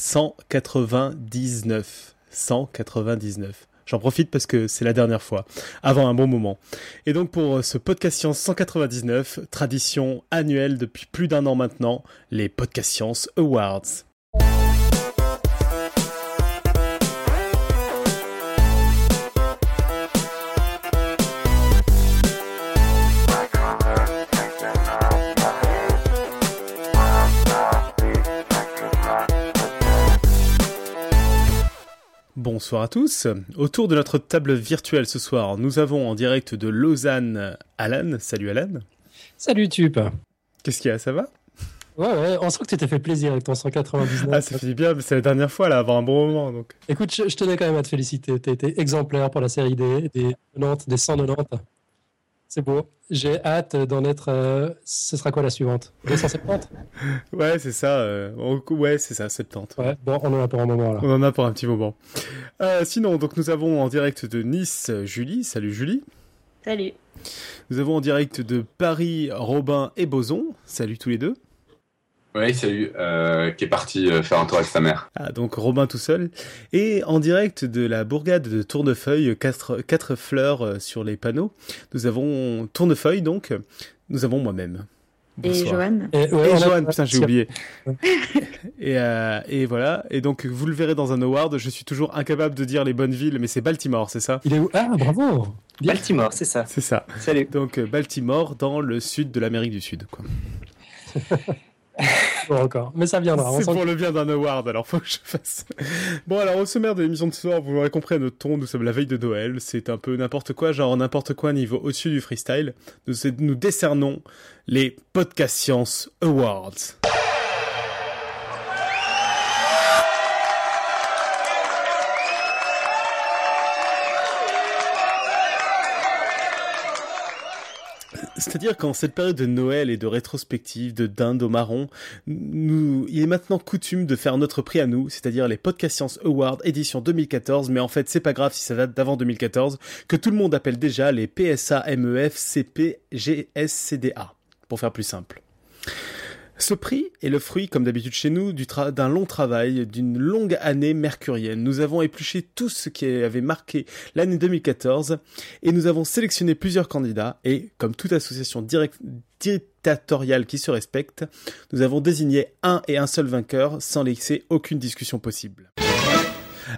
199. 199. J'en profite parce que c'est la dernière fois, avant un bon moment. Et donc pour ce podcast science 199, tradition annuelle depuis plus d'un an maintenant, les podcast science awards. Bonsoir à tous. Autour de notre table virtuelle ce soir, nous avons en direct de Lausanne Alan. Salut Alan. Salut Tup. Qu'est-ce qu'il y a, ça va? Ouais, ouais, on sent que tu t'es fait plaisir avec ton 199. Ah, ça fait bien, c'est la dernière fois, là, avoir un bon moment. Donc. Écoute, je, tenais quand même à te féliciter. Tu as été exemplaire pour la série des, des 90, des 190. C'est beau. J'ai hâte d'en être. Euh, ce sera quoi la suivante? 270 Ouais, c'est ça. Euh, ouais, c'est ça, 70. Ouais, bon, on en a pour un moment là. On en a pour un petit moment. Euh, sinon, donc nous avons en direct de Nice Julie. Salut Julie. Salut. Nous avons en direct de Paris Robin et Boson. Salut tous les deux. Oui, salut, euh, qui est parti euh, faire un tour avec sa mère. Ah, donc Robin tout seul. Et en direct de la bourgade de Tournefeuille, quatre, quatre fleurs euh, sur les panneaux, nous avons Tournefeuille, donc, nous avons moi-même. Et Joanne. Et, Joanne, putain, j'ai oublié. et, et voilà. Et donc, vous le verrez dans un award, je suis toujours incapable de dire les bonnes villes, mais c'est Baltimore, c'est ça? Il est où? Ah, bravo Baltimore, c'est ça. C'est ça. Salut. Donc, Baltimore, dans le sud de l'Amérique du Sud, quoi. bon, encore. Mais ça viendra. C'est pour le bien d'un award, alors faut que je fasse. Bon, alors au sommaire de l'émission de ce soir, vous l'aurez compris à notre ton, nous sommes la veille de Noël. C'est un peu n'importe quoi, genre n'importe quoi niveau au-dessus du freestyle. Nous, nous décernons les Podcast Science Awards. C'est-à-dire qu'en cette période de Noël et de rétrospective, de dinde au marron, nous, il est maintenant coutume de faire notre prix à nous, c'est-à-dire les Podcast Science Awards édition 2014, mais en fait c'est pas grave si ça date d'avant 2014, que tout le monde appelle déjà les PSA MEF CP GSCDA, pour faire plus simple. Ce prix est le fruit, comme d'habitude chez nous, d'un long travail, d'une longue année mercurienne. Nous avons épluché tout ce qui avait marqué l'année 2014 et nous avons sélectionné plusieurs candidats et, comme toute association dictatoriale qui se respecte, nous avons désigné un et un seul vainqueur sans laisser aucune discussion possible.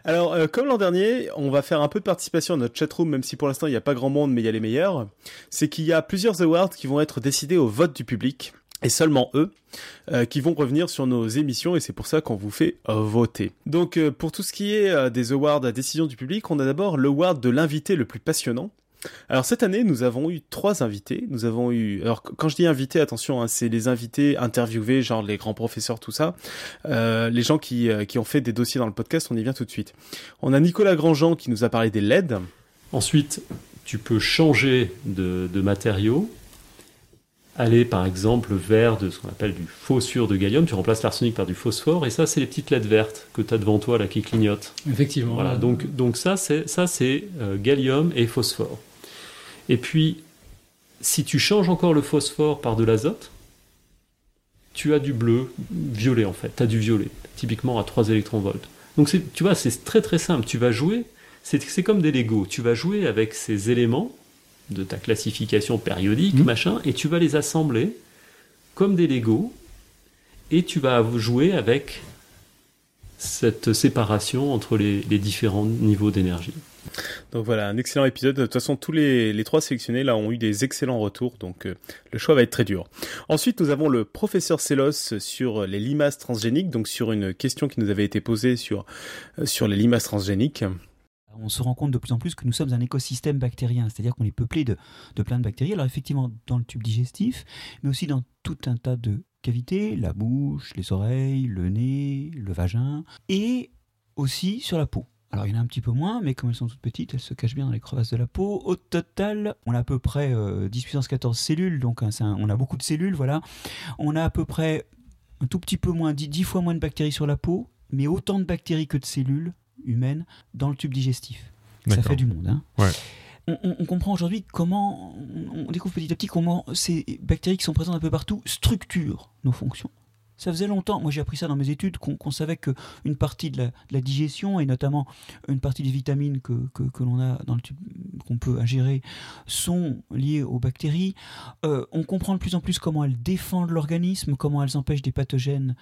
Alors, euh, comme l'an dernier, on va faire un peu de participation à notre chatroom, même si pour l'instant il n'y a pas grand monde, mais il y a les meilleurs. C'est qu'il y a plusieurs awards qui vont être décidés au vote du public et seulement eux euh, qui vont revenir sur nos émissions et c'est pour ça qu'on vous fait euh, voter. Donc euh, pour tout ce qui est des awards à décision du public, on a d'abord l'award de l'invité le plus passionnant. Alors cette année, nous avons eu trois invités. Nous avons eu, alors quand je dis invités, attention, hein, c'est les invités interviewés, genre les grands professeurs, tout ça, les gens qui, qui ont fait des dossiers dans le podcast. On y vient tout de suite. On a Nicolas Grandjean qui nous a parlé des LED. Ensuite, tu peux changer de, de matériau aller par exemple vers de ce qu'on appelle du phosphure de gallium, tu remplaces l'arsenic par du phosphore, et ça c'est les petites lettres vertes que tu as devant toi là qui clignotent. Effectivement. Voilà, donc, donc ça c'est ça c'est euh, gallium et phosphore. Et puis si tu changes encore le phosphore par de l'azote, tu as du bleu, violet en fait, tu as du violet, typiquement à 3 électronvolts. Donc tu vois, c'est très très simple, tu vas jouer, c'est comme des Lego, tu vas jouer avec ces éléments de ta classification périodique, mmh. machin, et tu vas les assembler comme des Lego, et tu vas jouer avec cette séparation entre les, différents niveaux d'énergie. Donc voilà, un excellent épisode. De toute façon, tous les, trois sélectionnés là ont eu des excellents retours, donc euh, le choix va être très dur. Ensuite, nous avons le professeur Celos sur les limaces transgéniques, donc sur une question qui nous avait été posée sur, euh, sur les limaces transgéniques. On se rend compte de plus en plus que nous sommes un écosystème bactérien, c'est-à-dire qu'on est peuplé de, plein de bactéries. Alors effectivement, dans le tube digestif, mais aussi dans tout un tas de cavités, la bouche, les oreilles, le nez, le vagin, et aussi sur la peau. Alors il y en a un petit peu moins, mais comme elles sont toutes petites, elles se cachent bien dans les crevasses de la peau. Au total, on a à peu près 10 euh, puissance 14 cellules, donc hein, on a beaucoup de cellules, voilà. On a à peu près un tout petit peu moins, 10 fois moins de bactéries sur la peau, mais autant de bactéries que de cellules humaine dans le tube digestif. Ça fait du monde. Hein. On, comprend aujourd'hui comment, on découvre petit à petit comment ces bactéries qui sont présentes un peu partout structurent nos fonctions. Ça faisait longtemps, moi j'ai appris ça dans mes études, qu'on savait qu'une partie de la, digestion, et notamment une partie des vitamines que, que, l'on a dans le tube, qu'on peut ingérer, sont liées aux bactéries. Euh, on comprend de plus en plus comment elles défendent l'organisme, comment elles empêchent des pathogènes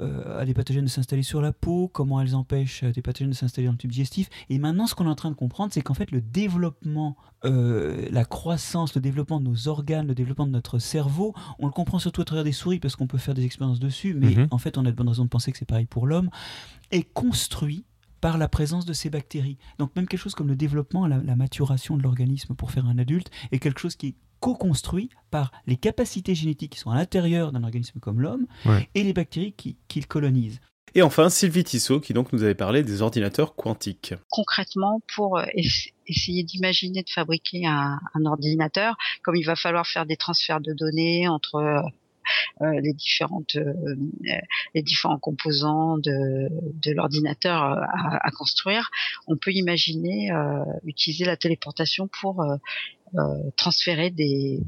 euh, à des pathogènes de s'installer sur la peau, comment elles empêchent des pathogènes de s'installer dans le tube digestif. Et maintenant, ce qu'on est en train de comprendre, c'est qu'en fait, le développement, euh, la croissance, le développement de nos organes, le développement de notre cerveau, on le comprend surtout à travers des souris parce qu'on peut faire des expériences dessus, mais mhm. en fait, on a de bonnes raisons de penser que c'est pareil pour l'homme, est construit par la présence de ces bactéries. Donc même quelque chose comme le développement, la, la maturation de l'organisme pour faire un adulte est quelque chose qui co-construit par les capacités génétiques qui sont à l'intérieur d'un organisme comme l'homme et les bactéries qui, qui le colonisent. Et enfin, Sylvie Tissot, qui donc nous avait parlé des ordinateurs quantiques. Concrètement, pour euh, essayer d'imaginer de fabriquer un, un, ordinateur, comme il va falloir faire des transferts de données entre euh, les différentes euh, les différents composants de, de l'ordinateur à, construire, on peut imaginer utiliser la téléportation pour euh, transférer des,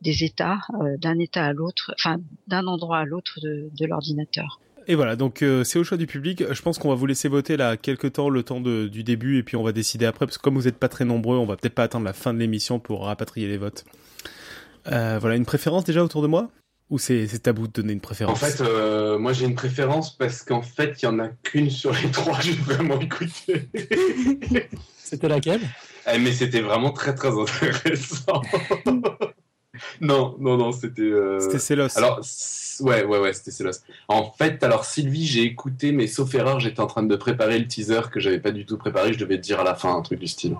des états euh, d'un état à l'autre, enfin d'un endroit à l'autre de, de l'ordinateur. Et voilà, donc euh, c'est au choix du public. Je pense qu'on va vous laisser voter là quelques temps, le temps de, du début, et puis on va décider après, parce que comme vous n'êtes pas très nombreux, on va peut-être pas attendre la fin de l'émission pour rapatrier les votes. Euh, voilà, une préférence déjà autour de moi? Ou c'est tabou de donner une préférence En fait, moi j'ai une préférence parce qu'en fait, il y en a qu'une sur les trois, j'ai vraiment écouté. C'était laquelle? Eh, mais c'était vraiment très très intéressant. non, non, non, c'était. Euh... C'était Célos. Alors, ouais, ouais, ouais, c'était Célos. En fait, alors Sylvie, j'ai écouté, mais sauf erreur, j'étais en train de préparer le teaser que j'avais pas du tout préparé. Je devais te dire à la fin un truc du style.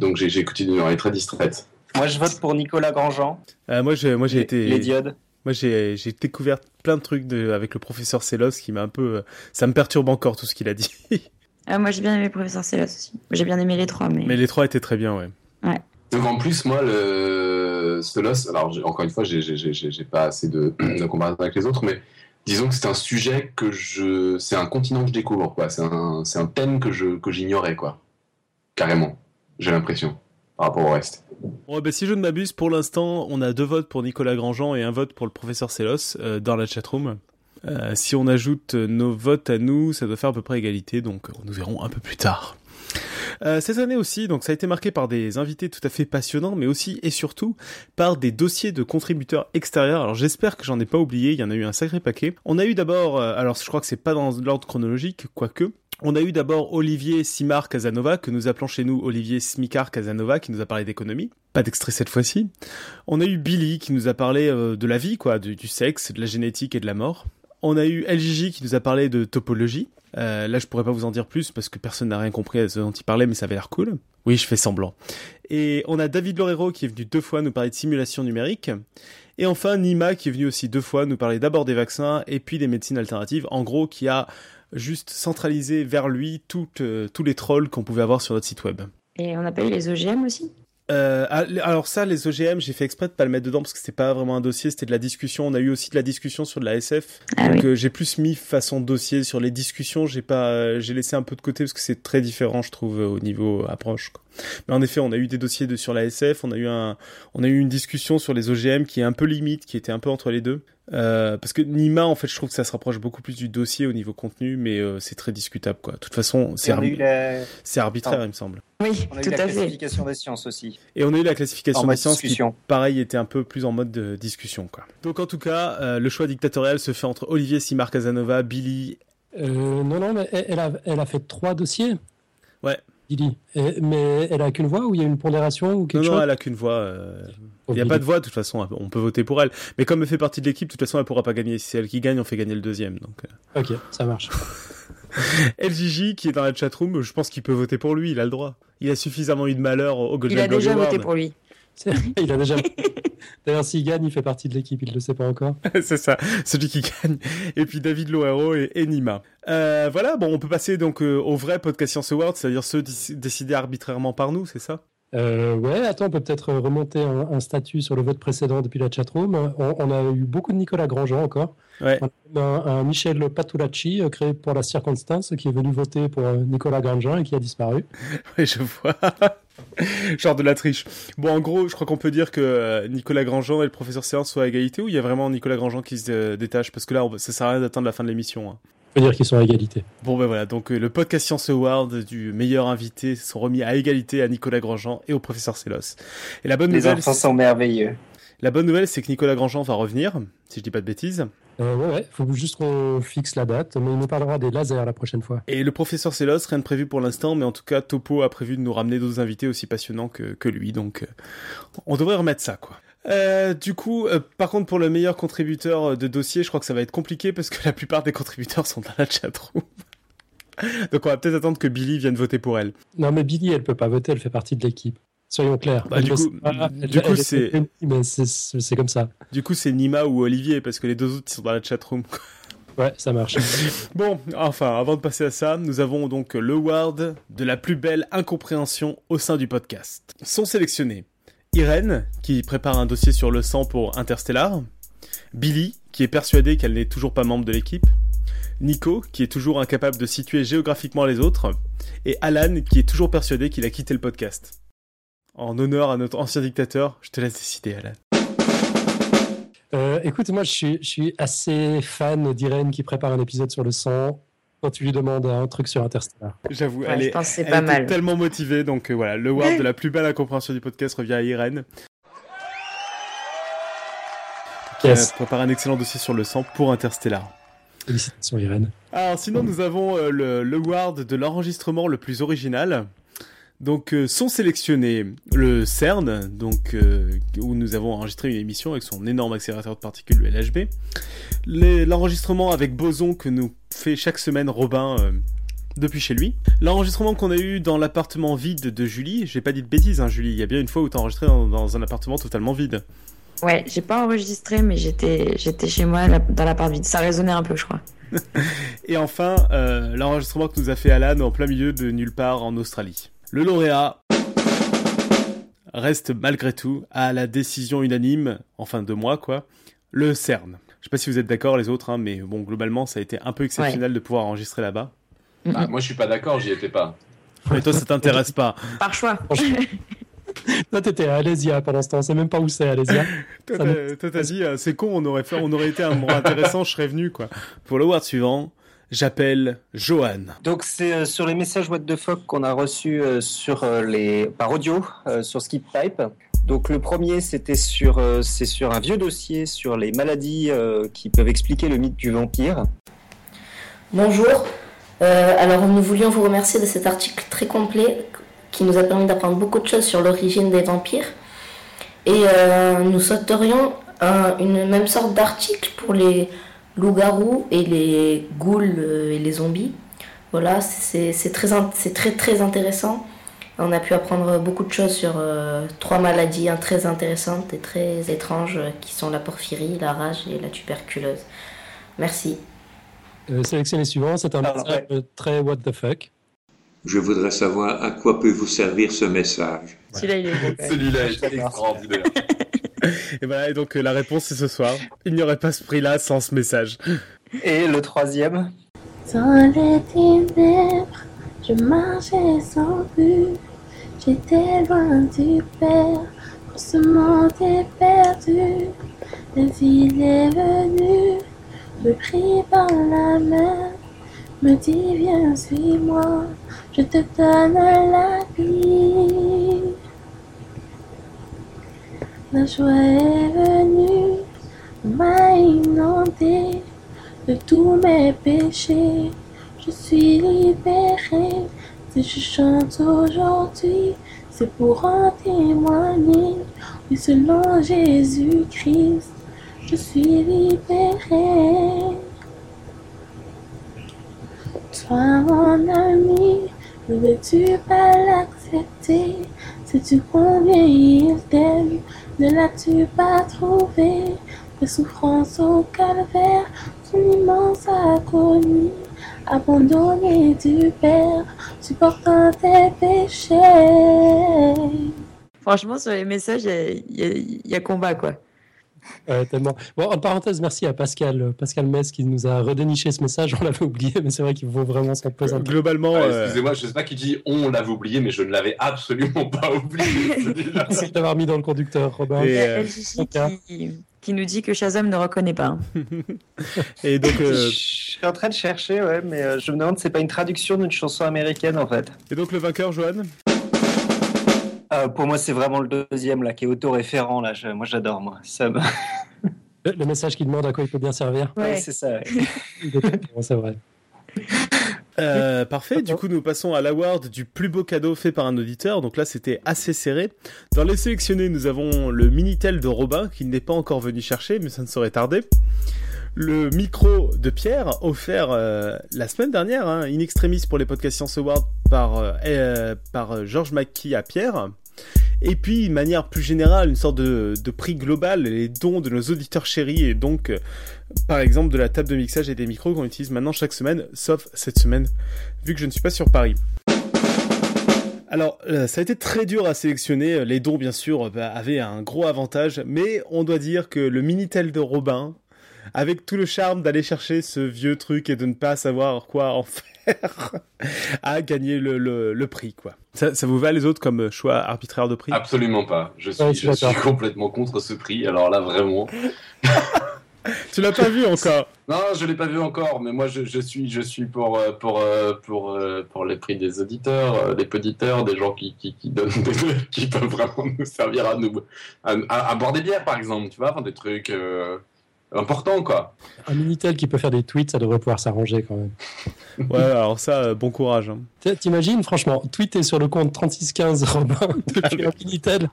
Donc j'ai écouté d'une oreille très distraite. Moi, je vote pour Nicolas Grandjean. Euh, moi, j'ai, moi, j'ai été. Les diodes. Moi, j'ai, j'ai découvert plein de trucs de, avec le professeur Célos qui m'a un peu. Ça me perturbe encore tout ce qu'il a dit. Ah, moi, j'ai bien aimé le professeur Célos aussi. J'ai bien aimé les trois. Mais... mais les trois étaient très bien, ouais. Ouais. Donc en plus, moi, le Célos, alors encore une fois, j'ai pas assez de, de comparaison avec les autres, mais disons que c'est un sujet que je. C'est un continent que je découvre, quoi. C'est un, un, thème que j'ignorais, que quoi. Carrément, j'ai l'impression, par rapport au reste. Bon, ben, si je ne m'abuse, pour l'instant, on a deux votes pour Nicolas Grandjean et un vote pour le professeur Célos euh, dans la chatroom. Euh, si on ajoute nos votes à nous, ça doit faire à peu près égalité, donc nous verrons un peu plus tard. Euh, cette année aussi, donc ça a été marqué par des invités tout à fait passionnants, mais aussi et surtout par des dossiers de contributeurs extérieurs. Alors j'espère que j'en ai pas oublié, il y en a eu un sacré paquet. On a eu d'abord, euh, alors je crois que c'est pas dans l'ordre chronologique, quoique. On a eu d'abord Olivier Simar Casanova, que nous appelons chez nous Olivier Smikar Casanova, qui nous a parlé d'économie. Pas d'extrait cette fois-ci. On a eu Billy, qui nous a parlé de la vie, quoi, du sexe, de la génétique et de la mort. On a eu LJJ qui nous a parlé de topologie. Euh, là, je pourrais pas vous en dire plus parce que personne n'a rien compris à ce dont il parlait, mais ça avait l'air cool. Oui, je fais semblant. Et on a David Lorero qui est venu deux fois nous parler de simulation numérique. Et enfin, Nima qui est venu aussi deux fois nous parler d'abord des vaccins et puis des médecines alternatives. En gros, qui a juste centralisé vers lui euh, tous les trolls qu'on pouvait avoir sur notre site web. Et on n'a pas eu les OGM aussi? Euh, ah, alors ça, les OGM, j'ai fait exprès de pas le mettre dedans parce que c'était pas vraiment un dossier, c'était de la discussion. On a eu aussi de la discussion sur de la SF, ah donc euh, j'ai plus mis façon dossier sur les discussions. J'ai pas, euh, j'ai laissé un peu de côté parce que c'est très différent, je trouve, au niveau approche. Quoi. Mais en effet, on a eu des dossiers de, sur la SF, on a eu un, on a eu une discussion sur les OGM qui est un peu limite, qui était un peu entre les deux. Euh, parce que Nima, en fait, je trouve que ça se rapproche beaucoup plus du dossier au niveau contenu, mais euh, c'est très discutable, quoi. De toute façon, c'est arbitraire, il me semble. Oui, on a tout eu la à classification des sciences aussi. Et on a eu la classification des sciences qui, pareil, était un peu plus en mode de discussion, quoi. Donc, en tout cas, euh, le choix dictatorial se fait entre Olivier Simar Casanova, Billy. non, non, mais elle a, elle a fait trois dossiers. Ouais. Billy. mais elle a qu'une voix ou il y a une pondération ou quelque non, chose Non, elle a qu'une voix. Il n'y a pas de voix, de toute façon, on peut voter pour elle. Mais comme elle fait partie de l'équipe, de toute façon, elle pourra pas gagner. Si c'est elle qui gagne, on fait gagner le deuxième. Donc... Euh. Ok, ça marche. LJJ, qui est dans la chatroom, je pense qu'il peut voter pour lui, il a le droit. Il a suffisamment eu de malheur au Golden Il a déjà voté pour lui. Il a déjà. D'ailleurs, s'il gagne, il fait partie de l'équipe, il ne le sait pas encore. c'est ça, celui qui gagne. Et puis David Loero et Enima. Euh, voilà, bon, on peut passer donc euh, au vrai podcast Science Award, c'est-à-dire ceux décidés arbitrairement par nous, c'est ça? Euh, ouais, attends, on peut peut-être remonter un, un statut sur le vote précédent depuis la chatroom. On, on a eu beaucoup de Nicolas Grandjean encore. Ouais. On a un, un Michel Patulacci, euh, créé pour la circonstance, qui est venu voter pour euh, Nicolas Grandjean et qui a disparu. Oui, je vois. Genre de la triche. Bon, en gros, je crois qu'on peut dire que Nicolas Grandjean et le professeur Séance sont à égalité ou il y a vraiment Nicolas Grandjean qui se détache? Parce que là, ça sert à rien d'attendre la fin de l'émission. hein. On peut dire qu'ils sont à égalité. Bon, ben voilà. Donc, euh, le podcast Science Award du meilleur invité sont remis à égalité à Nicolas Grandjean et au professeur Sélos. Et la bonne Les nouvelle, enfants sont merveilleux. la bonne nouvelle, c'est que Nicolas Grandjean va revenir, si je dis pas de bêtises. Euh, ouais, ouais, faut juste qu'on fixe la date, mais il nous parlera des lasers la prochaine fois. Et le professeur Sélos, rien de prévu pour l'instant, mais en tout cas, Topo a prévu de nous ramener d'autres invités aussi passionnants que, que lui, donc euh, on devrait remettre ça, quoi. Euh, du coup, euh, par contre, pour le meilleur contributeur euh, de dossier, je crois que ça va être compliqué parce que la plupart des contributeurs sont dans la chatroom. donc on va peut-être attendre que Billy vienne voter pour elle. Non, mais Billy, elle peut pas voter, elle fait partie de l'équipe. Soyons clairs. Bah, du coup- c'est- c'est- comme ça. Du coup, c'est Nima ou Olivier parce que les deux autres ils sont dans la chatroom. Ouais, ça marche. Bon, enfin, avant de passer à ça, nous avons donc le ward de la plus belle incompréhension au sein du podcast. Sont sélectionnés Irène, qui prépare un dossier sur le sang pour Interstellar, Billy, qui est persuadée qu'elle n'est toujours pas membre de l'équipe, Nico, qui est toujours incapable de situer géographiquement les autres, et Alan, qui est toujours persuadé qu'il a quitté le podcast. En honneur à notre ancien dictateur, je te laisse décider, Alan. Euh, écoute, moi, je suis, je suis assez fan d'Irène qui prépare un épisode sur le sang quand tu lui demandes un truc sur Interstellar. J'avoue, Ouais, elle je est, pense que c'est elle pas était mal. tellement motivée, donc euh, voilà, le word de la plus belle incompréhension du podcast revient à Irène. Qui Yes. a préparé un excellent dossier sur le sang pour Interstellar. Félicitations, Irène. Alors sinon, nous avons euh, le, le word de l'enregistrement le plus original. Donc euh, sont sélectionnés le CERN, donc euh, où nous avons enregistré une émission avec son énorme accélérateur de particules, le LHB. L'enregistrement avec boson que nous fait chaque semaine Robin euh, depuis chez lui. L'enregistrement qu'on a eu dans l'appartement vide de Julie, j'ai pas dit de bêtises, hein, Julie. Il y a bien une fois où t'as enregistré dans, dans un appartement totalement vide. Ouais, j'ai pas enregistré, mais j'étais j'étais chez moi dans la part vide. Ça résonnait un peu, je crois. Et enfin, l'enregistrement que nous a fait Alan en plein milieu de nulle part en Australie. Le lauréat reste malgré tout à la décision unanime, enfin de moi quoi, le CERN. Je sais pas si vous êtes d'accord les autres, hein, mais bon globalement ça a été un peu exceptionnel de pouvoir enregistrer là-bas. Ah, moi, je suis pas d'accord, j'y étais pas. Mais toi ça t'intéresse pas. Par choix. Toi, t'étais à Alésia pendant ce temps, on sait même pas où c'est Alésia. Toi t'as dit euh, c'est con, on aurait fait, on aurait été un moment intéressant, je serais venu quoi. Pour le word suivant, j'appelle Johan. Donc c'est euh, sur les messages what the fuck qu'on a reçus euh, sur euh, les par audio euh, sur SkipType. Donc le premier c'était sur euh, c'est sur un vieux dossier sur les maladies euh, qui peuvent expliquer le mythe du vampire. Bonjour. Euh, alors, nous voulions vous remercier de cet article très complet qui nous a permis d'apprendre beaucoup de choses sur l'origine des vampires. Et euh, nous souhaiterions un- une même sorte d'article pour les loups-garous et les ghouls euh, et les zombies. Voilà, c'est c'est très, très très intéressant. On a pu apprendre beaucoup de choses sur euh, trois maladies hein, très intéressantes et très étranges euh, qui sont la porphyrie, la rage et la tuberculose. Merci. Euh, sélectionné suivant, c'est un Alors, message très what the fuck. Je voudrais savoir à quoi peut vous servir ce message. Celui-là, il est. Celui-là est extraordinaire. Et voilà, et donc euh, la réponse c'est ce soir. Il n'y aurait pas ce prix-là sans ce message. Et le troisième Dans les ténèbres, je marchais sans but. J'étais loin du Père, quand ce monde est perdu. La ville est venue, me prit par la main, me dit viens suis-moi, je te donne la vie. La joie est venue, m'a inondé de tous mes péchés. Je suis libéré. Si je chante aujourd'hui, c'est pour en témoigner. Oui, selon Jésus-Christ, je suis libéré. Toi, mon ami, ne veux-tu pas l'accepter? Si tu conviens, il. Ne l'as-tu pas trouvé? Les souffrances au calvaire, son immense agonie, abandonné du Père, supportant tes péchés? Franchement, sur les messages, il y a combat, quoi. Ouais, tellement. Bon, en parenthèse, merci à Pascal, Pascal Metz qui nous a redéniché ce message. On l'avait oublié, mais c'est vrai qu'il vaut vraiment son pesant. Globalement, Ouais, euh, Excusez-moi, je sais pas qui dit on l'avait oublié, mais je ne l'avais absolument pas oublié. Merci de l'avoir mis dans le conducteur, Robin. Et, euh, qui, qui nous dit que Shazam ne reconnaît pas. et donc, euh, Je suis en train de chercher, ouais, mais euh, je me demande si c'est pas une traduction d'une chanson américaine en fait. et donc le vainqueur, Johan? Euh, pour moi, c'est vraiment le deuxième là qui est autoréférent là. Je- moi, j'adore moi. Ça me- Le, le message qui demande à quoi il peut bien servir. Ouais, Ouais. c'est ça. ouais. Bon, c'est vrai. Euh, parfait, du coup nous passons à l'award du plus beau cadeau fait par un auditeur, donc là c'était assez serré. Dans les sélectionnés nous avons le Minitel de Robin qui n'est pas encore venu chercher mais ça ne saurait tarder. Le micro de Pierre offert euh, la semaine dernière, hein, in extremis pour les podcasts Science Awards par, euh, par Georges Mackey à Pierre. Et puis, de manière plus générale, une sorte de, prix global, les dons de nos auditeurs chéris et donc, euh, par exemple, de la table de mixage et des micros qu'on utilise maintenant chaque semaine, sauf cette semaine, vu que je ne suis pas sur Paris. Alors, euh, ça a été très dur à sélectionner. Les dons, bien sûr, bah, avaient un gros avantage, mais on doit dire que le Minitel de Robin, avec tout le charme d'aller chercher ce vieux truc et de ne pas savoir quoi en faire, a gagné le, le, le prix, quoi. Ça, ça vous va les autres comme choix arbitraire de prix? Absolument pas. Je suis, Ouais, je suis je suis d'accord. complètement contre ce prix. Alors là, vraiment. Tu l'as pas vu encore Non, je l'ai pas vu encore, mais moi je, je suis je suis pour euh, pour euh, pour euh, pour les prix des auditeurs, des poditeurs, des gens qui, qui, qui donnent des trucs qui peuvent vraiment nous servir à nous à, à- à boire des bières par exemple, tu vois, enfin des trucs euh, importants quoi. Un Minitel qui peut faire des tweets, ça devrait pouvoir s'arranger quand même. Ouais, alors ça, euh, bon courage. hein. T'imagines, franchement, tweeter sur le compte 3615 Robin depuis un Minitel.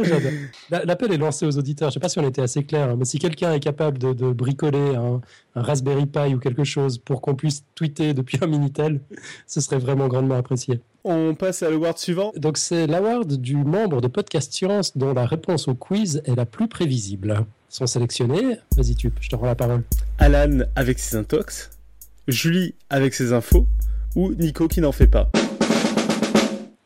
J'adore. La- L'appel est lancé aux auditeurs. Je sais pas si on était assez clair, hein, mais si quelqu'un est capable de, de bricoler un, un Raspberry Pi ou quelque chose pour qu'on puisse tweeter depuis un Minitel, ce serait vraiment grandement apprécié. On passe à l'award suivant. Donc c'est l'award du membre de Podcast Science dont la réponse au quiz est la plus prévisible. Sont sélectionnés. Vas-y, tu, je te rends la parole. Alan avec ses intox, Julie avec ses infos, ou Nico qui n'en fait pas.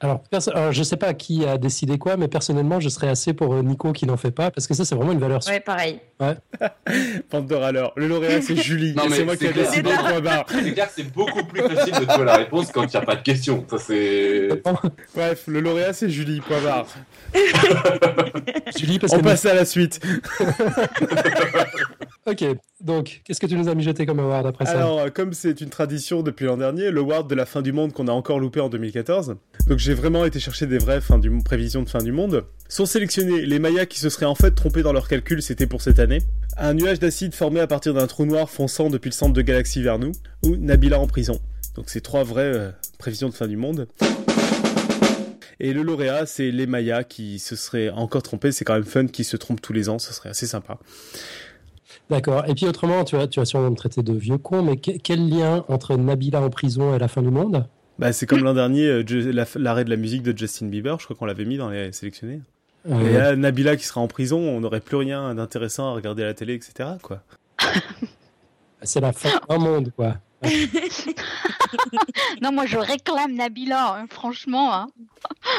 Alors, alors, je sais pas qui a décidé quoi, mais personnellement, je serais assez pour euh, Nico qui n'en fait pas, parce que ça, c'est vraiment une valeur sûre. Ouais, pareil. Bande de râleurs. Le lauréat, c'est Julie. Non, mais c'est moi qui ai décidé le point barre. C'est clair que c'est beaucoup plus facile de trouver la réponse quand il n'y a pas de question. Ça c'est. Bref, le lauréat, c'est Julie, point barre. Julie, parce On que passe à la suite. Ok, donc, qu'est-ce que tu nous as mijoté comme award après ça Alors, euh, comme c'est une tradition depuis l'an dernier, le Ward de la fin du monde qu'on a encore loupé en 2014, donc j'ai vraiment été chercher des vraies prévisions de fin du monde, sont sélectionnés les Mayas qui se seraient en fait trompés dans leurs calculs, c'était pour cette année, un nuage d'acide formé à partir d'un trou noir fonçant depuis le centre de galaxie vers nous, ou Nabila en prison. Donc c'est trois vraies euh, prévisions de fin du monde. Et le lauréat, c'est les Mayas qui se seraient encore trompés. C'est quand même fun qu'ils se trompent tous les ans, ce serait assez sympa. D'accord. Et puis autrement, tu vas, tu vas sûrement me traiter de vieux con, mais que- quel lien entre Nabila en prison et la fin du monde? Bah, c'est comme l'an dernier, euh, l'arrêt de la musique de Justin Bieber, je crois qu'on l'avait mis dans les sélectionnés. Euh, Et là, Nabila qui sera en prison, on n'aurait plus rien d'intéressant à regarder à la télé, etc. Quoi. C'est la fin d'un monde, quoi. non, moi je réclame Nabila, hein, franchement. hein.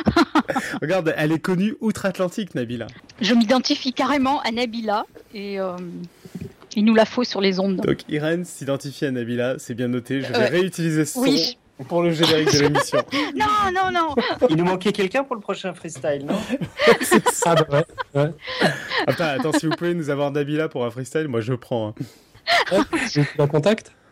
Regarde, elle est connue outre-Atlantique, Nabila. Je m'identifie carrément à Nabila et euh, il nous la faut sur les ondes. Donc Irène s'identifie à Nabila, c'est bien noté. Je vais Euh, réutiliser ce oui. son pour le générique de l'émission. Non, non, non. Il nous manquait quelqu'un pour le prochain freestyle, non Ah bah ouais. ouais. Attends, attends, si vous pouvez nous avoir Nabila pour un freestyle, moi je prends. hein. La contactes? Ah, pff,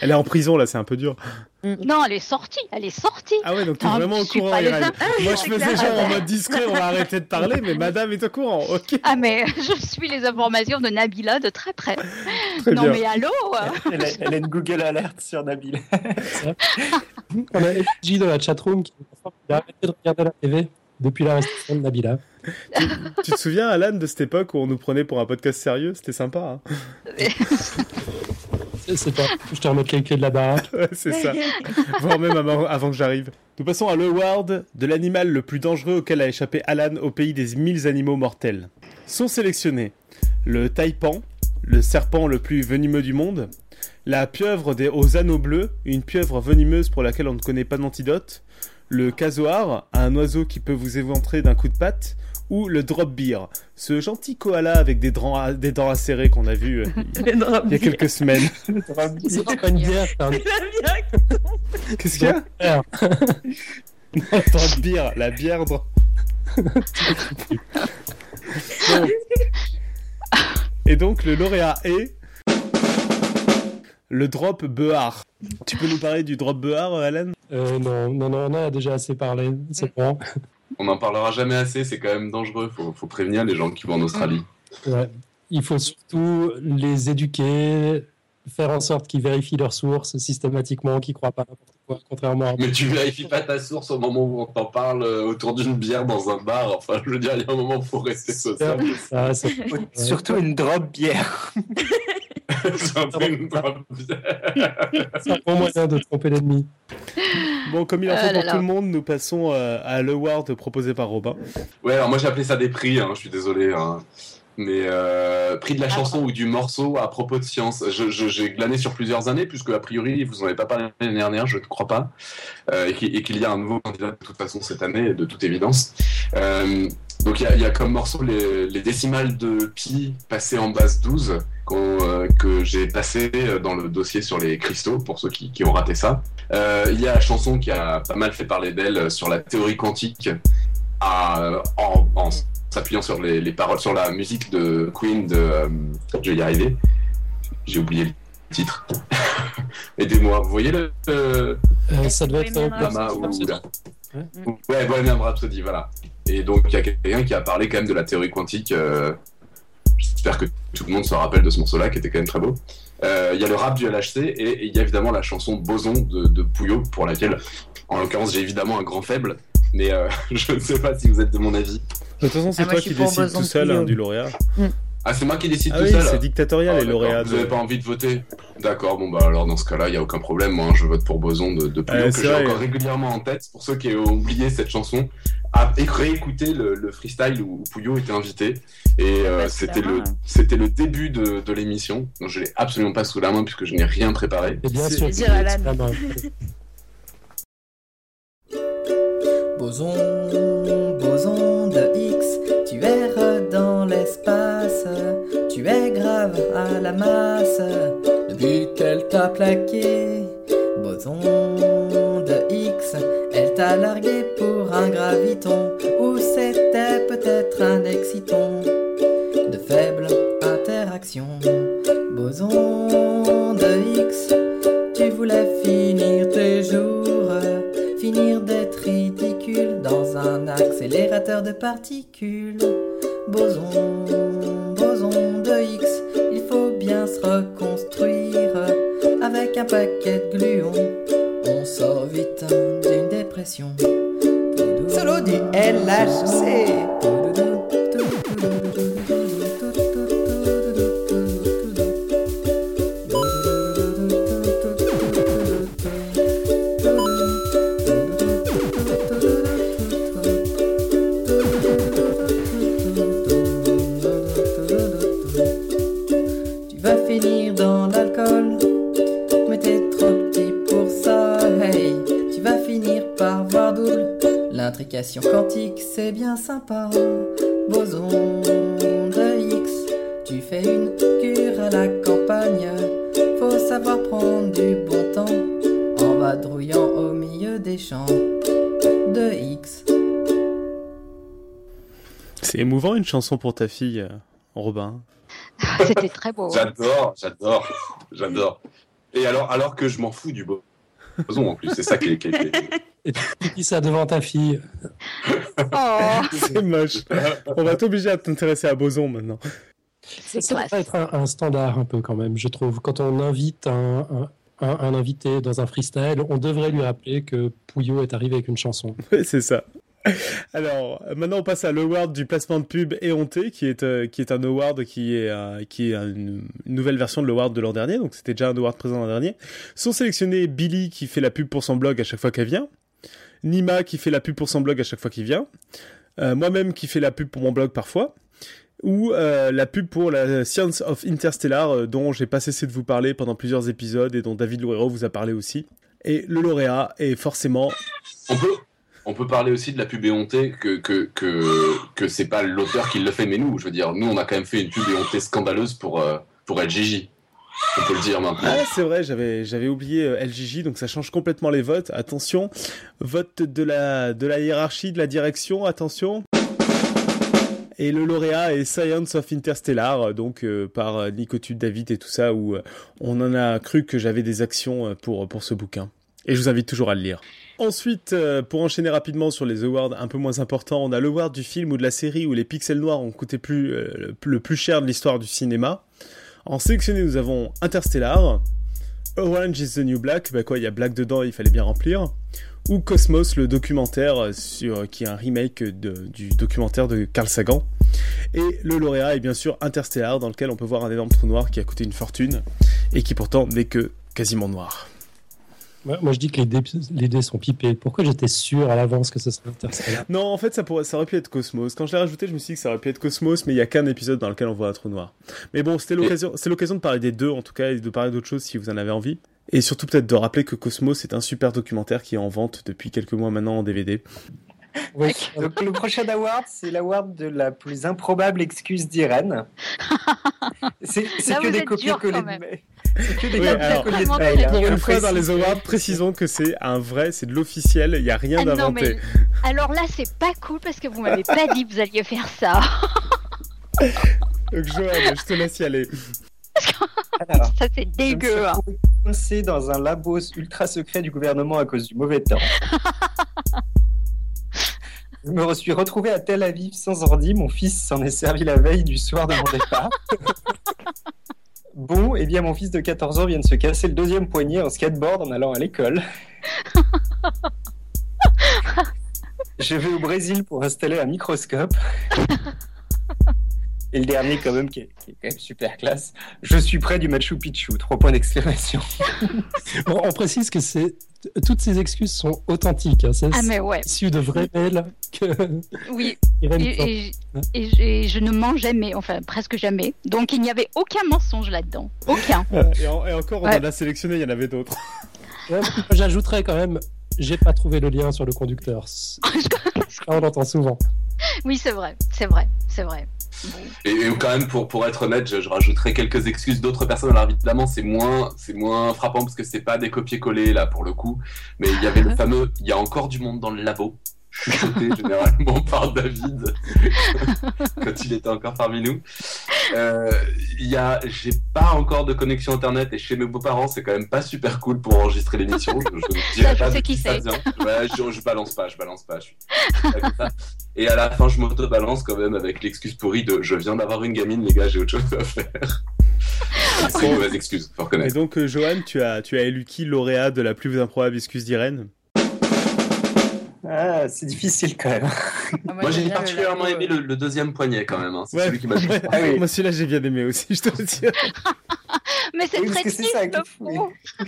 elle est en prison là, c'est un peu dur. Non, elle est sortie, elle est sortie. Ah ouais, donc tu es Ah, vraiment au courant. Moi je faisais clair. genre en mode discret, on va arrêter de parler, mais madame est au courant, ok. Ah mais je suis les informations de Nabila de très près. Très non bien. mais allô elle, a, elle a une Google Alert sur Nabil. On a FJ de la chatroom qui a arrêté de regarder la TV depuis la restriction de Nabila. Tu te souviens, Alan, de cette époque où on nous prenait pour un podcast sérieux? C'était sympa. Hein C'est- C'est pas. Je te remets les clés de la baraque. Ouais, c'est ça. Voire même avant, avant que j'arrive. Nous passons à l'award de l'animal le plus dangereux auquel a échappé Alan au pays des mille animaux mortels. Sont sélectionnés le taipan, le serpent le plus venimeux du monde, la pieuvre des, aux anneaux bleus, une pieuvre venimeuse pour laquelle on ne connaît pas d'antidote, le casoar, un oiseau qui peut vous éventrer d'un coup de patte, ou le drop beer, ce gentil koala avec des dents, des dents acérées qu'on a vu euh, il y a quelques semaines. C'est pas une bière, c'est un Qu'est-ce qu'il y a bière. Drop beer, la bière. dro- Bon. Et donc le lauréat est le drop Behar. Tu peux nous parler du drop Behar, Alan? Euh, non, non, non, on en a déjà assez parlé, c'est bon. On n'en parlera jamais assez, c'est quand même dangereux. Faut, faut prévenir les gens qui vont en Australie. Ouais. Il faut surtout les éduquer, faire en sorte qu'ils vérifient leurs sources systématiquement, qu'ils croient pas n'importe quoi, contrairement à... Mais tu vérifies pas ta source au moment où on t'en parle euh, autour d'une bière dans un bar. Enfin, je veux dire, il y a un moment où faut rester social. Ah, Surtout une drop bière. C'est un peu une drop bière. c'est un bon moyen de tromper l'ennemi. Bon, comme il en Ah faut pour là. tout le monde, nous passons euh, à l'award proposé par Robin. Ouais, alors moi j'ai appelé ça des prix, hein, je suis désolé. hein. Mais euh, prix de la Ah, chanson ou du morceau à propos de science. Je- je- J'ai glané sur plusieurs années, puisque a priori vous en avez pas parlé l'année dernière, je ne crois pas, euh, et qu'il y a un nouveau candidat de toute façon cette année, de toute évidence. Euh, donc il y, a- il y a comme morceau les, les décimales de pi passées en base 12 euh, que j'ai passé dans le dossier sur les cristaux, pour ceux qui, qui ont raté ça. Euh, il y a la chanson qui a pas mal fait parler d'elle sur la théorie quantique à- en, en s'appuyant sur les, les paroles, sur la musique de Queen de. euh, je vais y arriver. J'ai oublié le titre. Aidez-moi. Vous voyez le. Euh, ça doit être... Bohemian euh. Ouais, ouais Bohemian Rhapsody, voilà. Et donc, il y a quelqu'un qui a parlé quand même de la théorie quantique. J'espère que tout le monde se rappelle de ce morceau-là, qui était quand même très beau. Euh, Il y a le rap du LHC et il y a évidemment la chanson Boson de, de Pouillot, pour laquelle, en l'occurrence, j'ai évidemment un grand faible. Mais euh, je ne sais pas si vous êtes de mon avis. De toute façon, c'est Ah, toi qui décides tout seul hein, du lauréat. Ah, c'est moi qui décide Ah tout oui, seul c'est dictatorial Ah, les d'accord. lauréats. Vous de- n'avez pas envie de voter D'accord, bon bah alors dans ce cas-là, il n'y a aucun problème. Moi, je vote pour Boson de, de Pouillot, Ouais, que j'ai encore régulièrement en tête. Pour ceux qui ont oublié cette chanson, à réécouter le, le freestyle où Pouillot était invité. Et euh, la c'était le, c'était le début de, de l'émission. Donc je l'ai absolument pas sous la main puisque je n'ai rien préparé. Et bien sûr, boson masse, le but t'a plaqué. Boson de X, elle t'a largué pour un graviton, ou c'était peut-être un exciton de faible interaction. Boson de X, tu voulais finir tes jours, finir d'être ridicule dans un accélérateur de particules. Boson paquet de gluons. On sort vite d'une dépression. Solo du LHC. Chanson pour ta fille, euh, Robin. C'était très beau. J'adore, j'adore, j'adore. Et alors, alors que je m'en fous du boson en plus, c'est ça qui est. qui Et tu dis ça devant ta fille. Oh, C'est moche. On va t'obliger à t'intéresser à Boson maintenant. c'est Ça devrait être un, un standard un peu quand même, je trouve. Quand on invite un, un- un- un invité dans un freestyle, on devrait lui rappeler que Pouillot est arrivé avec une chanson. Oui, c'est ça. Alors, maintenant on passe à l'award du placement de pub éhonté, qui est, euh, qui est un award qui est, euh, une, nouvelle version de l'award de l'an dernier, donc c'était déjà un award présent l'an dernier. Sont sélectionnés Billy qui fait la pub pour son blog à chaque fois qu'elle vient, Nima qui fait la pub pour son blog à chaque fois qu'il vient, euh, moi-même qui fais la pub pour mon blog parfois, ou la pub pour la Science of Interstellar, dont j'ai pas cessé de vous parler pendant plusieurs épisodes et dont David Loureiro vous a parlé aussi. Et le lauréat est forcément On peut, on peut parler aussi de la pub éhontée que, que, que, c'est pas l'auteur qui le fait, mais nous, je veux dire, nous, on a quand même fait une pub éhontée scandaleuse pour, euh, LGJ. On peut le dire maintenant. C'est vrai, j'avais, j'avais oublié euh, LGJ, donc ça change complètement les votes. Attention, vote de la, de la hiérarchie, de la direction, attention. Et le lauréat est Science of Interstellar, donc euh, par euh, Nico Tude David et tout ça, où on en a cru que j'avais des actions pour, pour ce bouquin. Et je vous invite toujours à le lire. Ensuite, euh, pour enchaîner rapidement sur les awards un peu moins importants, on a l'award du film ou de la série où les pixels noirs ont coûté euh, le plus cher de l'histoire du cinéma. En sélectionné, nous avons Interstellar, Orange is the New Black, bah quoi, il y a Black dedans, il fallait bien remplir, ou Cosmos, le documentaire euh, qui est un remake du documentaire de Carl Sagan. Et le lauréat est bien sûr Interstellar, dans lequel on peut voir un énorme trou noir qui a coûté une fortune et qui pourtant n'est que quasiment noir. Moi, moi, je dis que les dés, les dés sont pipés. Pourquoi j'étais sûr à l'avance que ce serait Interstellar Non, en fait, ça, pourrait, ça aurait pu être Cosmos. Quand je l'ai rajouté, je me suis dit que ça aurait pu être Cosmos, mais il y a qu'un épisode dans lequel on voit un trou noir. Mais bon, c'était l'occasion, c'est l'occasion de parler des deux, en tout cas, et de parler d'autres choses si vous en avez envie. Et surtout peut-être de rappeler que Cosmos est un super documentaire qui est en vente depuis quelques mois maintenant en DVD. Oui. Donc le prochain award, c'est l'award de la plus improbable excuse d'Irène. C'est c'est Là, que vous des êtes dur, copier-coller des Oui, alors, hein. Pour une fois dans les awards, précisons que c'est un vrai, c'est de l'officiel, il n'y a rien Ah d'inventé. mais alors là, c'est pas cool parce que vous m'avez pas dit que vous alliez faire ça. Donc Joël, je te laisse y aller. Alors, Ça, c'est je me suis dégueu. hein. coincé dans un labo ultra secret du gouvernement à cause du mauvais temps. Je me suis retrouvé à Tel Aviv sans ordi. Mon fils s'en est servi la veille du soir de mon départ. Bon, eh bien, mon fils de 14 ans vient de se casser le deuxième poignet en skateboard en allant à l'école. Je vais au Brésil pour installer un microscope. Et le dernier, quand même, qui est, qui est quand même super classe. Je suis près du Machu Picchu. Trois points d'exclamation. Bon, on précise que c'est toutes ces excuses sont authentiques. hein. C'est Ah, mais ouais. issu de vrais mails que Oui. Irène Et, sort. et- et je- et je ne mens jamais, enfin presque jamais. Donc il n'y avait aucun mensonge là-dedans. Aucun. Et, en- et encore, on Ouais. en a sélectionné, il y en avait d'autres. Ouais, J'ajouterais quand même, j'ai pas trouvé le lien sur le conducteur. On l'entend souvent. Oui, c'est vrai, c'est vrai, c'est vrai. Et, et quand même, pour, pour être honnête, je, je rajouterai quelques excuses d'autres personnes. Alors évidemment, c'est moins, c'est moins frappant parce que c'est pas des copier-coller là pour le coup. Mais il y avait le fameux, il y a encore du monde dans le labo. Chuchoté généralement par David quand il était encore parmi nous. Euh, Il y a, j'ai pas encore de connexion internet et chez mes beaux-parents, c'est quand même pas super cool pour enregistrer l'émission. Je, je je pas sais de qui c'est. Ouais, je, je balance pas, je balance pas. Suis. Et à la fin, je m'auto-balance quand même avec l'excuse pourrie de je viens d'avoir une gamine, les gars, j'ai autre chose à faire. C'est une mauvaise excuse, faut Et reconnaître. donc, euh, Johan, tu as, tu as élu qui lauréat de la plus improbable excuse d'Irène? Ah, c'est difficile quand même. Moi, j'ai particulièrement aimé le, le deuxième poignet quand même. hein. C'est Ouais, celui qui m'a ouais. Ah oui. Moi, celui-là, j'ai bien aimé aussi, je te le dis. Mais c'est Oui, très triste. fou, Flo.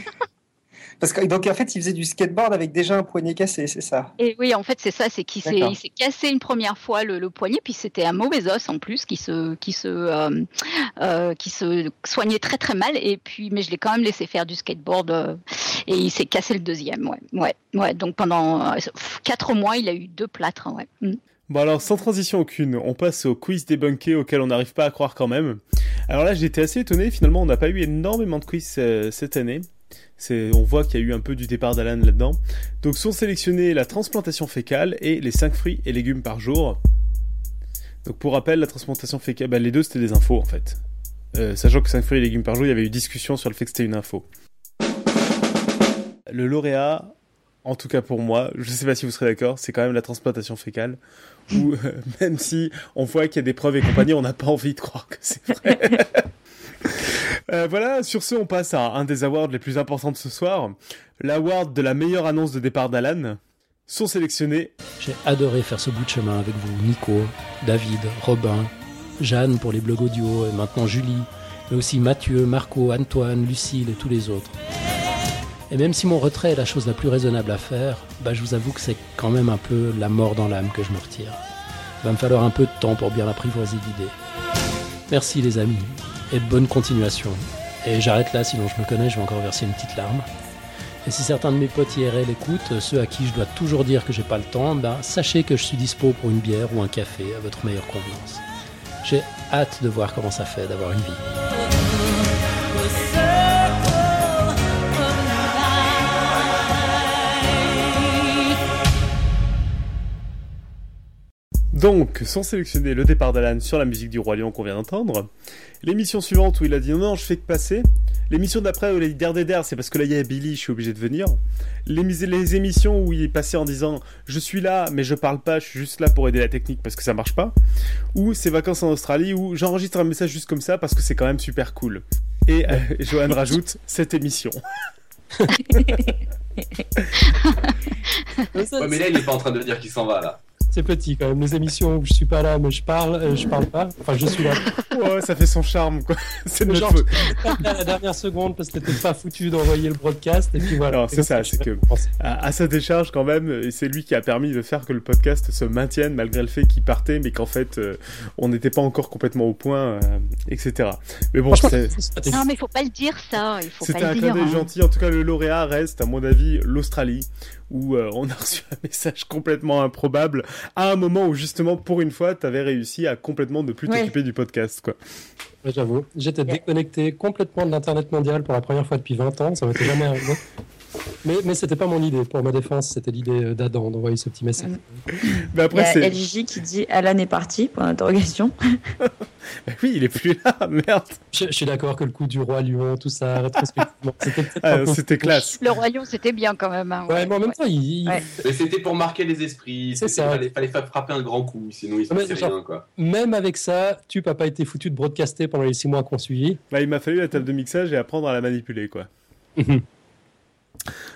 Parce que donc en fait, il faisait du skateboard avec déjà un poignet cassé, c'est ça? Et oui, en fait, c'est ça, c'est qu'il s'est, D'accord. il s'est cassé une première fois le, le poignet, puis c'était un mauvais os en plus qui se, qui se, euh, euh, qui se soignait très très mal. Et puis, mais je l'ai quand même laissé faire du skateboard euh, et il s'est cassé le deuxième. Ouais, ouais, ouais. Donc pendant quatre mois, il a eu deux plâtres. Ouais. Mm. Bon alors, sans transition aucune, on passe au quiz débunké auquel on n'arrive pas à croire quand même. Alors là, j'étais assez étonné, finalement, on n'a pas eu énormément de quiz euh, cette année. On voit qu'il y a eu un peu du départ d'Alan là-dedans. Donc sont sélectionnés la transplantation fécale et les 5 fruits et légumes par jour. Donc pour rappel, la transplantation fécale, bah, les deux c'était des infos en fait. Euh, sachant que 5 fruits et légumes par jour, il y avait eu discussion sur le fait que c'était une info. Le lauréat, en tout cas pour moi, je sais pas si vous serez d'accord, c'est quand même la transplantation fécale, où euh, même si on voit qu'il y a des preuves et compagnie, on n'a pas envie de croire que c'est vrai. Euh, voilà, sur ce, on passe à un des awards les plus importants de ce soir, l'award de la meilleure annonce de départ d'Alan. Sont sélectionnés J'ai adoré faire ce bout de chemin avec vous, Nico, David, Robin, Jeanne pour les blogs audio et maintenant Julie, mais aussi Mathieu, Marco, Antoine, Lucille et tous les autres. Et même si mon retrait est la chose la plus raisonnable à faire, bah je vous avoue que c'est quand même un peu la mort dans l'âme que je me retire. Va me falloir un peu de temps pour bien l'apprivoiser l'idée. Merci les amis, et bonne continuation. Et j'arrête là, sinon je me connais, je vais encore verser une petite larme. Et si certains de mes potes IRL écoutent, ceux à qui je dois toujours dire que j'ai pas le temps, ben, sachez que je suis dispo pour une bière ou un café à votre meilleure convenance. J'ai hâte de voir comment ça fait d'avoir une vie. Donc, sont sélectionnés le départ d'Alan sur la musique du Roi Lion qu'on vient d'entendre. L'émission suivante où il a dit non, non, je fais que passer. L'émission d'après où il a dit der, der, der, c'est parce que là il y a Billy, je suis obligé de venir. Les, mis- les émissions où il est passé en disant je suis là, mais je parle pas, je suis juste là pour aider la technique parce que ça marche pas. Ou ses vacances en Australie où j'enregistre un message juste comme ça parce que c'est quand même super cool. Et euh, Johan rajoute cette émission. Ouais, mais là, il est pas en train de dire qu'il s'en va, là. C'est petit quand même. Les émissions où je suis pas là, mais je parle, euh, je parle pas. Enfin, je suis là. Ouais, ça fait son charme, quoi. C'est notre genre, faute. à la dernière seconde parce que t'étais pas foutu d'envoyer le broadcast et puis voilà. Alors, c'est ça, c'est que à, à sa décharge quand même, et c'est lui qui a permis de faire que le podcast se maintienne malgré le fait qu'il partait, mais qu'en fait euh, on n'était pas encore complètement au point, euh, etc. Mais bon, c'est- Non, mais il faut pas le dire ça. Il faut pas c'était un le clin dire. d'œil hein. gentil. En tout cas, le lauréat reste, à mon avis, l'Australie, où euh, on a reçu un message complètement improbable à un moment où justement, pour une fois, t'avais réussi à complètement ne plus Ouais. t'occuper du podcast, quoi. J'avoue, j'étais déconnecté complètement de l'internet mondial pour la première fois depuis 20 ans, ça m'était jamais arrivé. Mais, mais c'était pas mon idée, pour ma défense, c'était l'idée euh, d'Adam d'envoyer ce petit message. Mais Il y a LJ qui dit Alan est parti pour l'interrogation. Bah oui, il est plus là, merde. Je, je suis d'accord que le coup du roi lion, tout ça, rétrospectivement, c'était Ah, c'était classe. Le royaume, c'était bien quand même. hein, Ouais, mais en même temps, il, il- Mais c'était pour marquer les esprits. C'est ça. Fallait, fallait faire frapper un grand coup, sinon il se passait rien, quoi. même avec ça, tu n'as pas été foutu de broadcaster pendant les 6 mois qu'on suivit. Bah, il m'a fallu la table de mixage et apprendre à la manipuler, quoi.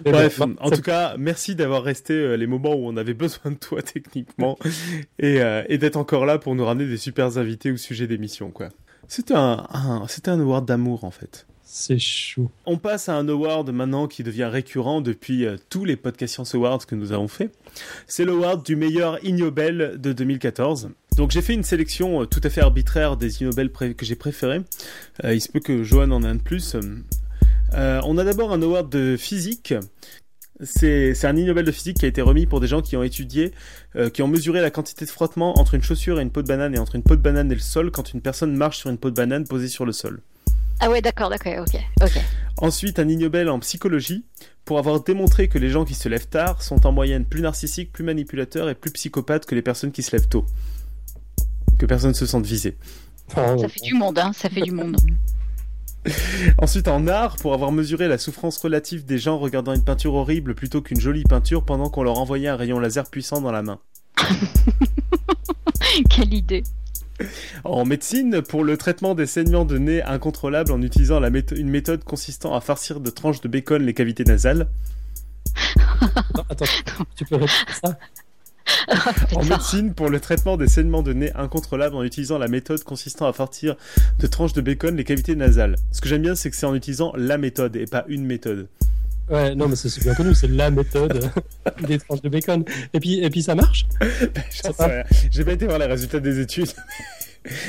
Mais Bref, bon, en ça- tout cas, merci d'avoir resté euh, les moments où on avait besoin de toi techniquement et, euh, et d'être encore là pour nous ramener des super invités au sujet d'émission, quoi. C'était un, un- award d'amour en fait. C'est chou. On passe à un award maintenant qui devient récurrent depuis euh, tous les Podcast Science Awards que nous avons fait. C'est l'award du meilleur Ignobel de 2014. Donc j'ai fait une sélection euh, tout à fait arbitraire des Ignobel que j'ai préférés. Euh, il se peut que Johan en ait un de plus. Euh, on a d'abord un award de physique. C'est un Ignobel de physique qui a été remis pour des gens qui ont étudié, euh, qui ont mesuré la quantité de frottement entre une chaussure et une peau de banane et entre une peau de banane et le sol quand une personne marche sur une peau de banane posée sur le sol. Ah ouais, d'accord, d'accord, ok, ok. Ensuite, un Ignobel en psychologie pour avoir démontré que les gens qui se lèvent tard sont en moyenne plus narcissiques, plus manipulateurs et plus psychopathes que les personnes qui se lèvent tôt. Que personne ne se sente visé. Ça fait du monde, hein, ça fait du monde. Ensuite, en art, pour avoir mesuré la souffrance relative des gens regardant une peinture horrible plutôt qu'une jolie peinture pendant qu'on leur envoyait un rayon laser puissant dans la main. Quelle idée. En médecine, pour le traitement des saignements de nez incontrôlables en utilisant la une méthode consistant à farcir de tranches de bacon les cavités nasales. Non, attends, tu peux répéter ça? En médecine, pour le traitement des saignements de nez incontrôlables en utilisant la méthode consistant à farcir de tranches de bacon les cavités nasales. Ce que j'aime bien, c'est que c'est en utilisant la méthode et pas une méthode. Ouais, non, mais c'est bien connu, c'est la méthode des tranches de bacon. Et puis, et puis ça marche? Rien. J'ai pas été voir les résultats des études.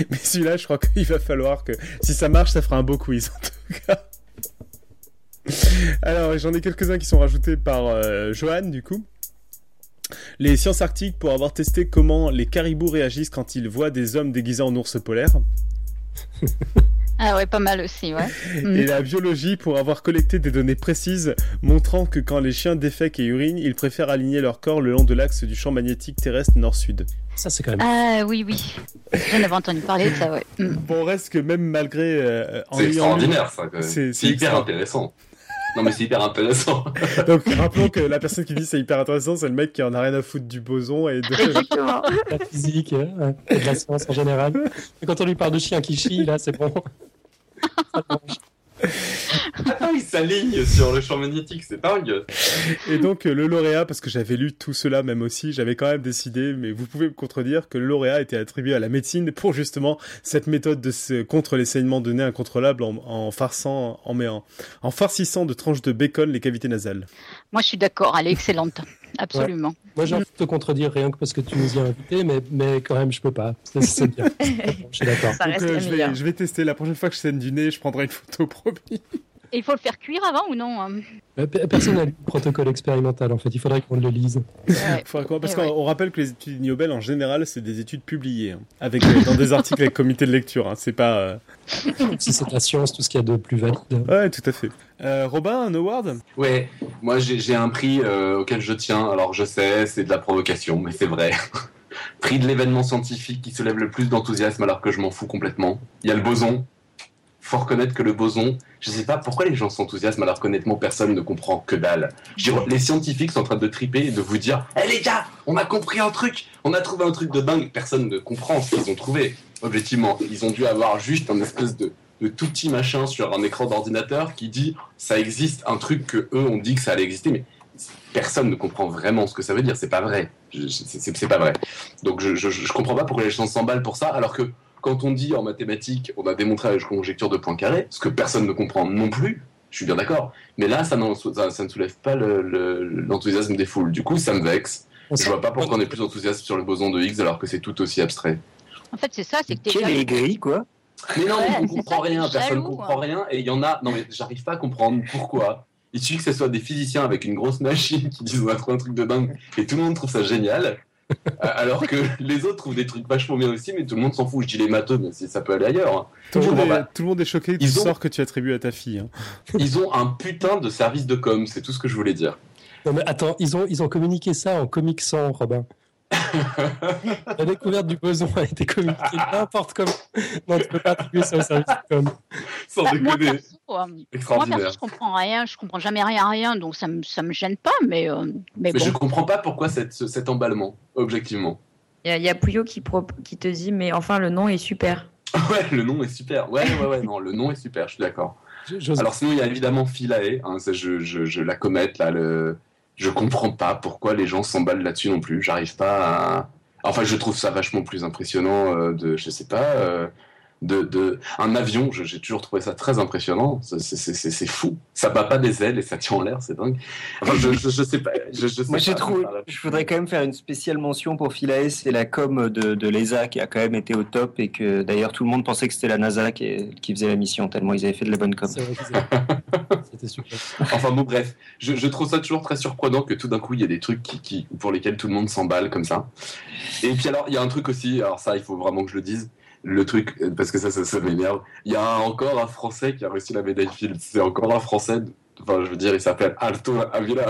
Mais celui-là, je crois qu'il va falloir que, si ça marche, ça fera un beau quiz en tout cas. Alors, j'en ai quelques-uns qui sont rajoutés par euh, Johan, du coup. Les sciences arctiques pour avoir testé comment les caribous réagissent quand ils voient des hommes déguisés en ours polaires. Ah ouais, pas mal aussi, ouais. Mm. Et la biologie pour avoir collecté des données précises montrant que quand les chiens défèquent et urinent, ils préfèrent aligner leur corps le long de l'axe du champ magnétique terrestre nord-sud. Ça, c'est quand même. Ah oui, oui. J'en avais entendu parler de ça, ouais. Mm. Bon, reste que même malgré. euh, en C'est extraordinaire, ça, quand même. C'est hyper intéressant. Non, mais c'est hyper intéressant. Donc, rappelons que la personne qui dit c'est hyper intéressant, c'est le mec qui en a rien à foutre du boson et de. Exactement. La physique euh, et de la science en général. Et quand on lui parle de chien qui chie, là, c'est bon. Ça Attends, il s'aligne sur le champ magnétique, c'est dingue. Et donc, euh, le lauréat, parce que j'avais lu tout cela même aussi, j'avais quand même décidé, mais vous pouvez me contredire, que le lauréat était attribué à la médecine pour justement cette méthode de ce- contre les saignements de nez incontrôlables en, en farçant, en, en, en farcissant de tranches de bacon les cavités nasales. Moi, je suis d'accord, elle est excellente. Absolument. Moi, j'ai envie de te contredire rien que parce que tu nous y as invités, mais, mais quand même, je peux pas. C'est- bien. Je suis d'accord. Euh, je, je vais tester. La prochaine fois que je saigne du nez, je prendrai une photo promis. Et il faut le faire cuire avant ou non hein Euh, pe- Personne n'a lu le protocole expérimental, en fait. Il faudrait qu'on le lise. Qu'on- parce Eh ouais. qu'on rappelle que les études Nobel en général c'est des études publiées hein, avec euh, dans des articles avec comité de lecture. hein, c'est pas. euh, si c'est la science, tout ce qu'il y a de plus valide. Ouais, tout à fait. Euh, Robin, un award? Ouais, moi j'ai j'ai un prix euh, auquel je tiens. Alors je sais, c'est de la provocation, mais c'est vrai. prix de l'événement scientifique qui soulève le plus d'enthousiasme alors que je m'en fous complètement. Il y a le boson. Faut reconnaître que le boson, je sais pas pourquoi les gens s'enthousiasment alors qu'honnêtement personne ne comprend que dalle. Les scientifiques sont en train de triper et de vous dire Hé les gars, on a compris un truc, on a trouvé un truc de dingue. Personne ne comprend ce qu'ils ont trouvé. Objectivement, ils ont dû avoir juste un espèce de, de tout petit machin sur un écran d'ordinateur qui dit ça existe, un truc que eux ont dit que ça allait exister, mais personne ne comprend vraiment ce que ça veut dire. C'est pas vrai. C'est pas vrai. Donc je, je, je comprends pas pourquoi les gens s'emballent pour ça, alors que quand on dit en mathématiques, on a démontré avec conjecture de points carrés, ce que personne ne comprend non plus. Je suis bien d'accord. Mais là, ça, n'en- ça, ça ne soulève pas le- le- l'enthousiasme des foules. Du coup, ça me vexe. On Je vois pas pourquoi on est plus enthousiaste sur le boson de Higgs alors que c'est tout aussi abstrait. En fait, c'est ça, c'est que Quel jaloux. aigri, quoi? Mais non, Ouais, on c'est comprend ça, rien, personne ne comprend rien, et il y en a. Non, mais j'arrive pas à comprendre pourquoi. Il suffit que ce soit des physiciens avec une grosse machine qui disent on a trouvé un truc de dingue, et tout le monde trouve ça génial. Euh, alors que les autres trouvent des trucs vachement bien aussi, mais tout le monde s'en fout. Je dis les matheux, mais ça peut aller ailleurs. hein. tout, le monde est, pas. tout le monde est choqué du Ils ont- sort que tu attribues à ta fille. hein. Ils ont un putain de service de com, c'est tout ce que je voulais dire. Non, mais attends, ils ont, ils ont communiqué ça en comic sans, Robin. La découverte du boson a été communiquée n'importe comment. Non, tu peux pas attribuer ça au service de com. Sans Bah, moi, perso, euh, moi, Extraordinaire. perso, je comprends rien, je comprends jamais rien, rien, donc ça me, ça me gêne pas, mais, euh, mais Mais bon. je comprends pas pourquoi cette- ce- cet emballement, objectivement. Il y a, il y a Pouillot qui, pro- qui te dit, mais enfin, le nom est super. Ouais, le nom est super. Ouais, ouais, ouais, non, le nom est super, je suis d'accord. Alors sinon, il y a évidemment Philae, hein, je, je, je la commette, là, le... je comprends pas pourquoi les gens s'emballent là-dessus non plus. J'arrive pas à... Enfin, je trouve ça vachement plus impressionnant euh, de, je sais pas, euh, de, de... Un avion, j'ai toujours trouvé ça très impressionnant. C'est- fou. Ça bat pas des ailes et ça tient en l'air, c'est dingue. Enfin, je, je, je sais pas. Je, je sais Moi, j'ai trouvé. Je voudrais quand même faire une spéciale mention pour Philae, c'est la com de, de l'ESA qui a quand même été au top et que d'ailleurs tout le monde pensait que c'était la NASA qui, qui faisait la mission tellement ils avaient fait de la bonne com. C'était super. Enfin bon, bref, je, je trouve ça toujours très surprenant que tout d'un coup il y a des trucs qui, qui- pour lesquels tout le monde s'emballe comme ça. Et puis alors, il y a un truc aussi, alors ça, il faut vraiment que je le dise. Le truc, parce que ça, ça, ça m'énerve. Il y a encore un Français qui a reçu la médaille Fields. C'est encore un Français. Enfin, je veux dire, il s'appelle Alto Avila.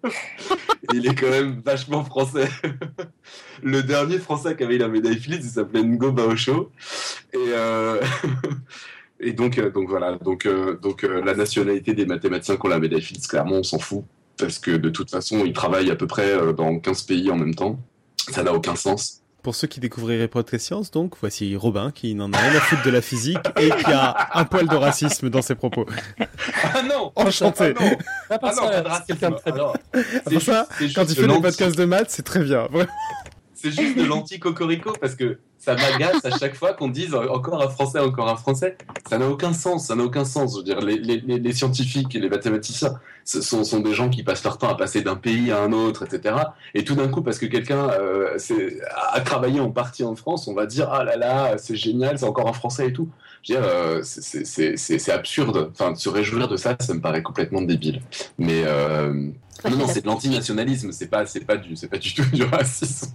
il est quand même vachement français. Le dernier Français qui avait la médaille Fields, il s'appelait Ngo Baosho. Et, euh, et donc, euh, donc voilà. Donc, euh, donc la nationalité des mathématiciens qui ont la médaille Fields, clairement, on s'en fout. Parce que de toute façon, ils travaillent à peu près dans 15 pays en même temps. Ça n'a aucun sens. Pour ceux qui découvriraient Podcast Science, donc, voici Robin qui n'en a rien à foutre de la physique et qui a un poil de racisme dans ses propos. Ah non Enchanté. Ah non Ah non, ça, de c'est quelqu'un de très bien. Pour ça, juste- c'est quand il fait de des podcasts de maths, c'est très bien. Vraiment. C'est juste de l'anti-cocorico parce que ça m'agace à chaque fois qu'on dise encore un français, encore un français. Ça n'a aucun sens, ça n'a aucun sens. Je veux dire, les, les- les- les scientifiques et les mathématiciens ce sont, sont des gens qui passent leur temps à passer d'un pays à un autre, etc. Et tout d'un coup, parce que quelqu'un euh, a travaillé en partie en France, on va dire ah là là, c'est génial, c'est encore un français et tout. Je veux dire, euh, c'est- absurde. Enfin, de se réjouir de ça, ça me paraît complètement débile. Mais euh, non, non, c'est de l'antinationalisme, c'est pas, c'est pas du, c'est pas du tout du racisme.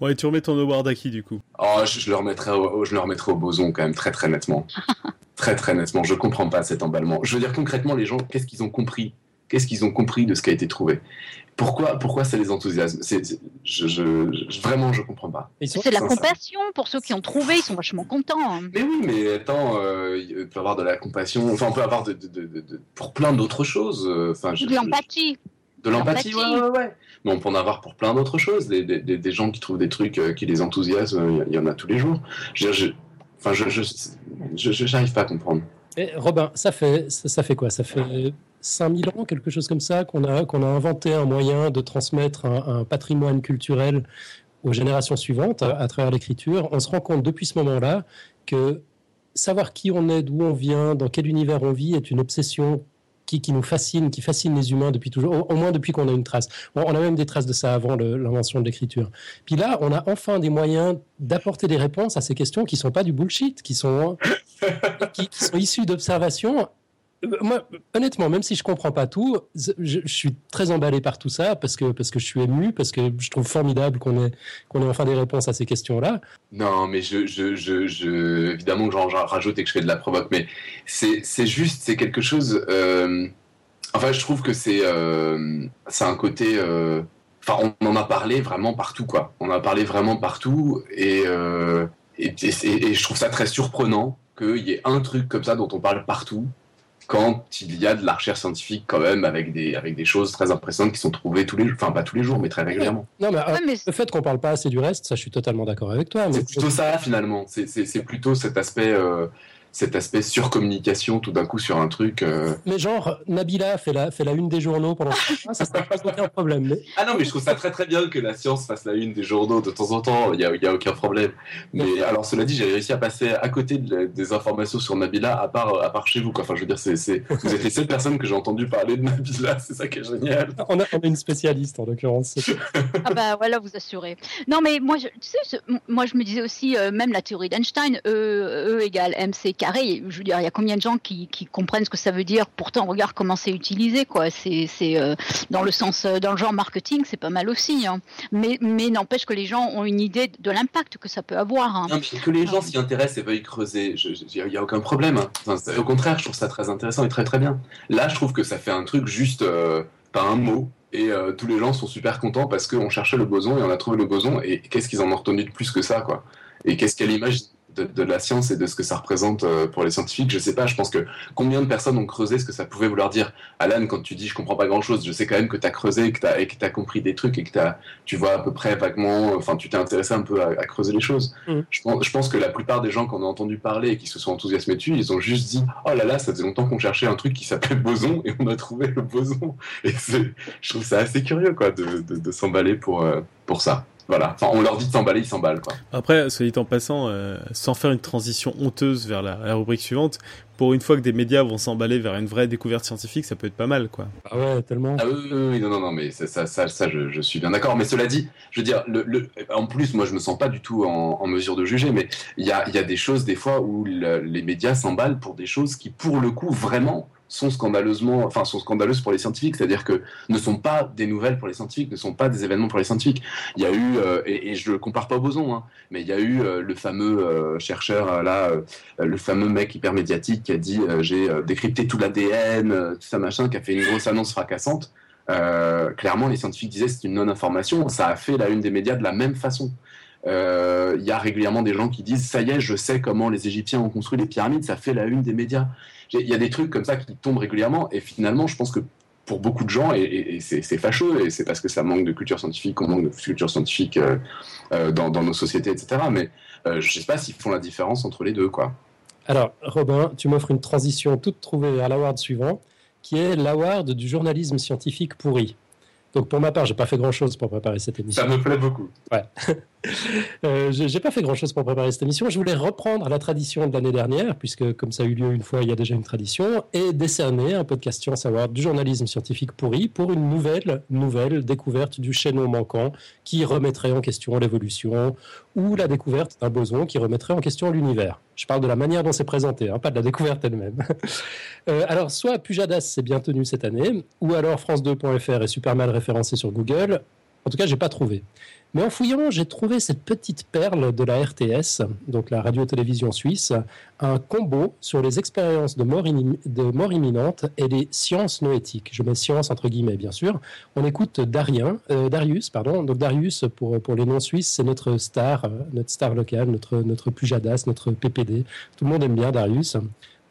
Bon, et tu remets ton award à qui, du coup? Oh, je, je le remettrai au, je le remettrai au boson quand même très très nettement. très très nettement. Je comprends pas cet emballement. Je veux dire concrètement, les gens, qu'est-ce qu'ils ont compris? Qu'est-ce qu'ils ont compris de ce qui a été trouvé? Pourquoi, pourquoi ça les enthousiasme? C'est- je, je- je- vraiment, je comprends pas. C'est de la compassion pour ceux qui ont trouvé, ils sont vachement contents. hein. Mais oui, mais attends, euh, il peut y avoir de la compassion. Enfin, on peut avoir de, de- de- de- de- pour plein d'autres choses. euh, Enfin, je- De je- l'empathie. De l'empathie, ouais, L'empathie. ouais, ouais. Mais on peut en avoir pour plein d'autres choses. Des, des- des- des gens qui trouvent des trucs euh, qui les enthousiasment, il y, en a tous les jours. Je, je- enfin, je, je, je- je- j'arrive pas à comprendre. Et Robin, ça fait, ça, ça fait quoi? Ça fait 5000 ans, quelque chose comme ça, qu'on a, qu'on a inventé un moyen de transmettre un, un patrimoine culturel aux générations suivantes à, à travers l'écriture. On se rend compte depuis ce moment-là que savoir qui on est, d'où on vient, dans quel univers on vit est une obsession qui, nous fascine, qui fascine les humains depuis toujours, au, moins depuis qu'on a une trace. On a même des traces de ça avant l'invention de l'écriture. Puis là, on a enfin des moyens d'apporter des réponses à ces questions qui sont pas du bullshit, qui sont, qui, qui sont issues d'observations Moi, honnêtement, même si je comprends pas tout, je, suis très emballé par tout ça parce que parce que je suis ému, parce que je trouve formidable qu'on ait qu'on ait enfin des réponses à ces questions-là. Non, mais je, je, je, évidemment que j'en rajoute et que je fais de la provoque, mais c'est juste, c'est quelque chose. euh, Enfin, je trouve que c'est euh, c'est un côté. euh, Enfin, on en a parlé vraiment partout, quoi. On en a parlé vraiment partout, et- et je trouve ça très surprenant qu'il y ait un truc comme ça dont on parle partout, quand il y a de la recherche scientifique quand même avec des avec des choses très impressionnantes qui sont trouvées tous les, enfin pas tous les jours, mais très régulièrement. Non, mais, euh, le fait qu'on parle pas assez du reste, ça, je suis totalement d'accord avec toi. Mais C'est plutôt ça finalement. C'est- C'est c'est plutôt cet aspect, euh, cet aspect surcommunication tout d'un coup sur un truc. euh. Mais genre, Nabila fait la, fait la une des journaux pendant ah, ça, ça pose aucun problème. Mais... Ah non, mais je trouve ça très très bien que la science fasse la une des journaux de temps en temps. Il y a, il y a aucun problème. Mais alors cela dit, j'ai réussi à passer à côté de des informations sur Nabila à part à part chez vous. Quoi. Enfin, je veux dire, c'est c'est- vous êtes les seules personnes que j'ai entendu parler de Nabila. C'est ça qui est génial. On a, on a une spécialiste en l'occurrence. Ah bah voilà, vous assurez. Non mais moi, je, tu sais, moi je me disais aussi, euh, même la théorie d'Einstein, E, e égale mc je veux dire, il y a combien de gens qui, comprennent ce que ça veut dire Pourtant, regarde comment c'est utilisé, quoi. C'est euh, dans le sens, euh, dans le genre marketing, c'est pas mal aussi. hein. Mais, n'empêche que les gens ont une idée de l'impact que ça peut avoir. hein. Que les gens s'y intéressent et veuillent creuser, il n'y a aucun problème. au contraire, je trouve ça très intéressant et très très bien. Là, je trouve que ça fait un truc juste euh, pas un mot. Et tous les gens sont super contents parce qu'on cherchait le boson et on a trouvé le boson. Et qu'est-ce qu'ils en ont retenu de plus que ça, quoi Et qu'est-ce qu'elle l'image de, de la science et de ce que ça représente euh, pour les scientifiques Je sais pas. Je pense que combien de personnes ont creusé ce que ça pouvait vouloir dire. Alan, quand tu dis je comprends pas grand-chose, je sais quand même que tu as creusé et que tu as, compris des trucs et que t'as- tu vois à peu près vaguement. Enfin, tu t'es intéressé un peu à, à creuser les choses. Je pense, je pense que la plupart des gens qu'on a entendu parler et qui se sont enthousiasmés dessus, ils ont juste dit Oh là là, ça faisait longtemps qu'on cherchait un truc qui s'appelait boson et on a trouvé le boson. Et je trouve ça assez curieux quoi, de, de, de s'emballer pour, euh, pour ça. Voilà. Enfin, on leur dit de s'emballer, ils s'emballent quoi. Après, soit dit en passant, euh, sans faire une transition honteuse vers la, la rubrique suivante, pour une fois que des médias vont s'emballer vers une vraie découverte scientifique, ça peut être pas mal, quoi. Ah ouais, tellement. Ah oui, oui, oui, non, non, non, mais ça, ça, ça, ça, je, je suis bien d'accord. Mais cela dit, je veux dire, le, le- en plus, moi, je me sens pas du tout en, en mesure de juger, mais il y a, il y a des choses, des fois, où le- les médias s'emballent pour des choses qui, pour le coup, vraiment sont scandaleusement, enfin, sont scandaleuses pour les scientifiques, c'est-à-dire que ne sont pas des nouvelles pour les scientifiques, ne sont pas des événements pour les scientifiques. Il y a eu, euh, et, et je le compare pas au boson, hein, mais il y a eu euh, le fameux euh, chercheur là, le fameux mec hyper médiatique qui a dit j'ai décrypté tout l'ADN, tout ça machin, qui a fait une grosse annonce fracassante. Clairement, les scientifiques disaient c'est une non-information. Ça a fait la une des médias de la même façon. Euh, Il y a régulièrement des gens qui disent ça y est, je sais comment les Égyptiens ont construit les pyramides. Ça fait la une des médias. Il y a des trucs comme ça qui tombent régulièrement. Et finalement, je pense que pour beaucoup de gens, et, et- et c'est fâcheux, et c'est parce que ça manque de culture scientifique, qu'on manque de culture scientifique euh, euh, dans, dans nos sociétés, etc. Mais euh, je sais pas s'ils font la différence entre les deux, quoi. Alors, Robin, tu m'offres une transition toute trouvée vers l'award suivant, qui est l'award du journalisme scientifique pourri. Donc, pour ma part, j'ai pas fait grand-chose pour préparer cette émission. Ça me plaît beaucoup. Ouais. Euh, j'ai pas fait grand-chose pour préparer cette émission. Je voulais reprendre la tradition de l'année dernière, puisque comme ça a eu lieu une fois, il y a déjà une tradition, et décerner un podcast Science Award du journalisme scientifique pourri pour une nouvelle, nouvelle découverte du chaînon manquant qui remettrait en question l'évolution ou la découverte d'un boson qui remettrait en question l'univers. Je parle de la manière dont c'est présenté, hein, pas de la découverte elle-même. Euh, alors, soit Pujadas s'est bien tenu cette année, ou alors France2.fr est super mal référencé sur Google. En tout cas, j'ai pas trouvé. Mais en fouillant, j'ai trouvé cette petite perle de la RTS, donc la radio-télévision suisse, un combo sur les expériences de mort, imminente et les sciences noétiques. Je mets science entre guillemets, bien sûr. On écoute Darien, euh, Darius, pardon. Donc Darius, pour, pour les non-suisses, c'est notre star, euh, notre star locale, notre, notre Pujadas, notre PPD. Tout le monde aime bien Darius.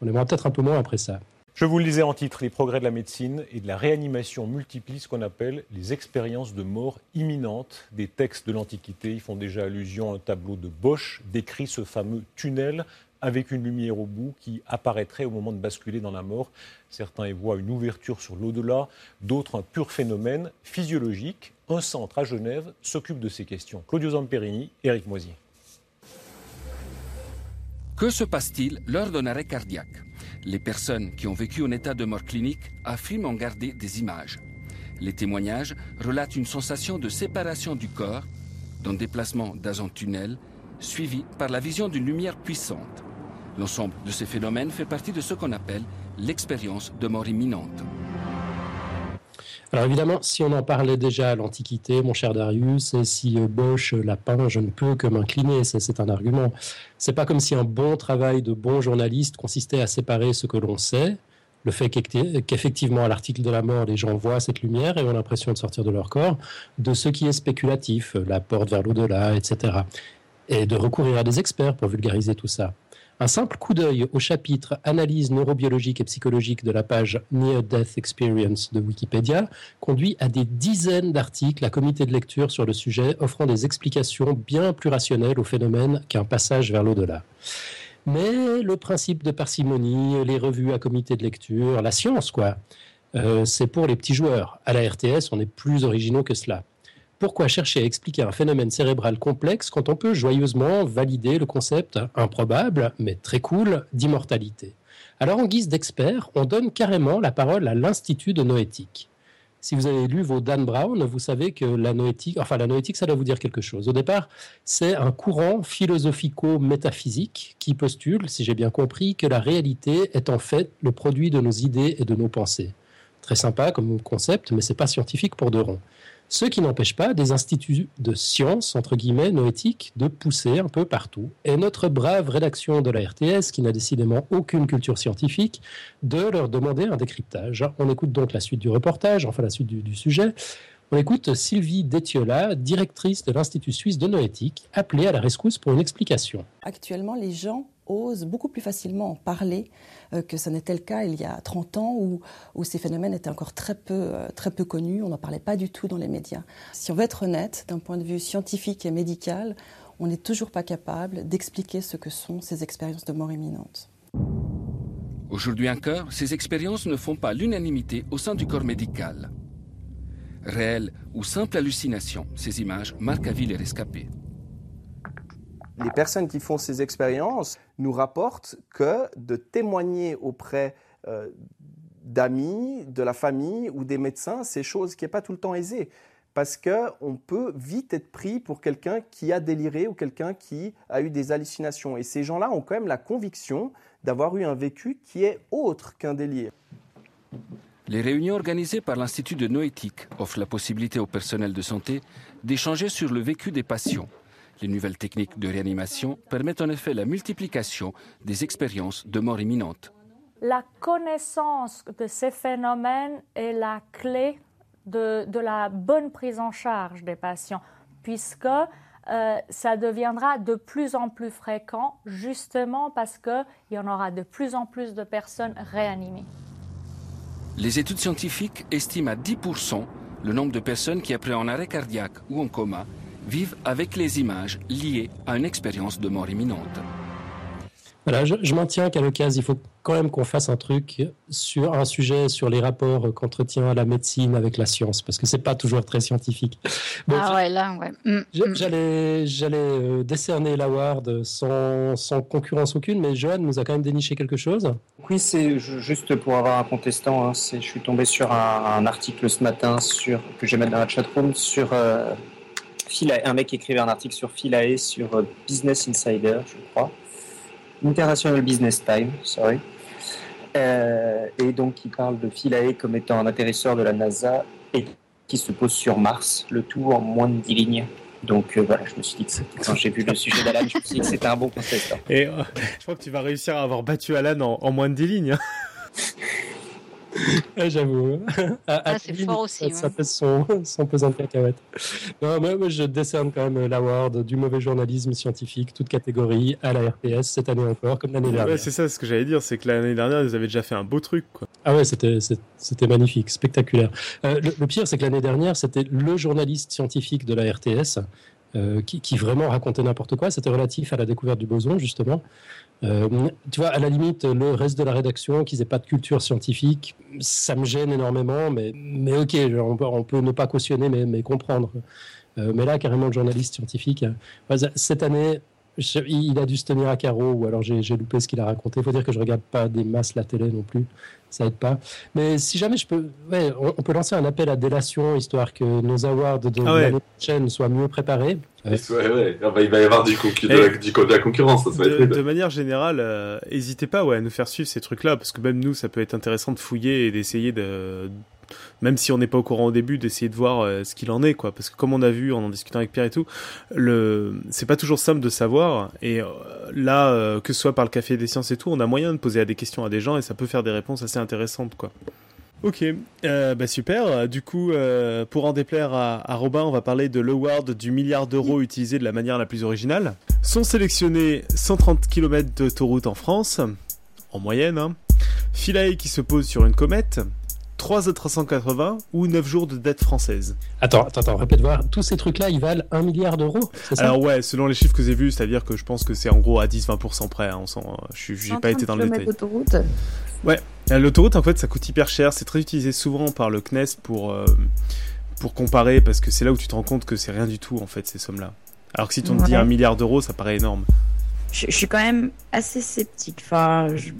On aimerait peut-être un peu moins après ça. Je vous le disais en titre, les progrès de la médecine et de la réanimation multiplient ce qu'on appelle les expériences de mort imminente. Des textes de l'Antiquité y font déjà allusion à un tableau de Bosch décrit ce fameux tunnel avec une lumière au bout qui apparaîtrait au moment de basculer dans la mort. Certains y voient une ouverture sur l'au-delà, d'autres un pur phénomène physiologique. Un centre à Genève s'occupe de ces questions. Claudio Zamperini, Éric Moisier. Que se passe-t-il lors d'un arrêt cardiaque? Les personnes qui ont vécu en état de mort clinique affirment en garder des images. Les témoignages relatent une sensation de séparation du corps, d'un déplacement dans un tunnel, suivi par la vision d'une lumière puissante. L'ensemble de ces phénomènes fait partie de ce qu'on appelle l'expérience de mort imminente. Alors évidemment, si on en parlait déjà à l'Antiquité, mon cher Darius, et si euh, Bosch euh, l'a peint, je ne peux que m'incliner, c'est un argument. C'est pas comme si un bon travail de bon journaliste consistait à séparer ce que l'on sait, le fait qu'effecti- qu'effectivement à l'article de la mort, les gens voient cette lumière et ont l'impression de sortir de leur corps, de ce qui est spéculatif, la porte vers l'au-delà, etc. Et de recourir à des experts pour vulgariser tout ça. Un simple coup d'œil au chapitre Analyse neurobiologique et psychologique de la page Near Death Experience de Wikipédia conduit à des dizaines d'articles à comité de lecture sur le sujet, offrant des explications bien plus rationnelles au phénomène qu'un passage vers l'au-delà. Mais le principe de parcimonie, les revues à comité de lecture, la science, quoi, euh, c'est pour les petits joueurs. À la RTS, on est plus originaux que cela. Pourquoi chercher à expliquer un phénomène cérébral complexe quand on peut joyeusement valider le concept improbable, mais très cool, d'immortalité? Alors, en guise d'expert, on donne carrément la parole à l'Institut de noétique. Si vous avez lu vos Dan Brown, vous savez que la noétique, enfin la noétique, ça doit vous dire quelque chose. Au départ, c'est un courant philosophico-métaphysique qui postule, si j'ai bien compris, que la réalité est en fait le produit de nos idées et de nos pensées. Très sympa comme concept, mais c'est pas scientifique pour de rond. Ce qui n'empêche pas des instituts de sciences, entre guillemets, noétiques, de pousser un peu partout. Et notre brave rédaction de la RTS, qui n'a décidément aucune culture scientifique, de leur demander un décryptage. On écoute donc la suite du reportage, enfin la suite du, sujet. On écoute Sylvie Détiola, directrice de l'Institut suisse de noétique, appelée à la rescousse pour une explication. Actuellement, les gens osent beaucoup plus facilement en parler euh, que ce n'était le cas il y a 30 ans où, où ces phénomènes étaient encore très peu, euh, très peu connus, on n'en parlait pas du tout dans les médias. Si on veut être honnête, d'un point de vue scientifique et médical, on n'est toujours pas capable d'expliquer ce que sont ces expériences de mort imminente. Aujourd'hui encore, ces expériences ne font pas l'unanimité au sein du corps médical. Réelles ou simple hallucination, ces images marquent à vie les rescapés. Les personnes qui font ces expériences nous rapportent que de témoigner auprès euh, d'amis, de la famille ou des médecins, c'est chose qui n'est pas tout le temps aisée. Parce qu'on peut vite être pris pour quelqu'un qui a déliré ou quelqu'un qui a eu des hallucinations. Et ces gens-là ont quand même la conviction d'avoir eu un vécu qui est autre qu'un délire. Les réunions organisées par l'Institut de noétique offrent la possibilité au personnel de santé d'échanger sur le vécu des patients. Les nouvelles techniques de réanimation permettent en effet la multiplication des expériences de mort imminente. La connaissance de ces phénomènes est la clé de, de la bonne prise en charge des patients, puisque euh, ça deviendra de plus en plus fréquent, justement parce qu'il y en aura de plus en plus de personnes réanimées. Les études scientifiques estiment à 10% le nombre de personnes qui, après un arrêt cardiaque ou en coma, vivent avec les images liées à une expérience de mort imminente. Voilà, je, je maintiens qu'à l'occasion, il faut quand même qu'on fasse un truc sur un sujet sur les rapports qu'entretient la médecine avec la science, parce que c'est pas toujours très scientifique. Bon, ah ouais, là, ouais. Mm, je- J'allais, j'allais euh, décerner l'award sans, sans concurrence aucune, mais Johan nous a quand même déniché quelque chose. Oui, c'est ju- juste pour avoir un contestant. hein, c'est- je suis tombé sur un, un article ce matin sur, que je vais mettre dans la chatroom sur euh, Philae- un mec qui écrivait un article sur Philae sur euh, Business Insider, je crois. International Business Time, sorry. Euh, et donc, il parle de Philae comme étant un atterrisseur de la NASA et qui se pose sur Mars, le tout en moins de 10 lignes. Donc euh, voilà, je me suis dit que c'était- quand j'ai vu le sujet d'Alan, je me suis dit que c'était un bon contestant. Et euh, je crois que tu vas réussir à avoir battu Alan en, en moins de 10 lignes. hein. Ouais, J'avoue. Ah, c'est Kevin, fort aussi, Ça, ça ouais. pèse son, son pesant de cacahuètes. Non, moi, moi, je décerne quand même l'award du mauvais journalisme scientifique, toute catégorie, à la RTS cette année encore, comme l'année dernière. Ouais, c'est ça ce que j'allais dire, c'est que l'année dernière, ils avaient déjà fait un beau truc. Quoi. Ah ouais, c'était magnifique, spectaculaire. Euh, le, le pire, c'est que l'année dernière, c'était le journaliste scientifique de la RTS euh, qui, qui vraiment racontait n'importe quoi. C'était relatif à la découverte du boson, justement. Euh, tu vois, à la limite, le reste de la rédaction, qu'ils n'aient pas de culture scientifique, ça me gêne énormément, mais, mais ok, on, peut, ne pas cautionner, mais, comprendre. Euh, mais là, carrément, le journaliste scientifique. euh, cette année, je- il a dû se tenir à carreau ou alors j'ai loupé ce qu'il a raconté. Il faut dire que je regarde pas des masses la télé non plus. Ça aide pas. Mais si jamais je peux, ouais, on, on peut lancer un appel à délation histoire que nos awards de Ah ouais. l'année prochaine soient mieux préparés. Ouais, ouais. Ah bah, il va y avoir du de, la, du- de la concurrence, ça, ça va être De, manière générale, euh, n'hésitez pas ouais, à nous faire suivre ces trucs-là, parce que même nous, ça peut être intéressant de fouiller et d'essayer de, même si on n'est pas au courant au début, d'essayer de voir euh, ce qu'il en est, quoi. Parce que comme on a vu en en discutant avec Pierre et tout, c'est pas toujours simple de savoir. Et euh, là, euh, que ce soit par le Café des Sciences et tout, on a moyen de poser des questions à des gens et ça peut faire des réponses assez intéressantes, quoi. Ok, bah super. Du coup, pour en déplaire à, à Robin, on va parler de l'award du milliard d'euros utilisé de la manière la plus originale. Sont sélectionnés 130 km d'autoroute en France, en moyenne. Hein. Philae qui se pose sur une comète, 3 A380 ou 9 jours de dette française. Attends, attends, attends, répète voir. Tous ces trucs-là, ils valent un milliard d'euros. Alors ouais, selon les chiffres que j'ai vus, c'est-à-dire que je pense que c'est en gros à 10-20% près. hein, on euh, je j'ai pas été dans le détail. Ouais, l'autoroute en fait ça coûte hyper cher, c'est très utilisé souvent par le CNES pour, euh, pour comparer parce que c'est là où tu te rends compte que c'est rien du tout en fait ces sommes-là. Alors que si on te dit Ouais. un milliard d'euros, ça paraît énorme. Je, je suis quand même assez sceptique. Enfin, je-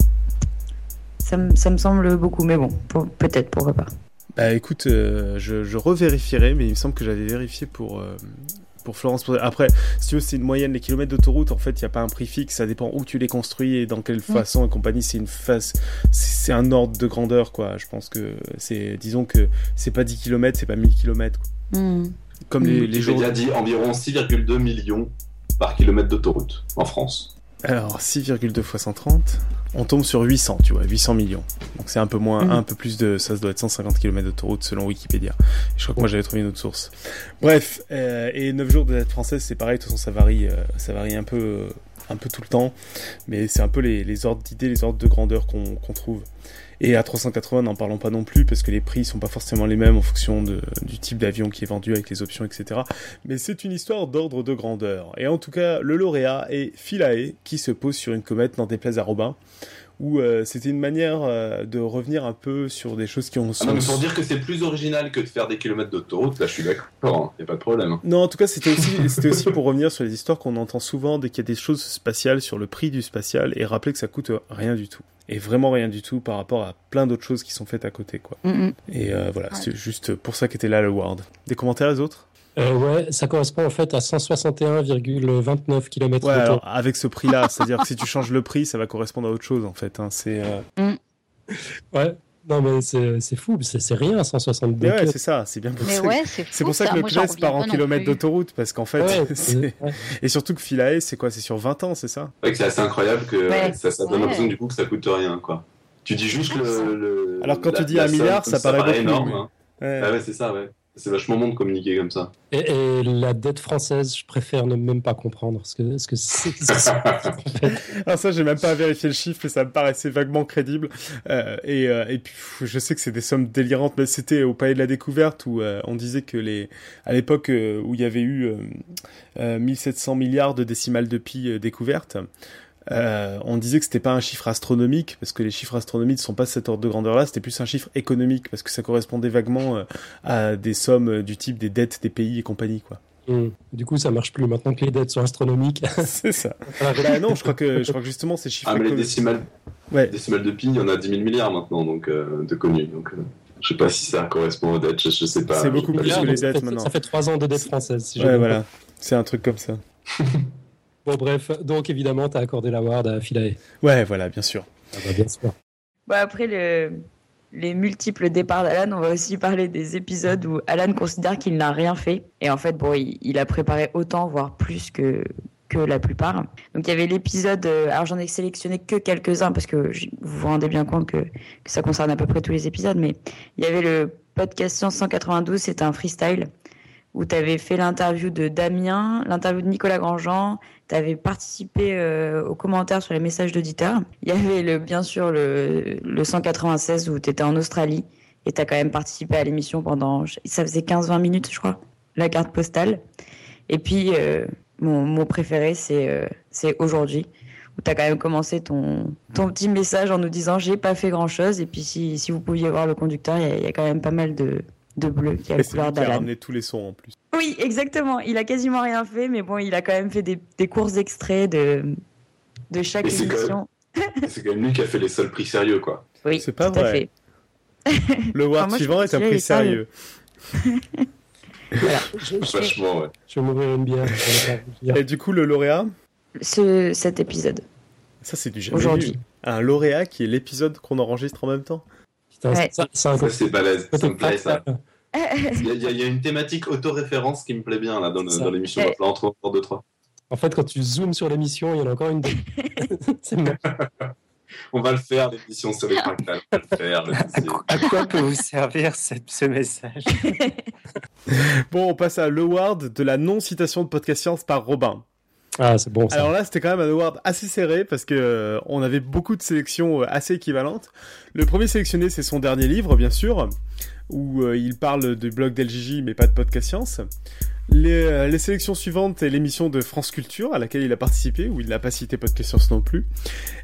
ça, me- ça me semble beaucoup, mais bon, pour- peut-être, pourquoi pas. Bah écoute, euh, je, je revérifierai, mais il me semble que j'avais vérifié pour, euh, pour Florence. Après, si tu veux, c'est une moyenne, les kilomètres d'autoroute, en fait, il n'y a pas un prix fixe, ça dépend où tu les construis et dans quelle façon et compagnie. C'est une face, c'est c'est un ordre de grandeur, quoi. Je pense que c'est, disons que c'est pas 10 km, c'est pas 1000 km. Comme les, les jours. Wikipédia dit environ 6,2 millions par kilomètre d'autoroute en France. Alors, 6,2 fois 130, on tombe sur 800, tu vois, 800 millions. Donc c'est un peu moins, Mhm. un peu plus de, ça doit être 150 km d'autoroute selon Wikipédia. Je crois que moi j'avais trouvé une autre source. Bref, euh, et 9 jours de dette française, c'est pareil, de toute façon ça varie, euh, ça varie un peu, euh, un peu tout le temps, mais c'est un peu les, les ordres d'idées, les ordres de grandeur qu'on qu'on trouve. Et à 380, n'en parlons pas non plus, parce que les prix sont pas forcément les mêmes en fonction de, du type d'avion qui est vendu avec les options, etc. Mais c'est une histoire d'ordre de grandeur. Et en tout cas, le lauréat est Philae, qui se pose sur une comète dans des places à Robin, où euh, c'était une manière euh, de revenir un peu sur des choses qui ont... Ah non, mais pour dire que c'est plus original que de faire des kilomètres d'autoroute, là je suis d'accord, il n'y a pas de problème. hein. Non, en tout cas, c'était aussi, aussi pour revenir sur les histoires qu'on entend souvent dès qu'il y a des choses spatiales sur le prix du spatial et rappeler que ça coûte rien du tout. Et vraiment rien du tout par rapport à plein d'autres choses qui sont faites à côté, quoi. Mhm. Et euh, voilà, c'est juste pour ça qu'était là le Ward. Des commentaires les autres? Euh, ouais, ça correspond en fait à 161,29 km Ouais, alors, avec ce prix-là, c'est-à-dire que si tu changes le prix, ça va correspondre à autre chose, en fait. hein. C'est. euh, Ouais, non mais c'est c'est fou, c'est c'est rien 162 Mais ouais, km. c'est ça, c'est bien pour Mais ça. ouais, c'est pour ça, ça. que le Moi, CNES part en kilomètres d'autoroute, parce qu'en fait, Ouais, c'est- et surtout que Philae, c'est quoi C'est sur 20 ans, c'est ça? Que c'est assez incroyable que Ouais. ça, ça donne Ouais. l'impression du coup que ça coûte rien, quoi. Tu dis juste le. le- Alors, quand la- tu dis un milliard, ça paraît beaucoup, énorme. mais- hein. Ouais. Ah ouais, c'est ça, ouais. C'est vachement bon de communiquer comme ça. Et, et la dette française, je préfère ne même pas comprendre ce que ce que c'est. ce que c'est, en fait. Alors ça, j'ai même pas vérifié le chiffre, mais ça me paraissait vaguement crédible. Euh, et, euh, et puis, pff, je sais que c'est des sommes délirantes, mais c'était au Palais de la Découverte où euh, on disait que les, à l'époque euh, où il y avait eu euh, euh, 1700 milliards de décimales de pi euh, découvertes, euh, on disait que c'était pas un chiffre astronomique parce que les chiffres astronomiques ne sont pas de cet ordre de grandeur-là, c'était plus un chiffre économique parce que ça correspondait vaguement euh, à des sommes euh, du type des dettes des pays et compagnie, quoi. Hum. Du coup, ça marche plus maintenant que les dettes sont astronomiques. c'est ça. Bah non, je crois que je crois que justement ces chiffres. Ah, mais les décimales, Ouais. décimales de pi, il y en a 10 000 milliards maintenant, donc euh, de connus. Donc, euh, je sais pas si ça correspond aux dettes, je, je sais pas. C'est beaucoup plus les que les ça, dettes fait, maintenant. ça fait trois ans de dette française. Si Ouais, voilà. C'est un truc comme ça. Bon, bref, donc évidemment, tu as accordé l'award à Philae. Ouais, voilà, bien sûr. Ah bah, bien sûr. Bon, après le, les multiples départs d'Alan, on va aussi parler des épisodes où Alan considère qu'il n'a rien fait. Et en fait, bon, il, il a préparé autant, voire plus que, que la plupart. Donc il y avait l'épisode, euh, alors j'en ai sélectionné que quelques-uns parce que vous vous rendez bien compte que, que ça concerne à peu près tous les épisodes, mais il y avait le podcast Science 192, c'était un freestyle où tu avais fait l'interview de Damien, l'interview de Nicolas Grandjean, tu avais participé euh, aux commentaires sur les messages d'auditeurs. Il y avait le, bien sûr le, le 196 où tu étais en Australie et tu as quand même participé à l'émission pendant, ça faisait 15-20 minutes je crois, la carte postale. Et puis euh, mon, mon préféré c'est euh, c'est aujourd'hui où tu as quand même commencé ton, ton petit message en nous disant j'ai pas fait grand chose et puis si, si vous pouviez voir le conducteur, il y, a quand même pas mal de, de bleu qui a Et la c'est couleur lui qui a d'Alan. ramené tous les sons en plus. Oui, exactement. Il a quasiment rien fait, mais bon, il a quand même fait des, des courts extraits de, de chaque Et c'est quand émission. C'est quand même lui qui a fait les seuls prix sérieux, quoi. Oui, C'est pas tout à vrai. fait. Le award Enfin, moi, je suivant est un prix sérieux. Voilà, je, je- Vachement, ouais. je vais m'ouvrir une bière. Et du coup, le lauréat, Ce, cet épisode. ça c'est du jamais Aujourd'hui. Un lauréat qui est l'épisode qu'on enregistre en même temps. Putain, Ouais. ça, Ça, c'est balèze. Ça me plaît, ça. Il y, a, il y une thématique autoréférence qui me plaît bien, là, dans, l'émission. On encore deux, trois. En fait, quand tu zoomes sur l'émission, il y en a encore une. c'est. On va le faire, l'émission sur les fractales. On va le faire. le dossier. À quoi peut vous servir cette- ce message? Bon, on passe à l'award de la non-citation de Podcast Science par Robin. Ah, c'est bon. Alors là, c'était quand même un award assez serré parce que euh, on avait beaucoup de sélections euh, assez équivalentes. Le premier sélectionné, c'est son dernier livre, bien sûr, où euh, il parle du blog d'LGJ, mais pas de Podcast Science. Les, sélections suivantes est l'émission de France Culture, à laquelle il a participé, où il n'a pas cité Podcast Science non plus.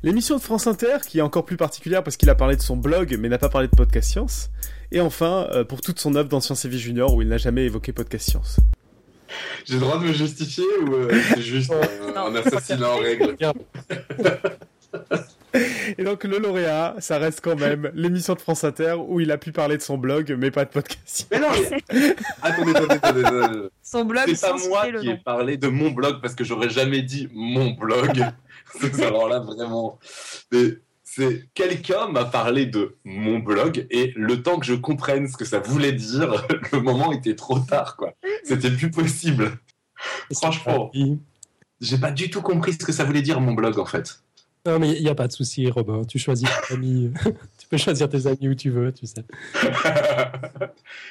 L'émission de France Inter, qui est encore plus particulière parce qu'il a parlé de son blog, mais n'a pas parlé de Podcast Science. Et enfin, pour toute son œuvre dans Science et Vie Junior, où il n'a jamais évoqué Podcast Science. J'ai le droit de me justifier ou euh, c'est juste un, un assassinat en règle? Et donc le lauréat, ça reste quand même l'émission de France Inter où il a pu parler de son blog, mais pas de podcast. Mais non, mais... attendez, attendez, attendez, attendez. Son blog C'est pas moi qui ai parlé de mon blog parce que j'aurais jamais dit mon blog. Alors là, vraiment. Mais c'est quelqu'un m'a parlé de mon blog et le temps que je comprenne ce que ça voulait dire, le moment était trop tard, quoi. C'était plus possible. Franchement, j'ai pas du tout compris ce que ça voulait dire mon blog en fait. Non, mais il n'y a pas de souci, Robin. Tu choisis tes amis. tu peux choisir tes amis où tu veux, tu sais.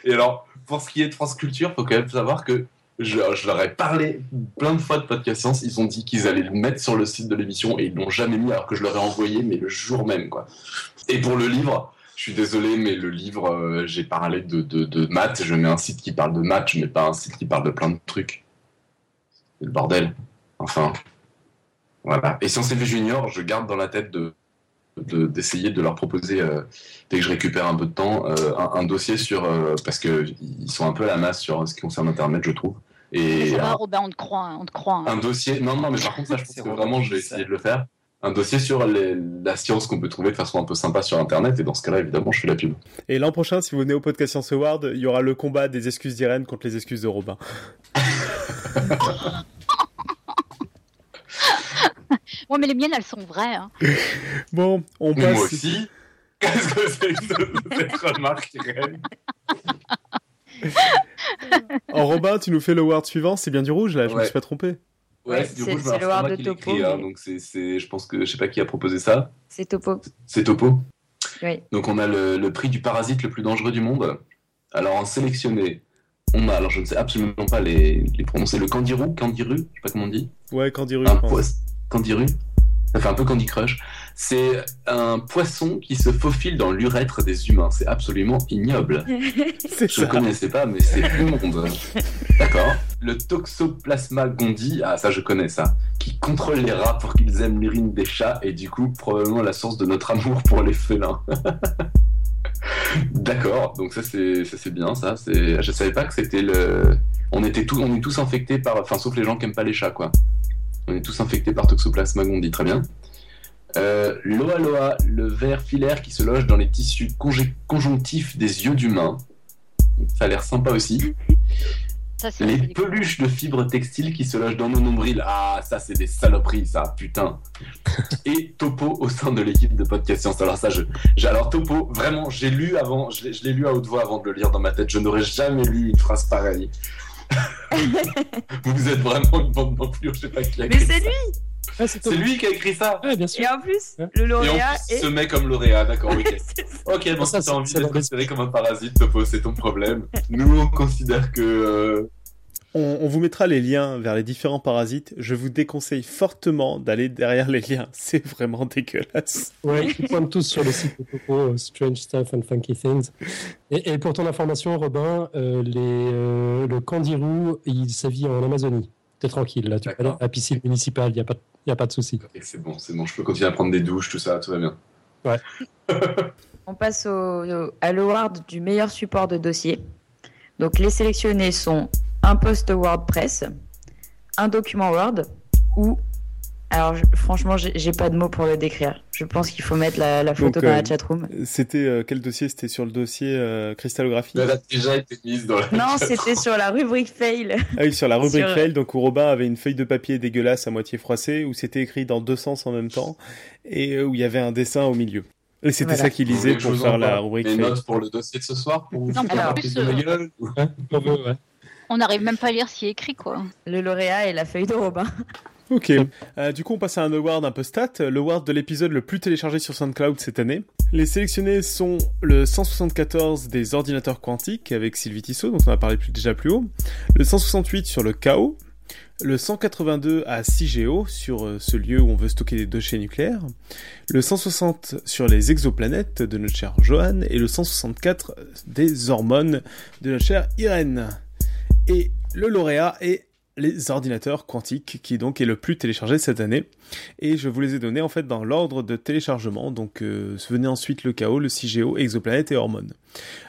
Et alors, pour ce qui est de France Culture, faut quand même savoir que je, leur ai parlé plein de fois de Podcast Science. Ils ont dit qu'ils allaient le mettre sur le site de l'émission et ils l'ont jamais mis alors que je leur ai envoyé, mais le jour même, quoi. Et pour le livre, je suis désolé, mais le livre, euh, j'ai parlé de, maths. Je mets un site qui parle de maths, je mets pas un site qui parle de plein de trucs. C'est le bordel. Enfin, voilà. Et Science et Junior, je garde dans la tête de de- d'essayer de, leur proposer euh, dès que je récupère un peu de temps euh, un, dossier sur euh, parce que ils sont un peu à la masse sur ce qui concerne internet je trouve et Ça va, un, Robin, on te croit, hein, on te croit. hein. un dossier non non mais par contre ça je pense que vraiment je vais essayer de le faire un dossier sur les- la science qu'on peut trouver de façon un peu sympa sur internet et dans ce cas là évidemment je fais la pub Et l'an prochain, si vous venez au Podcast Science Award, il y aura le combat des excuses d'Irène contre les excuses de Robin. Ouais, mais les miennes, elles sont vraies. hein. Bon, on passe. moi aussi qu'est-ce que c'est que ce- cette remarque Irène? En Robin, tu nous fais le word suivant, c'est bien du rouge là, je me Ouais. suis pas trompé. ouais, Ouais, c'est du rouge, c'est le Word de Topo, écrit, hein, donc c'est c'est je pense que je sais pas qui a proposé ça C'est Topo. c'est Topo Oui. Donc on a le, le prix du parasite le plus dangereux du monde. Alors en sélectionné, on a, alors je ne sais absolument pas les, les prononcer, le candiru, candiru, je sais pas comment on dit. Ouais, Candiru, Un poisson, candiru Ça fait un peu Candy Crush. C'est un poisson qui se faufile dans l'urètre des humains. C'est absolument ignoble. C'est Je ne connaissais pas, mais c'est immonde. D'accord. Le Toxoplasma gondii, ah ça je connais ça, qui contrôle les rats pour qu'ils aiment l'urine des chats et du coup probablement la source de notre amour pour les félins. D'accord, donc ça c'est ça c'est bien ça. C'est je savais pas que c'était le. On était tous on est tous infectés par enfin sauf les gens qui aiment pas les chats quoi. On est tous infectés par Toxoplasma gondii très bien. Euh, Loa Loa, le ver filaire qui se loge dans les tissus conjonctifs des yeux d'humain. Ça a l'air sympa aussi. Ça, Les peluches de fibres textiles qui se logent dans nos nombrils. Ah, ça, c'est des saloperies, ça, putain. Et Topo au sein de l'équipe de Podcast Science. Alors, ça, je. Alors, Topo, vraiment, j'ai lu avant, je l'ai lu à haute voix avant de le lire dans ma tête. Je n'aurais jamais lu une phrase pareille. Vous êtes vraiment une bande d'enflures, je sais pas qui a Mais c'est ça. Lui C'est lui qui a écrit ça Ouais, bien sûr. Et en plus, le Et lauréat en plus, il est. se met comme lauréat, d'accord, ok. Ok, bon, Ça, si t'as envie c'est d'être considéré comme un parasite, Topo, c'est ton problème. Nous, on considère que. euh, On, on vous mettra les liens vers les différents parasites. Je vous déconseille fortement d'aller derrière les liens. C'est vraiment dégueulasse. Ouais, ils pointent tous sur le site de Topo, euh, Strange Stuff and Funky Things. Et, et pour ton information, Robin, euh, les, euh, le kandiru, il sévit en Amazonie. T'es tranquille, là, tu aller à la piscine municipale, il n'y a, pas- y a pas de souci. C'est bon, c'est bon, je peux continuer à prendre des douches, tout ça, tout va bien. Ouais. On passe au, au- à l'award du meilleur support de dossier. Donc les sélectionnés sont un post WordPress, un document Word ou alors franchement j'ai pas de mots pour le décrire. Je pense qu'il faut mettre la, la photo Donc, dans euh, la chatroom. C'était euh, quel dossier? C'était sur le dossier euh, cristallographie? Elle a déjà été mise dans la. Non, c'était sur la rubrique fail. Ah oui, sur la rubrique Sur- fail, donc où Robin avait une feuille de papier dégueulasse à moitié froissée, où c'était écrit dans deux sens en même temps, et euh, où il y avait un dessin au milieu. Et c'était Voilà. ça qu'il lisait pour faire la rubrique fail. notes pour le dossier de ce soir pour vous Non, foutre mais en la plus, de euh, gueule On n'arrive même pas à lire ce qui est écrit, quoi. Le lauréat et la feuille de Robin. Ok. Euh, du coup, on passe à un award un peu stat, le award de l'épisode le plus téléchargé sur SoundCloud cette année. Les sélectionnés sont le 174 des ordinateurs quantiques avec Sylvie Tissot, dont on a parlé plus- déjà plus haut, le 168 sur le chaos, le 182 à CIGEO sur euh, ce lieu où on veut stocker des déchets nucléaires, le 160 sur les exoplanètes de notre cher Johan et le 164 des hormones de notre chère Irène. Et le lauréat est les ordinateurs quantiques, qui donc est le plus téléchargé cette année. Et je vous les ai donnés en fait dans l'ordre de téléchargement. Donc euh, venait ensuite le chaos, le CIGEO, exoplanète et hormones.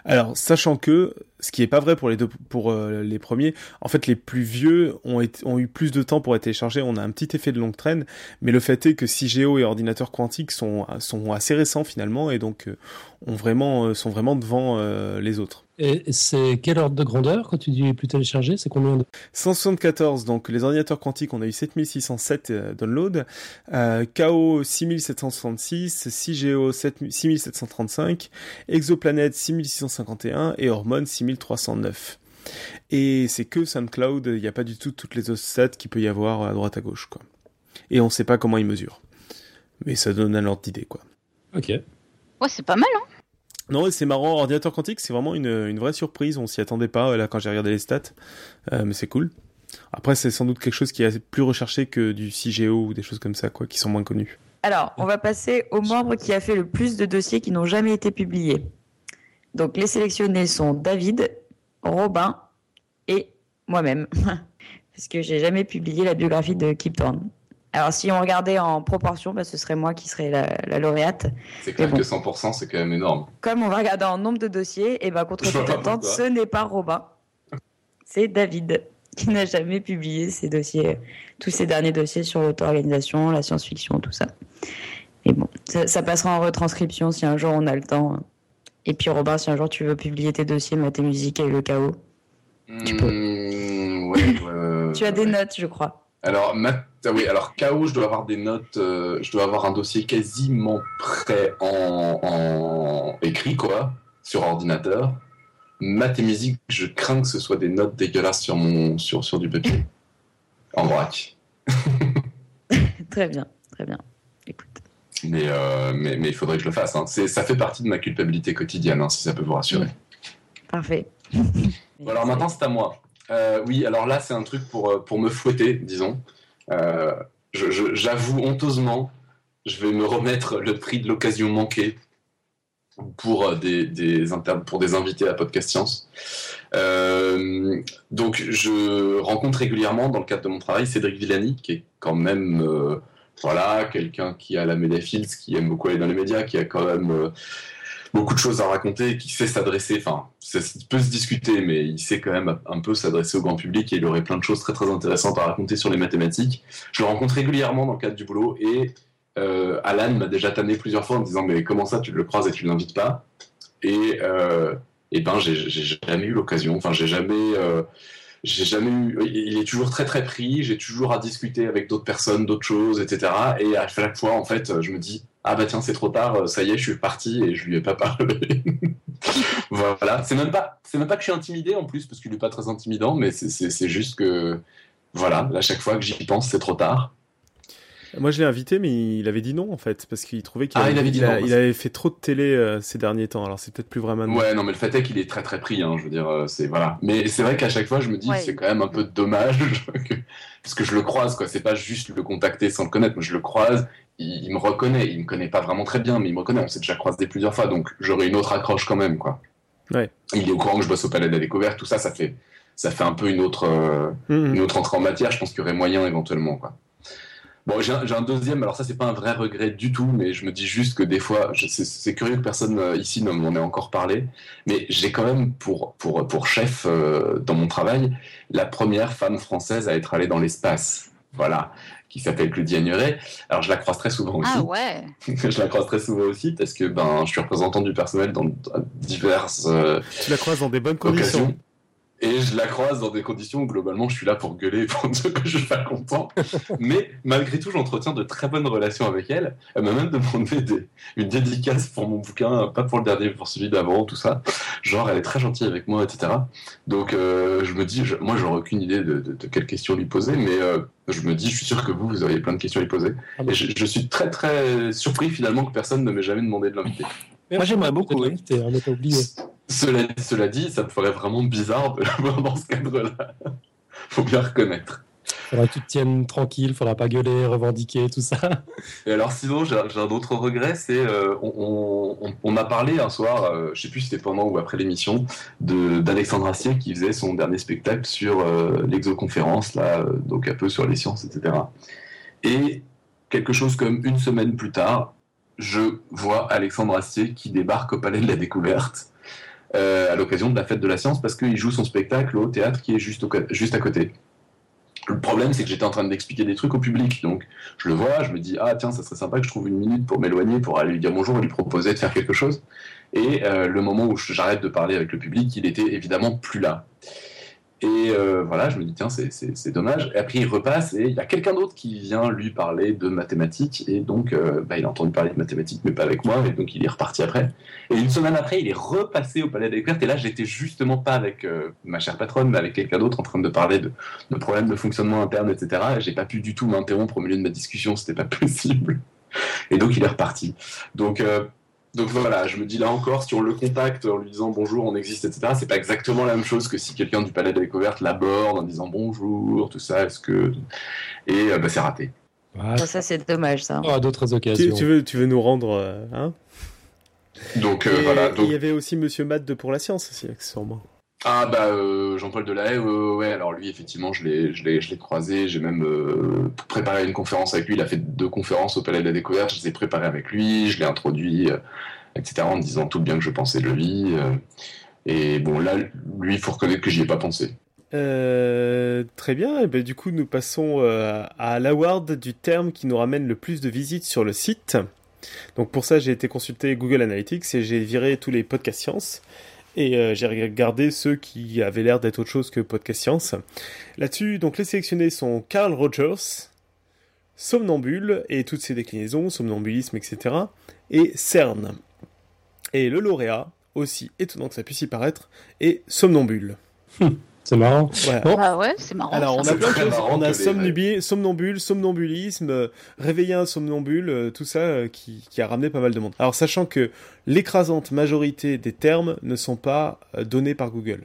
Alors sachant que ce qui est pas vrai pour les deux, pour euh, les premiers, en fait les plus vieux ont, été- ont eu plus de temps pour être téléchargés. On a un petit effet de longue traîne, mais le fait est que CIGEO et ordinateurs quantiques sont sont assez récents finalement et donc euh, ont vraiment euh, sont vraiment devant euh, les autres. Et c'est quel ordre de grandeur quand tu dis plus téléchargé? C'est combien de... 174, donc les ordinateurs quantiques, on a eu 7607 euh, downloads, euh, KO 6766, CIGEO 7 6735, Exoplanète 6651 et Hormone 6309. Et c'est que SoundCloud, il n'y a pas du tout toutes les autres stats qu'il peut y avoir à droite à gauche, quoi. Et on sait pas comment ils mesurent. Mais ça donne un ordre d'idée, quoi. Ok. Ouais, c'est pas mal, hein. Non, c'est marrant, ordinateur quantique, c'est vraiment une, une vraie surprise, on s'y attendait pas, là, quand j'ai regardé les stats, Euh, mais c'est cool. Après, c'est sans doute quelque chose qui est plus recherché que du CIGEO ou des choses comme ça, quoi, qui sont moins connus. Alors, on va passer au membre qui a fait le plus de dossiers qui n'ont jamais été publiés. Donc, les sélectionnés sont David, Robin et moi-même. Parce que j'ai jamais publié la biographie de Kip Thorne. Alors, si on regardait en proportion, bah, ce serait moi qui serais la, la lauréate. C'est clair que 100%, c'est quand même énorme. Comme on va regarder en nombre de dossiers, et ben contre toute attente, ce n'est pas Robin. C'est David qui n'a jamais publié ces dossiers, tous ces derniers dossiers sur l'auto-organisation, la science-fiction, tout ça. Mais bon, ça, ça passera en retranscription si un jour on a le temps. Et puis Robin, si un jour tu veux publier tes dossiers, maths et musique et le chaos, Tu peux. ouais, ouais, ouais, tu as des notes, je crois. Alors, maths- ah oui, alors KO, je dois avoir des notes, euh, je dois avoir un dossier quasiment prêt en, en écrit, quoi, sur ordinateur. Maths et musique, je crains que ce soit des notes dégueulasses sur, mon, sur, sur du papier. En vrac. Très bien, très bien. Mais, euh, mais, mais il faudrait que je le fasse. hein. C'est- Ça fait partie de ma culpabilité quotidienne, hein, si ça peut vous rassurer. Parfait. Bon, alors maintenant, c'est à moi. Euh, oui, alors là, c'est un truc pour, euh, pour me fouetter, disons. Euh, J'avoue honteusement, je vais me remettre le prix de l'occasion manquée pour, des, des inter- pour des invités à Podcast Science. Euh, donc, je rencontre régulièrement, dans le cadre de mon travail, Cédric Villani, qui est quand même voilà, quelqu'un qui a la média qui aime beaucoup aller dans les médias, qui a quand même euh, beaucoup de choses à raconter, qui sait s'adresser, enfin, ça peut se discuter, mais il sait quand même un peu s'adresser au grand public et il aurait plein de choses très très intéressantes à raconter sur les mathématiques. Je le rencontre régulièrement dans le cadre du boulot et euh, Alan m'a déjà tanné plusieurs fois en me disant mais comment ça tu le croises et tu ne l'invites pas? Et euh, et ben j'ai j'ai jamais eu l'occasion, enfin j'ai jamais euh, j'ai jamais eu. Il est toujours très très pris. J'ai toujours à discuter avec d'autres personnes, d'autres choses, etc. Et à chaque fois, en fait, je me dis ah bah tiens c'est trop tard, ça y est, je suis parti et je lui ai pas parlé. voilà. C'est même pas c'est même pas que je suis intimidé en plus parce qu'il est pas très intimidant, mais c'est- juste que voilà, à chaque fois que j'y pense, c'est trop tard. Moi, je l'ai invité, mais il avait dit non, en fait, parce qu'il trouvait qu'il Ah, avait, il avait dit il a- non, il avait fait trop de télé euh, ces derniers temps, alors c'est peut-être plus vrai maintenant. Ouais, non, mais le fait est qu'il est très très pris, hein, je veux dire, euh, c'est voilà. Mais c'est vrai qu'à chaque fois, je me dis, Ouais. c'est quand même un peu dommage, que- parce que je le croise, quoi. C'est pas juste le contacter sans le connaître, moi je le croise, il, il me reconnaît, il me connaît pas vraiment très bien, mais il me reconnaît, on s'est déjà croisé plusieurs fois, donc j'aurai une autre accroche quand même, quoi. Ouais. Il est au courant que je bosse au Palais de la Découverte, tout ça, ça fait, ça fait un peu une autre, euh, Mhm. une autre entrée en matière, je pense qu'il y aurait moyen éventuellement, quoi. Bon, j'ai un, deuxième, alors ça, c'est pas un vrai regret du tout, mais je me dis juste que des fois, c'est curieux que personne euh, ici ne m'en ait encore parlé, mais j'ai quand même pour, pour, pour chef euh, dans mon travail la première femme française à être allée dans l'espace. Voilà, qui s'appelle Claudie Agneray. Alors, je la croise très souvent aussi. Ah ouais. je la croise très souvent aussi parce que ben, je suis représentant du personnel dans diverses euh, Tu la croises dans des bonnes conditions. occasions. Et je la croise dans des conditions où globalement je suis là pour gueuler pour dire que je suis pas content. Mais malgré tout, j'entretiens de très bonnes relations avec elle. Elle m'a même demandé des- une dédicace pour mon bouquin, pas pour le dernier, pour celui d'avant, tout ça. Genre, elle est très gentille avec moi, etc. Donc euh, je me dis, je- moi j'aurais aucune idée de, de, de quelles questions lui poser, mais euh, je me dis, je suis sûr que vous, vous auriez plein de questions à lui poser. Et je, je suis très très surpris finalement que personne ne m'ait jamais demandé de l'inviter. Moi, j'aimerais beaucoup. Oui. On n'est pas oublié. Cela, cela dit, ça me ferait vraiment bizarre de l'avoir dans ce cadre-là. Faut bien reconnaître. Faudra que tu te tiennes tranquille, faudra pas gueuler, revendiquer, tout ça. Et alors sinon, j'ai un autre regret, c'est euh, on, on, on m'a parlé un soir, euh, je sais plus si c'était pendant ou après l'émission, d'Alexandre Astier qui faisait son dernier spectacle sur euh, l'exoconférence, là, euh, donc un peu sur les sciences, etc. Et quelque chose comme une semaine plus tard, je vois Alexandre Astier qui débarque au Palais de la Découverte euh, à l'occasion de la fête de la science parce qu'il joue son spectacle au théâtre qui est juste, juste à côté. Le problème, c'est que j'étais en train d'expliquer des trucs au public. Donc, je le vois, je me dis, ah tiens, ça serait sympa que je trouve une minute pour m'éloigner, pour aller lui dire bonjour et lui proposer de faire quelque chose. Et euh, le moment où j'arrête de parler avec le public, il était évidemment plus là. Et euh, voilà, je me dis, tiens, c'est- dommage. Et après, il repasse et il y a quelqu'un d'autre qui vient lui parler de mathématiques. Et donc, euh, bah, il a entendu parler de mathématiques, mais pas avec moi. Et donc, il est reparti après. Et une semaine après, il est repassé au Palais des Découvertes. Et là, j'étais justement pas avec euh, ma chère patronne, mais avec quelqu'un d'autre en train de parler de, de problèmes de fonctionnement interne, etc. Et j'ai pas pu du tout m'interrompre au milieu de ma discussion. C'était pas possible. Et donc, il est reparti. Donc, donc voilà, je me dis là encore, si on le contacte en lui disant bonjour, on existe, etc., c'est pas exactement la même chose que si quelqu'un du Palais de la Découverte l'aborde en disant bonjour, tout ça, est-ce que. Et euh, bah, c'est raté. Ça, ça, c'est dommage, ça. à d'autres Tu, occasions. tu veux, tu veux nous rendre. euh, hein? Donc euh, Et voilà. Il Donc, y avait aussi Monsieur Matt de Pour la Science aussi, accessoirement. Ah bah euh, Jean-Paul Delahaye, ouais, ouais, alors lui effectivement je l'ai, je l'ai, je l'ai croisé, j'ai même euh, préparé une conférence avec lui, il a fait deux conférences au Palais de la Découverte, je les ai préparées avec lui, je l'ai introduit, euh, etc. en disant tout le bien que je pensais de lui. euh, et bon là, lui il faut reconnaître que j'y ai pas pensé. Euh, très bien, et ben, du coup nous passons euh, à l'award du terme qui nous ramène le plus de visites sur le site. Donc pour ça j'ai été consulter Google Analytics et j'ai viré tous les podcasts sciences et euh, j'ai regardé ceux qui avaient l'air d'être autre chose que podcast science. Là-dessus, donc les sélectionnés sont Carl Rogers, Somnambule et toutes ses déclinaisons, somnambulisme, etc. et CERN. Et le lauréat, aussi étonnant que ça puisse y paraître, est Somnambule. C'est marrant. Voilà. Ah ouais, c'est marrant. Alors, on a plein de choses. On a somnambule, somnambulisme, euh, réveiller un somnambule, euh, tout ça euh, qui, qui a ramené pas mal de monde. Alors, sachant que l'écrasante majorité des termes ne sont pas donnés par Google.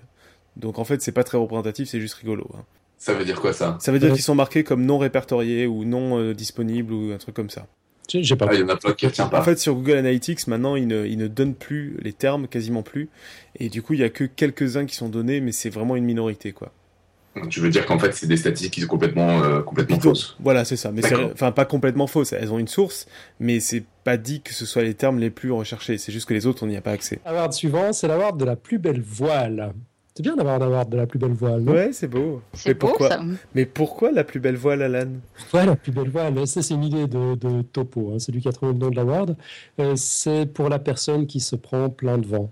Donc, en fait, c'est pas très représentatif, c'est juste rigolo. hein. Ça veut dire quoi ça? Ça veut dire Ouais. qu'ils sont marqués comme non répertoriés ou non euh, disponibles ou un truc comme ça. J'ai pas. Ah, il y en a plein qui retiennent pas. En fait, sur Google Analytics, maintenant, ils ne, ils ne donnent plus les termes, quasiment plus. Et du coup, il y a que quelques-uns qui sont donnés, mais c'est vraiment une minorité, quoi. Tu veux dire qu'en fait c'est des statistiques qui sont complètement, euh, complètement fausses. Voilà, c'est ça. Mais enfin, pas complètement fausse. Elles ont une source, mais c'est pas dit que ce soit les termes les plus recherchés. C'est juste que les autres, on n'y a pas accès. Award suivant, c'est l'award de la plus belle voile. C'est bien d'avoir un award de la plus belle voile, non? Ouais, c'est beau. C'est mais beau, pourquoi ça. Mais pourquoi la plus belle voile, Alan? Ouais, la plus belle voile. Ça, c'est une idée de, de Topo, hein, celui qui a trouvé le nom de l'award. Euh, c'est pour la personne qui se prend plein de vent.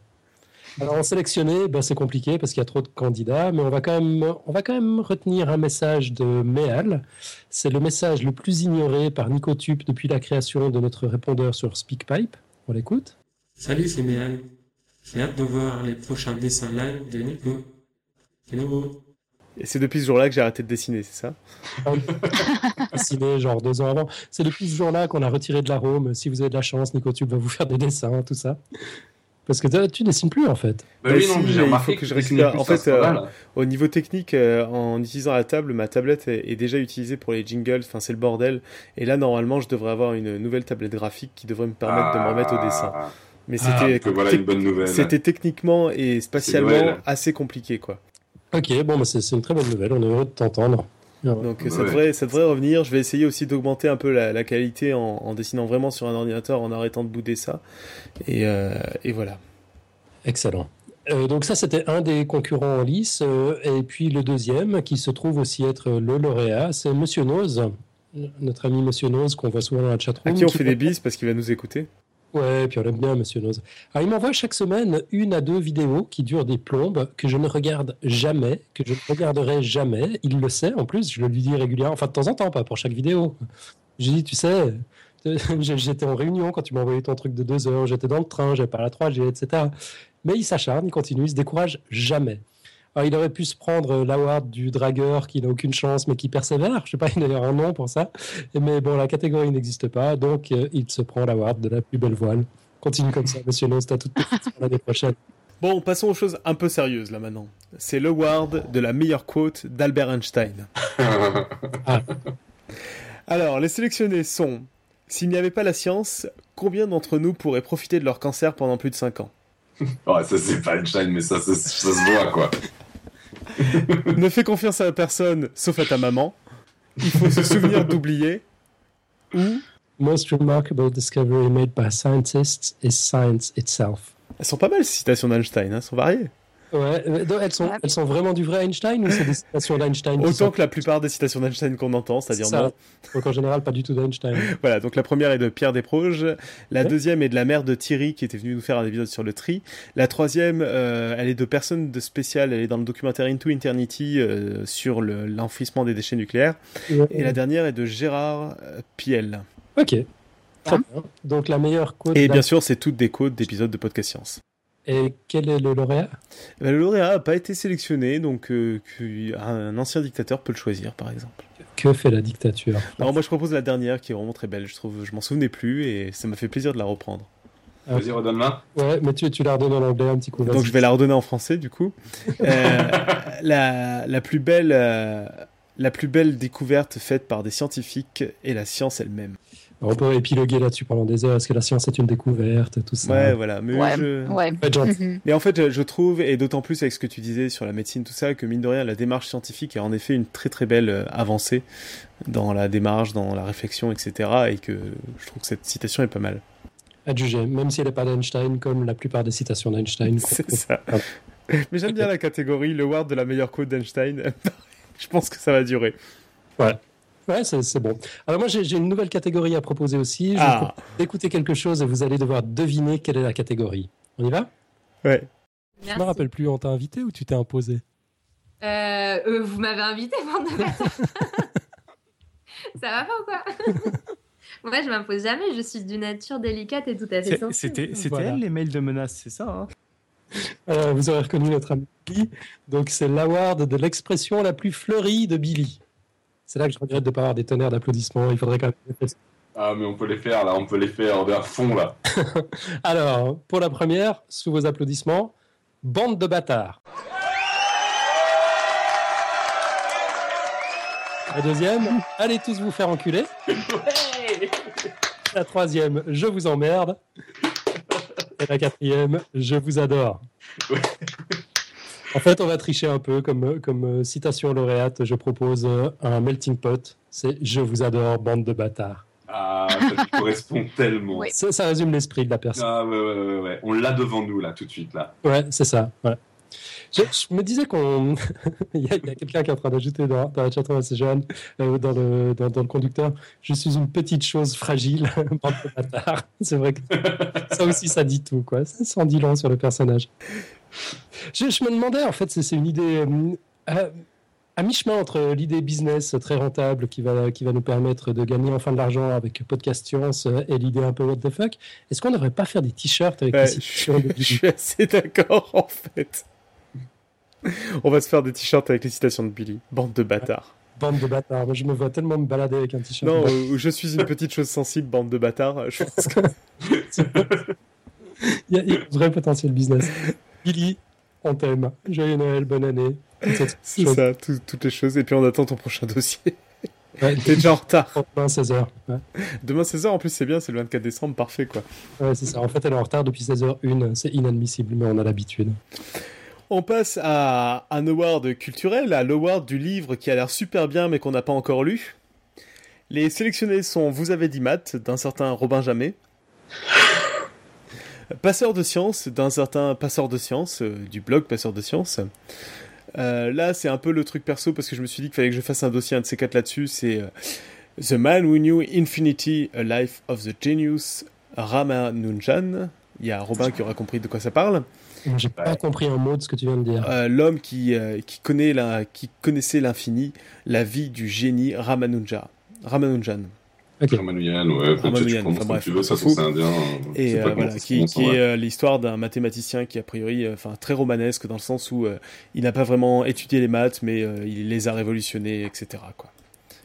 Alors, en sélectionner, ben, c'est compliqué parce qu'il y a trop de candidats, mais on va quand même, on va quand même retenir un message de Méal. C'est le message le plus ignoré par Nicotube depuis la création de notre répondeur sur SpeakPipe. On l'écoute Salut, c'est Méal. J'ai hâte de voir les prochains dessins live de Nico. Hello. Et c'est depuis ce jour-là que j'ai arrêté de dessiner, c'est ça? Dessiné genre deux ans avant. C'est depuis ce jour-là qu'on a retiré de l'arôme. Si vous avez de la chance, Nicotube va vous faire des dessins, tout ça. Parce que tu dessines plus en fait. Bah oui, si, non, mais j'ai remarqué faut que je que dessiner récupère. En fait, euh, au niveau technique, euh, en utilisant la table, ma tablette est, est déjà utilisée pour les jingles. Enfin, c'est le bordel. Et là, normalement, je devrais avoir une nouvelle tablette graphique qui devrait me permettre de me remettre au dessin. Mais Ah, c'était voilà une bonne nouvelle. c'était techniquement et spatialement assez compliqué, quoi. Ok, bon, bah, c'est c'est une très bonne nouvelle. On est heureux de t'entendre. Donc ça, Ouais. devrait, ça devrait revenir. Je vais essayer aussi d'augmenter un peu la, la qualité en, en dessinant vraiment sur un ordinateur, en arrêtant de bouder ça. Et, euh, et voilà. Excellent. Euh, donc ça, c'était un des concurrents en lice. euh, et puis le deuxième, qui se trouve aussi être le lauréat, c'est Monsieur Nose, notre ami Monsieur Nose, qu'on voit souvent dans la chatroom. À qui on qui fait des bises parce qu'il va nous écouter. Ouais, puis on aime bien Monsieur. Alors, il m'envoie chaque semaine une à deux vidéos qui durent des plombes que je ne regarde jamais, que je ne regarderai jamais. Il le sait, en plus, je le lui dis régulièrement, enfin de temps en temps, pas pour chaque vidéo. J'ai dit, tu sais, j'étais en réunion quand tu m'as envoyé ton truc de deux heures, j'étais dans le train, j'avais pas la 3G, etc. Mais il s'acharne, il continue, il se décourage jamais. Alors, il aurait pu se prendre l'award du dragueur qui n'a aucune chance mais qui persévère. Je sais pas, il a d'ailleurs un nom pour ça. Mais bon, la catégorie n'existe pas, donc euh, il se prend l'award de la plus belle voile. Continue comme ça, monsieur Nose, t'as toute petite pour l'année prochaine. Bon, passons aux choses un peu sérieuses là maintenant. C'est l'award de la meilleure quote d'Albert Einstein. Alors, les sélectionnés sont S'il n'y avait pas la science, combien d'entre nous pourraient profiter de leur cancer pendant plus de 5 ans? Ouais, ça c'est pas Einstein, mais ça, ça, ça se voit quoi. Ne fais confiance à personne sauf à ta maman. Il faut se souvenir d'oublier. Ou Most remarkable discovery made by scientists is science itself. Elles sont pas mal ces citations d'Einstein, hein, elles sont variées. Ouais, donc elles sont, elles sont vraiment du vrai Einstein ou c'est des citations d'Einstein Autant sont- que la plupart des citations d'Einstein qu'on entend, c'est-à-dire Ça. non. Donc en général, pas du tout d'Einstein. Voilà, donc la première est de Pierre Desproges, la deuxième est de la mère de Thierry qui était venue nous faire un épisode sur le tri, la troisième, euh, elle est de personne de spécial, elle est dans le documentaire Into Eternity euh, sur le- l'enfouissement des déchets nucléaires, Ouais. et la dernière est de Gérard euh, Piel. Ok. Très bien. Donc la meilleure quote. Et bien sûr, c'est toutes des codes d'épisodes de Podcast Science. Et quel est le lauréat? Ben, le lauréat n'a pas été sélectionné, donc euh, un ancien dictateur peut le choisir, par exemple. Que fait la dictature? Alors moi, je propose la dernière, qui est vraiment très belle. Je trouve, je m'en souvenais plus, et ça m'a fait plaisir de la reprendre. Vas-y, redonne-la. Ouais, mais tu, tu la redonnes en anglais un petit coup. Donc je vais la redonner en français du coup. Euh, la, la plus belle, euh, la plus belle découverte faite par des scientifiques est la science elle-même. On peut épiloguer là-dessus pendant des heures. Est-ce que la science est une découverte Tout ça. Ouais, voilà. Mais, Ouais, je... ouais. Mhm. mais en fait, je- trouve, et d'autant plus avec ce que tu disais sur la médecine, tout ça, que mine de rien, la démarche scientifique est en effet une très très belle euh, avancée dans la démarche, dans la réflexion, etc. Et que je trouve que cette citation est pas mal. À juger, même si elle n'est pas d'Einstein, comme la plupart des citations d'Einstein. C'est ça. Mais j'aime bien la catégorie, le word de la meilleure quote d'Einstein. je pense que ça va durer. Ouais. Ouais, c'est c'est bon. Alors moi, j'ai j'ai une nouvelle catégorie à proposer aussi. Je Ah. d'écouter quelque chose et vous allez devoir deviner quelle est la catégorie. On y va? Ouais. Je me rappelle plus, on t'a invité ou tu t'es imposé? Euh, euh, vous m'avez invité, bande de. Ça va pas ou quoi? Moi, je m'impose jamais. Je suis d'une nature délicate et tout à fait sensible. C'était c'était Voilà. elle les mails de menaces, c'est ça hein? Euh, Vous aurez reconnu notre ami Billy. Donc c'est l'award de l'expression la plus fleurie de Billy. C'est là que je regrette de ne pas avoir des tonnerres d'applaudissements. Il faudrait quand même... Ah, mais on peut les faire là, on peut les faire à fond là. Alors, pour la première, sous vos applaudissements, bande de bâtards. La deuxième, allez tous vous faire enculer. La troisième, je vous emmerde. Et la quatrième, je vous adore. En fait, on va tricher un peu comme, comme euh, citation lauréate. Je propose euh, un melting pot. C'est Je vous adore, bande de bâtards. Ah, ça correspond tellement. Ça, ça résume l'esprit de la personne. Ah, ouais, ouais, ouais, ouais. On l'a devant nous là, tout de suite là. Ouais, c'est ça. Ouais. Je, je me disais qu'on. il y a, quelqu'un qui est en train d'ajouter dans, dans la chatroom assez jeune, euh, dans, le, dans, dans le conducteur. Je suis une petite chose fragile, bande de bâtards. C'est vrai que ça aussi, ça dit tout, quoi. Ça, ça en dit long sur le personnage. Je, je me demandais, en fait, c'est une idée. euh, à mi-chemin entre l'idée business très rentable qui va, qui va nous permettre de gagner enfin de l'argent avec Podcast Science euh, et l'idée un peu what the fuck, est-ce qu'on ne devrait pas faire des t-shirts avec des je, citations de je suis assez d'accord en fait. On va se faire des t-shirts avec les citations de Billy. Bande de bâtards. Bande de bâtards. Je me vois tellement me balader avec un t-shirt. Non, euh, je suis une petite chose sensible, bande de bâtards. Je pense que... Il y, a, il y a un vrai potentiel business. Billy, on t'aime. Joyeux Noël, bonne année. C'est ça, tout- toutes les choses. Et puis on attend ton prochain dossier. Ouais. T'es déjà en retard. Demain 16h. Ouais. Demain 16h, en plus, c'est bien, c'est le 24 décembre, parfait quoi. Ouais, c'est ça. En fait, elle est en retard depuis 16h01. C'est inadmissible, mais on a l'habitude. On passe à un award culturel, à l'award du livre qui a l'air super bien mais qu'on n'a pas encore lu. Les sélectionnés sont Vous avez dit maths d'un certain Robin Jamet. Passeur de sciences d'un certain Passeur de sciences, euh, du blog Passeur de sciences. Euh, là, c'est un peu le truc perso parce que je me suis dit qu'il fallait que je fasse un dossier, un de ces quatre là-dessus. C'est euh, The Man Who Knew Infinity, A Life of the Genius, Ramanujan. Il y a Robin qui aura compris de quoi ça parle. J'ai pas compris un mot de ce que tu viens de dire. Euh, L'homme qui, euh, qui, connaît la, qui connaissait l'infini, la vie du génie Ramanuja. Ramanujan. Ramanujan, ouais, tu- enfin bref, tu veux, on ça s'en fout. c'est indien. Et euh, voilà, qui, est euh, l'histoire d'un mathématicien qui a priori, euh, enfin très romanesque dans le sens où euh, il n'a pas vraiment étudié les maths, mais euh, il les a révolutionnées, etc. Quoi.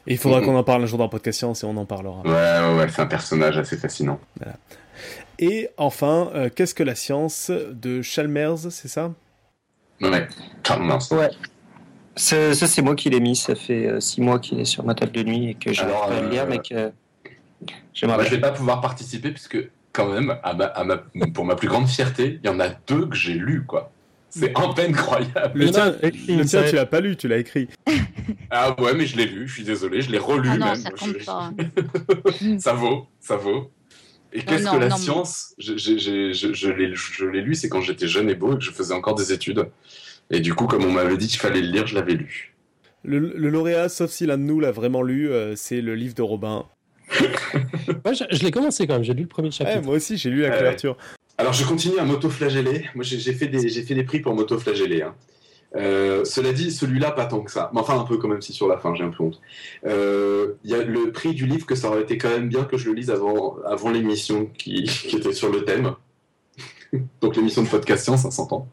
Et il faudra Mhm. qu'on en parle un jour dans Podcast Science et on en parlera. Ouais, ouais, ouais, c'est un personnage assez fascinant. Voilà. Et enfin, euh, qu'est-ce que la science de Chalmers, c'est ça? Ouais, Chalmers. Ouais. Ça, c'est moi qui l'ai mis. Ça fait euh, six mois qu'il est sur ma table de nuit et que je Alors, pas le lire, mais que je bien. vais pas pouvoir participer puisque, quand même, à ma- à ma- pour ma plus grande fierté, il y en a deux que j'ai lus, quoi. C'est un peu incroyable. Le tien, le tien, tu l'as pas lu, tu l'as écrit. Ah ouais, mais je l'ai lu, je suis désolé, je l'ai relu Ah non, même. ça Je- compte je- pas. ça vaut, ça vaut. Et Non, qu'est-ce que la non, mais- science je, l'ai je l'ai lu, c'est quand j'étais jeune et beau et que je faisais encore des études. Et du coup, comme on m'avait dit qu'il fallait le lire, je l'avais lu. Le, le lauréat, sauf si l'un de nous l'a vraiment lu, euh, c'est le livre de Robin. Moi, je, je l'ai commencé quand même, j'ai lu le premier chapitre. Ouais, moi aussi, j'ai lu la Ouais. couverture. Alors, je continue à m'auto-flageller. Moi, j'ai fait, des- j'ai fait des prix pour m'auto-flageller. hein. Euh, cela dit, celui-là, pas tant que ça. Mais enfin, un peu quand même, si sur la fin, j'ai un peu honte. Euh, Il y a le prix du livre que ça aurait été quand même bien que je le lise avant, avant l'émission qui, qui était sur le thème. Donc, l'émission de podcast science, ça s'entend.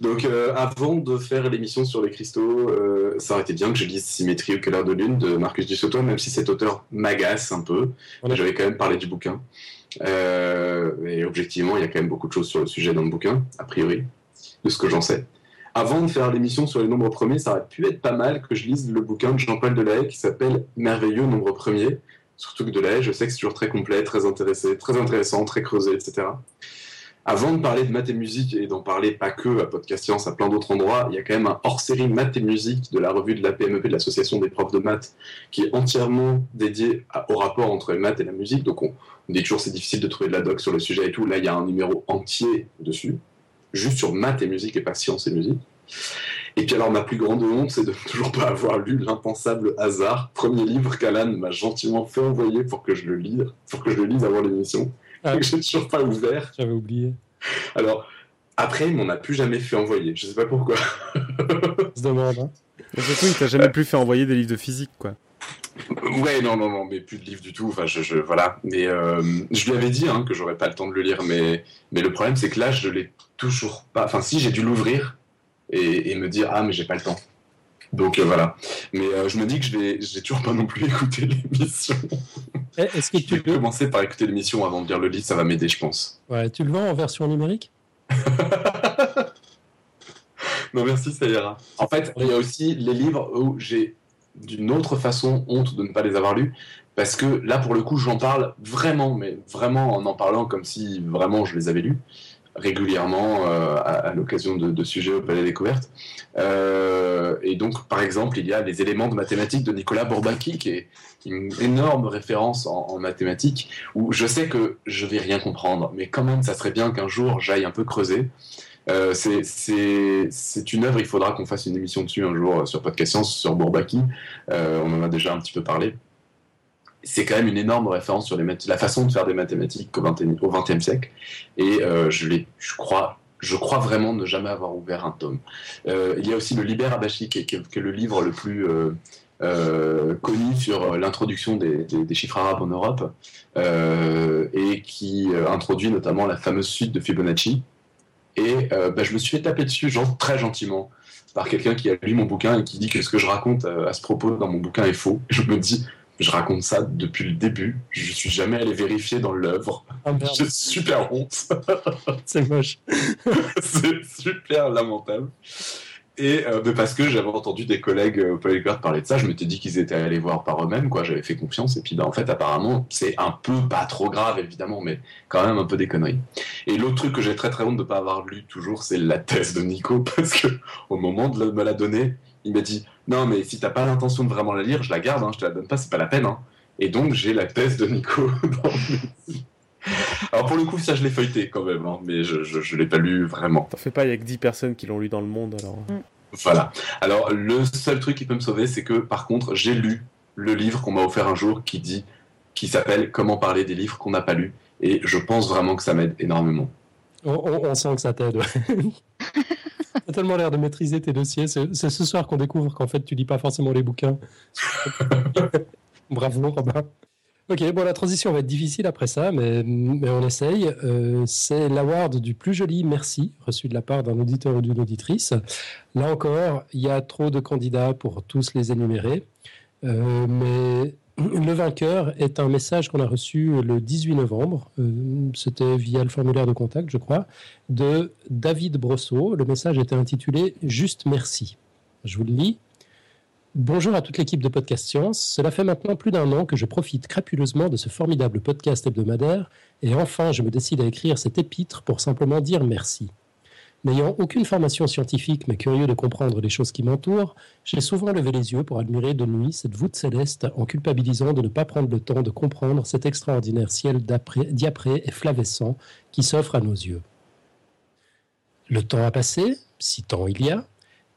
Donc, euh, avant de faire l'émission sur les cristaux, euh, ça aurait été bien que je lise Symétrie au cœur de lune de Marcus Dussautois, même si cet auteur m'agace un peu. J'avais quand même parlé du bouquin. Euh, et objectivement, il y a quand même beaucoup de choses sur le sujet dans le bouquin, a priori, de ce que j'en sais. Avant de faire l'émission sur les nombres premiers, ça aurait pu être pas mal que je lise le bouquin de Jean-Paul Delahaye qui s'appelle Merveilleux nombre premier. Surtout que Delahaye, je sais que c'est toujours très complet, très intéressé, très intéressant, très creusé, etc. Avant de parler de maths et musique et d'en parler pas que à Podcast Science, à plein d'autres endroits, il y a quand même un hors-série maths et musique de la revue de la PMEP, de l'Association des profs de maths, qui est entièrement dédié au rapport entre les maths et la musique. Donc on, on dit toujours c'est difficile de trouver de la doc sur le sujet et tout. Là, il y a un numéro entier dessus, juste sur maths et musique et pas sciences et musique. Et puis alors ma plus grande honte, c'est de toujours pas avoir lu l'impensable hasard, premier livre qu'Alan m'a gentiment fait envoyer pour que je le lise, pour que je le lise avant l'émission, et que j'ai toujours pas ouvert. J'avais oublié. Alors après, il m'en a plus jamais fait envoyer. Je sais pas pourquoi. On se demande. Hein. Surtout, il t'a jamais plus fait envoyer des livres de physique, quoi. Ouais, non, non, non, mais plus de livres du tout. Enfin, je, je- voilà. Mais euh, je lui avais dit hein, que j'aurais pas le temps de le lire, mais, mais le problème, c'est que là, je l'ai toujours pas. Enfin, si, j'ai dû l'ouvrir et, et me dire ah, mais j'ai pas le temps. Donc euh, voilà. Mais euh, je me dis que je vais, j'ai toujours pas non plus écouté l'émission. Eh, Est-ce que Je vais commencer par écouter l'émission avant de lire le livre, ça va m'aider, je pense. Ouais, tu le vends en version numérique? Non, merci, ça ira. En fait, il y a aussi les livres où j'ai d'une autre façon honte de ne pas les avoir lus. Parce que là, pour le coup, j'en parle vraiment, mais vraiment en en parlant comme si vraiment je les avais lus régulièrement euh, à, l'occasion de, sujets au Palais Découverte. Euh, et donc, par exemple, il y a les éléments de mathématiques de Nicolas Bourbaki, qui est une énorme référence en, mathématiques, où je sais que je vais rien comprendre, mais quand même, ça serait bien qu'un jour j'aille un peu creuser. Euh, c'est- une œuvre, il faudra qu'on fasse une émission dessus un jour euh, sur Podcast Science, sur Bourbaki. On en a déjà un petit peu parlé. C'est quand même une énorme référence sur la façon de faire des mathématiques au XXe siècle. Et euh, je, crois, vraiment ne jamais avoir ouvert un tome. Euh, il y a aussi le Liber Abachi, qui est, le livre le plus euh, connu sur l'introduction des, chiffres arabes en Europe, et qui introduit notamment la fameuse suite de Fibonacci. Et bah, je me suis fait taper dessus, genre très gentiment, par quelqu'un qui a lu mon bouquin et qui dit que ce que je raconte à ce propos dans mon bouquin est faux. Je me dis, je raconte ça depuis le début. Je suis jamais allé vérifier dans l'œuvre. Ah. J'ai super honte. C'est moche. c'est super lamentable. Et euh, parce que j'avais entendu des collègues euh, au Polyglot parler de ça, je m'étais dit qu'ils étaient allés voir par eux-mêmes, quoi. J'avais fait confiance. Et puis, bah, en fait, apparemment, c'est un peu pas trop grave, évidemment, mais quand même un peu des conneries. Et l'autre truc que j'ai très très honte de pas avoir lu toujours, c'est la thèse de Nico, parce que au moment de me la donner, il m'a dit non, mais si t'as pas l'intention de vraiment la lire, je la garde, hein, je te la donne pas, c'est pas la peine. hein. Et donc, j'ai la thèse de Nico dans mes- Alors pour le coup, ça je l'ai feuilleté quand même, hein, mais je, je, je l'ai pas lu vraiment. T'en fais pas, il y a que 10 personnes qui l'ont lu dans le monde alors. Voilà. Alors le seul truc qui peut me sauver, c'est que par contre, j'ai lu le livre qu'on m'a offert un jour qui dit, qui s'appelle Comment parler des livres qu'on n'a pas lus, et je pense vraiment que ça m'aide énormément. On, on- on sent que ça t'aide. ouais. T'as tellement l'air de maîtriser tes dossiers. C'est ce soir qu'on découvre qu'en fait, tu lis pas forcément les bouquins. Bravo, Robin. Ok, bon, la transition va être difficile après ça, mais, mais on essaye. Euh, c'est l'award du plus joli merci reçu de la part d'un auditeur ou d'une auditrice. Là encore, il y a trop de candidats pour tous les énumérer. Euh, mais le vainqueur est un message qu'on a reçu le 18 novembre. euh, C'était via le formulaire de contact, je crois, de David Brosseau. Le message était intitulé Juste merci. Je vous le lis. Bonjour à toute l'équipe de Podcast Science. Cela fait maintenant plus d'un an que je profite crapuleusement de ce formidable podcast hebdomadaire et enfin je me décide à écrire cet épître pour simplement dire merci. N'ayant aucune formation scientifique mais curieux de comprendre les choses qui m'entourent, j'ai souvent levé les yeux pour admirer de nuit cette voûte céleste en culpabilisant de ne pas prendre le temps de comprendre cet extraordinaire ciel diapré et flavescent qui s'offre à nos yeux. Le temps a passé, si temps il y a,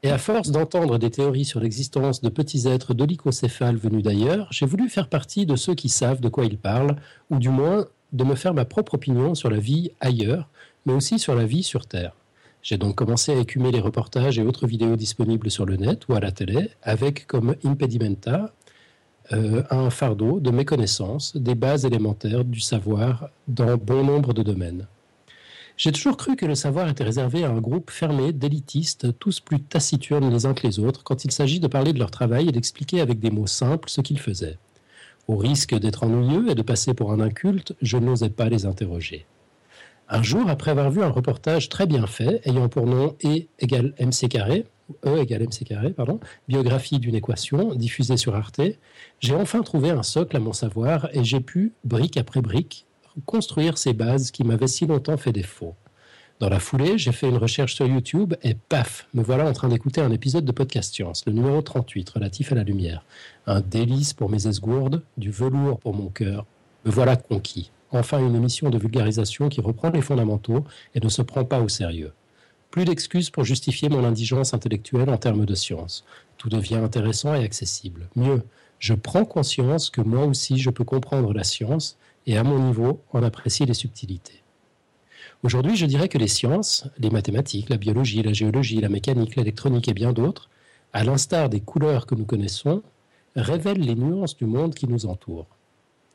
et à force d'entendre des théories sur l'existence de petits êtres dolicocéphales venus d'ailleurs, j'ai voulu faire partie de ceux qui savent de quoi ils parlent, ou du moins de me faire ma propre opinion sur la vie ailleurs, mais aussi sur la vie sur Terre. J'ai donc commencé à écumer les reportages et autres vidéos disponibles sur le net ou à la télé, avec comme impedimenta euh, un fardeau de méconnaissance des bases élémentaires du savoir dans bon nombre de domaines. J'ai toujours cru que le savoir était réservé à un groupe fermé d'élitistes, tous plus taciturnes les uns que les autres, quand il s'agit de parler de leur travail et d'expliquer avec des mots simples ce qu'ils faisaient. Au risque d'être ennuyeux et de passer pour un inculte, je n'osais pas les interroger. Un jour, après avoir vu un reportage très bien fait, ayant pour nom E égale MC carré, E égale MC carré, pardon, biographie d'une équation, diffusée sur Arte, j'ai enfin trouvé un socle à mon savoir et j'ai pu, brique après brique, construire ces bases qui m'avaient si longtemps fait défaut. Dans la foulée, j'ai fait une recherche sur YouTube et paf, me voilà en train d'écouter un épisode de Podcast Science, le numéro 38, relatif à la lumière. Un délice pour mes esgourdes, du velours pour mon cœur. Me voilà conquis. Enfin une émission de vulgarisation qui reprend les fondamentaux et ne se prend pas au sérieux. Plus d'excuses pour justifier mon indigence intellectuelle en termes de science. Tout devient intéressant et accessible. Mieux, je prends conscience que moi aussi je peux comprendre la science et à mon niveau en apprécier les subtilités. Aujourd'hui, je dirais que les sciences, les mathématiques, la biologie, la géologie, la mécanique, l'électronique et bien d'autres, à l'instar des couleurs que nous connaissons, révèlent les nuances du monde qui nous entoure.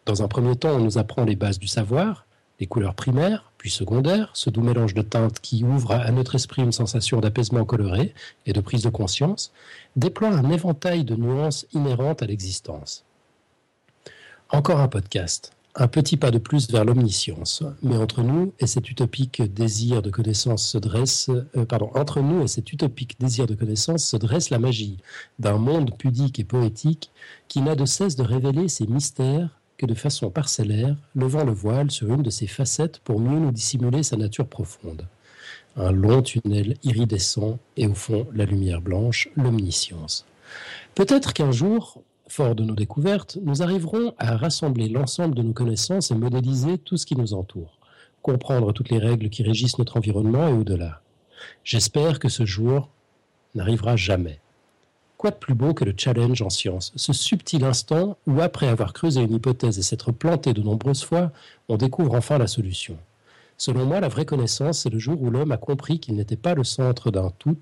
Dans un premier temps, on nous apprend les bases du savoir, les couleurs primaires, puis secondaires, ce doux mélange de teintes qui ouvre à notre esprit une sensation d'apaisement coloré et de prise de conscience, déploie un éventail de nuances inhérentes à l'existence. Encore un podcast, un petit pas de plus vers l'omniscience. Mais entre nous et cet utopique désir de connaissance se dresse, euh, et cet utopique désir de connaissance se dresse la magie d'un monde pudique et poétique qui n'a de cesse de révéler ses mystères que de façon parcellaire, levant le voile sur une de ses facettes pour mieux nous dissimuler sa nature profonde. Un long tunnel iridescent et au fond la lumière blanche, l'omniscience. Peut-être qu'un jour, fort de nos découvertes, nous arriverons à rassembler l'ensemble de nos connaissances et modéliser tout ce qui nous entoure, comprendre toutes les règles qui régissent notre environnement et au-delà. J'espère que ce jour n'arrivera jamais. Quoi de plus beau que le challenge en science, ce subtil instant où, après avoir creusé une hypothèse et s'être planté de nombreuses fois, on découvre enfin la solution. Selon moi, la vraie connaissance, c'est le jour où l'homme a compris qu'il n'était pas le centre d'un tout,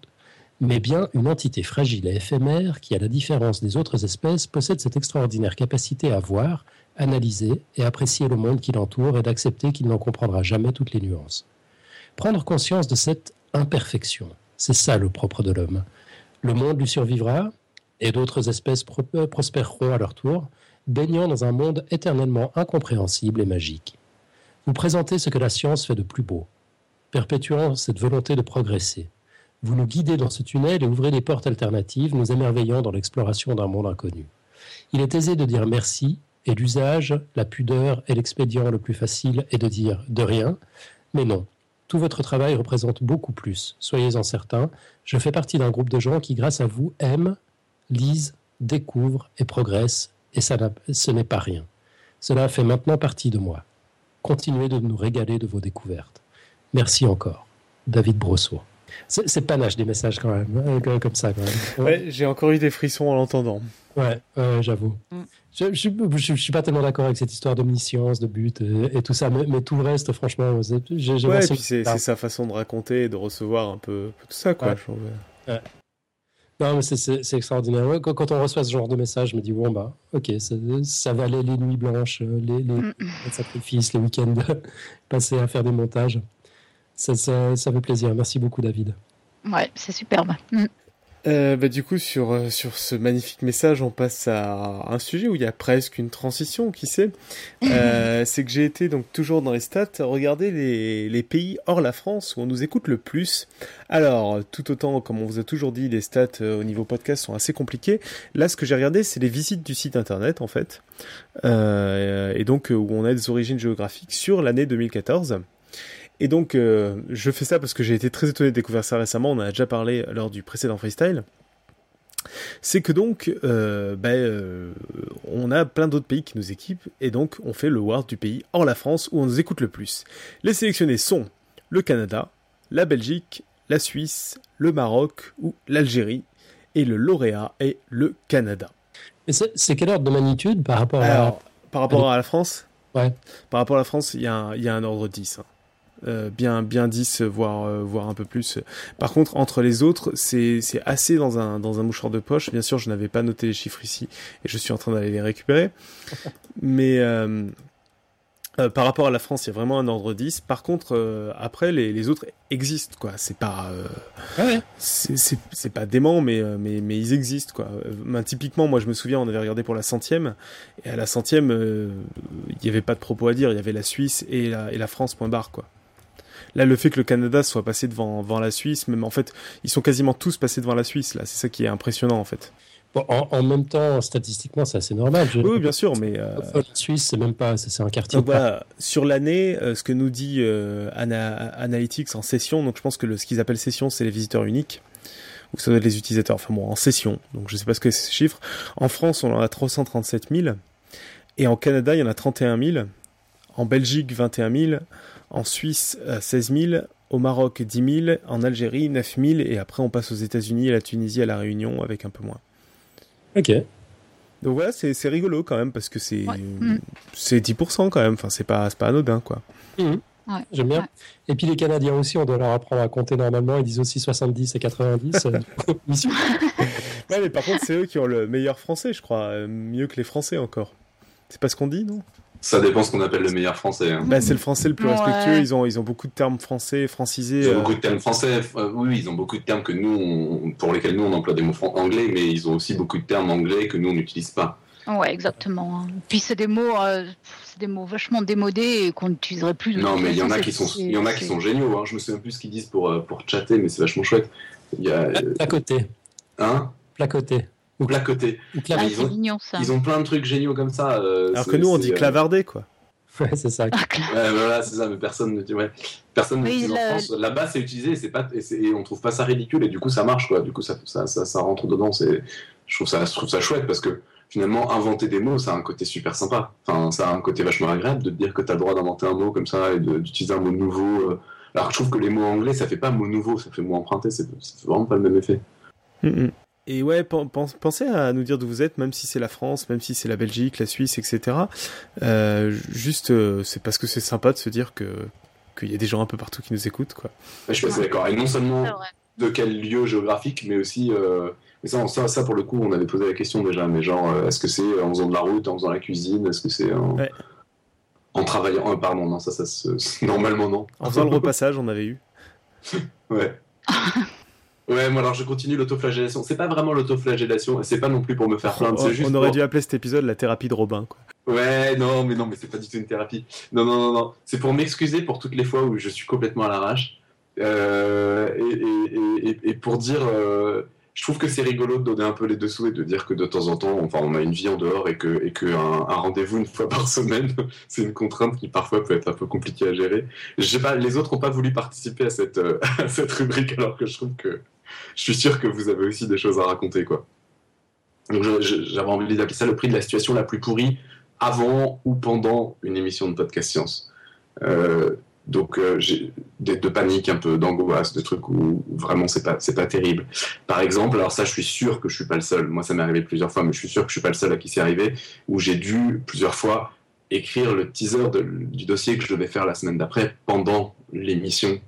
mais bien une entité fragile et éphémère qui, à la différence des autres espèces, possède cette extraordinaire capacité à voir, analyser et apprécier le monde qui l'entoure et d'accepter qu'il n'en comprendra jamais toutes les nuances. Prendre conscience de cette imperfection, c'est ça le propre de l'homme. Le monde lui survivra et d'autres espèces euh, prospéreront à leur tour, baignant dans un monde éternellement incompréhensible et magique. Vous présentez ce que la science fait de plus beau, perpétuant cette volonté de progresser. Vous nous guidez dans ce tunnel et ouvrez des portes alternatives, nous émerveillant dans l'exploration d'un monde inconnu. Il est aisé de dire merci, et l'usage, la pudeur et l'expédient le plus facile est de dire de rien, mais non. Tout votre travail représente beaucoup plus, soyez-en certains. Je fais partie d'un groupe de gens qui, grâce à vous, aiment, lisent, découvrent et progressent, et ça ce n'est pas rien. Cela fait maintenant partie de moi. Continuez de nous régaler de vos découvertes. Merci encore. David Brosseau. C'est panache des messages quand même, hein, comme- ça quand même. Ouais, j'ai encore eu des frissons en l'entendant. Ouais, ouais, j'avoue. Je, je, je- je suis pas tellement d'accord avec cette histoire d'omniscience, de but et, et tout ça, mais, mais tout le reste, franchement, c'est- j'ai Ouais, c'est que- c'est sa façon de raconter et de recevoir un peu tout ça, quoi. Ouais. je trouve. Ouais. Non, mais c'est- extraordinaire. Ouais, Quand, quand on reçoit ce genre de message, je me dis, bon, bah, ok, ça, ça valait les nuits blanches, euh, les, les, les sacrifices, les week-ends passés à faire des montages. Ça, ça, ça fait plaisir. Merci beaucoup, David. Ouais, c'est superbe. Mm. Euh, bah, du coup, sur, euh, sur ce magnifique message, on passe à un sujet où il y a presque une transition, qui sait. Euh, c'est que j'ai été donc toujours dans les stats, regarder les, les pays hors la France où on nous écoute le plus. Alors, tout autant, comme on vous a toujours dit, les stats euh, au niveau podcast sont assez compliqués. Là, ce que j'ai regardé, c'est les visites du site internet, en fait. Euh, et donc, où on a des origines géographiques sur l'année 2014. Et donc, euh, je fais ça parce que j'ai été très étonné de découvrir ça récemment. On en a déjà parlé lors du précédent freestyle. C'est que donc, euh, ben, euh, on a plein d'autres pays qui nous équipent, et donc on fait le World du pays hors la France où on nous écoute le plus. Les sélectionnés sont le Canada, la Belgique, la Suisse, le Maroc ou l'Algérie, et le lauréat est le Canada. Et c'est quel ordre de magnitude par rapport Alors, à. par rapport à la France? Ouais. Par rapport à la France, il y, a un- il y a un ordre 10. hein. Euh, bien, bien 10, voire, euh, voire un peu plus. Par contre, entre les autres, c'est c'est assez dans un, dans un mouchoir de poche. Bien sûr, je n'avais pas noté les chiffres ici et je suis en train d'aller les récupérer. Mais euh, euh, par rapport à la France, il y a vraiment un ordre 10. Par contre, euh, après, les, les autres existent, quoi. C'est pas. euh, c'est- pas dément, mais, mais, mais ils existent, quoi. Ben, typiquement, moi, je me souviens, on avait regardé pour la centième, et à la centième, il n'y avait pas de propos à dire. Il y avait la Suisse et la, et la France, point barre, quoi. Là, le fait que le Canada soit passé devant, devant la Suisse, même en fait, ils sont quasiment tous passés devant la Suisse, là. C'est ça qui est impressionnant, en fait. Bon, en, en même temps, statistiquement, c'est assez normal. Je- Oui, bien sûr, mais. euh, La Suisse, c'est même pas. C'est un quartier. Donc voilà, sur l'année, euh, ce que nous dit euh, Ana- Analytics en session, donc je pense que le, ce qu'ils appellent session, c'est les visiteurs uniques, ou ça doit être les utilisateurs, enfin bon, en session, donc je sais pas ce que c'est ce chiffre. En France, on en a 337 000, et en Canada, il y en a 31 000, en Belgique, 21 000, en Suisse, euh, 16 000, au Maroc, 10 000, en Algérie, 9 000, et après on passe aux États-Unis, à la Tunisie, à la Réunion, avec un peu moins. Ok. Donc voilà, c'est c'est rigolo quand même, parce que c'est Mm. c'est 10% quand même, enfin c'est pas, c'est pas anodin, quoi. Ouais. J'aime bien. Et puis les Canadiens aussi, on doit leur apprendre à compter normalement. Ils disent aussi 70 et 90. euh. Ouais, mais par contre, c'est eux qui ont le meilleur français, je crois. euh, mieux que les Français encore. C'est pas ce qu'on dit, non? Ça dépend ce qu'on appelle le meilleur français. hein. bah, C'est le français le plus Ouais. respectueux. Ils ont, ils ont beaucoup de termes français, francisés. Ils ont euh, beaucoup de termes français. euh, oui, ils ont beaucoup de termes que nous, on- pour lesquels nous on emploie des mots anglais, mais ils ont aussi beaucoup de termes anglais que nous on n'utilise pas. Ouais, exactement. Puis c'est des mots, euh, c'est des mots vachement démodés et qu'on n'utiliserait plus. De Non, mais il y en a qui sont, il y en a qui sont géniaux. Hein. Je me souviens plus ce qu'ils disent pour euh, pour chatter, mais c'est vachement chouette. Il y a euh, Placoté. hein, Placoté. Ou Ah, ils ont, mignon ça. ils ont plein de trucs géniaux comme ça. euh, Alors que nous, on dit euh, clavardé, quoi. Ouais, c'est ça. Ouais, voilà, c'est ça, mais personne ne dit. Ouais. Personne ne l'utilise en France. Là-bas, c'est utilisé et, c'est pas, et, on trouve pas ça ridicule et du coup, ça marche, quoi. Du coup, ça, ça, ça, ça rentre dedans. Je, trouve ça, je trouve ça chouette parce que finalement, inventer des mots, ça a un côté super sympa. Enfin, ça a un côté vachement agréable de te dire que tu as le droit d'inventer un mot comme ça et d'utiliser un mot nouveau. euh. Alors que je trouve que les mots anglais, ça fait pas mot nouveau, ça fait mot emprunté, c'est, ça fait vraiment pas le même effet. Mm, mm. Et ouais, pen- pen- pensez à nous dire d'où vous êtes, même si c'est la France, même si c'est la Belgique, la Suisse, etc. Euh, juste, euh, c'est parce que c'est sympa de se dire que qu'il y a des gens un peu partout qui nous écoutent, quoi. Ouais, je suis assez d'accord. Et non seulement de quel lieu géographique, mais aussi. euh, mais ça, ça, ça, pour le coup, on avait posé la question déjà. Mais genre, est-ce que c'est en faisant de la route, en faisant la cuisine Est-ce que c'est en, Ouais. en travaillant euh, Pardon, non, ça, ça se- normalement non. En faisant le repassage, on avait eu. Ouais. Ouais, moi alors je continue l'autoflagellation. C'est pas vraiment l'autoflagellation, c'est pas non plus pour me faire plaindre, c'est juste. on aurait pour- dû appeler cet épisode la thérapie de Robin, quoi. Ouais, non, mais non, mais c'est pas du tout une thérapie. Non, non, non, non. C'est pour m'excuser pour toutes les fois où je suis complètement à l'arrache. Euh, et, et- et- et pour dire, euh, je trouve que c'est rigolo de donner un peu les dessous et de dire que de temps en temps, enfin, on a une vie en dehors et que, et que un, un rendez-vous une fois par semaine, c'est une contrainte qui parfois peut être un peu compliquée à gérer. Je sais pas, les autres n'ont pas voulu participer à cette, euh, à cette rubrique alors que je trouve que je suis sûr que vous avez aussi des choses à raconter, quoi. Donc j'avais envie d'appeler ça le prix de la situation la plus pourrie avant ou pendant une émission de podcast science. Euh, donc euh, de panique un peu, d'angoisse, de trucs où, vraiment c'est pas pas terrible. Par exemple, alors ça je suis sûr que je suis pas le seul. Moi ça m'est arrivé plusieurs fois, mais je suis sûr que je suis pas le seul à qui c'est arrivé où j'ai dû plusieurs fois écrire le teaser du dossier que je devais faire la semaine d'après pendant l'émission.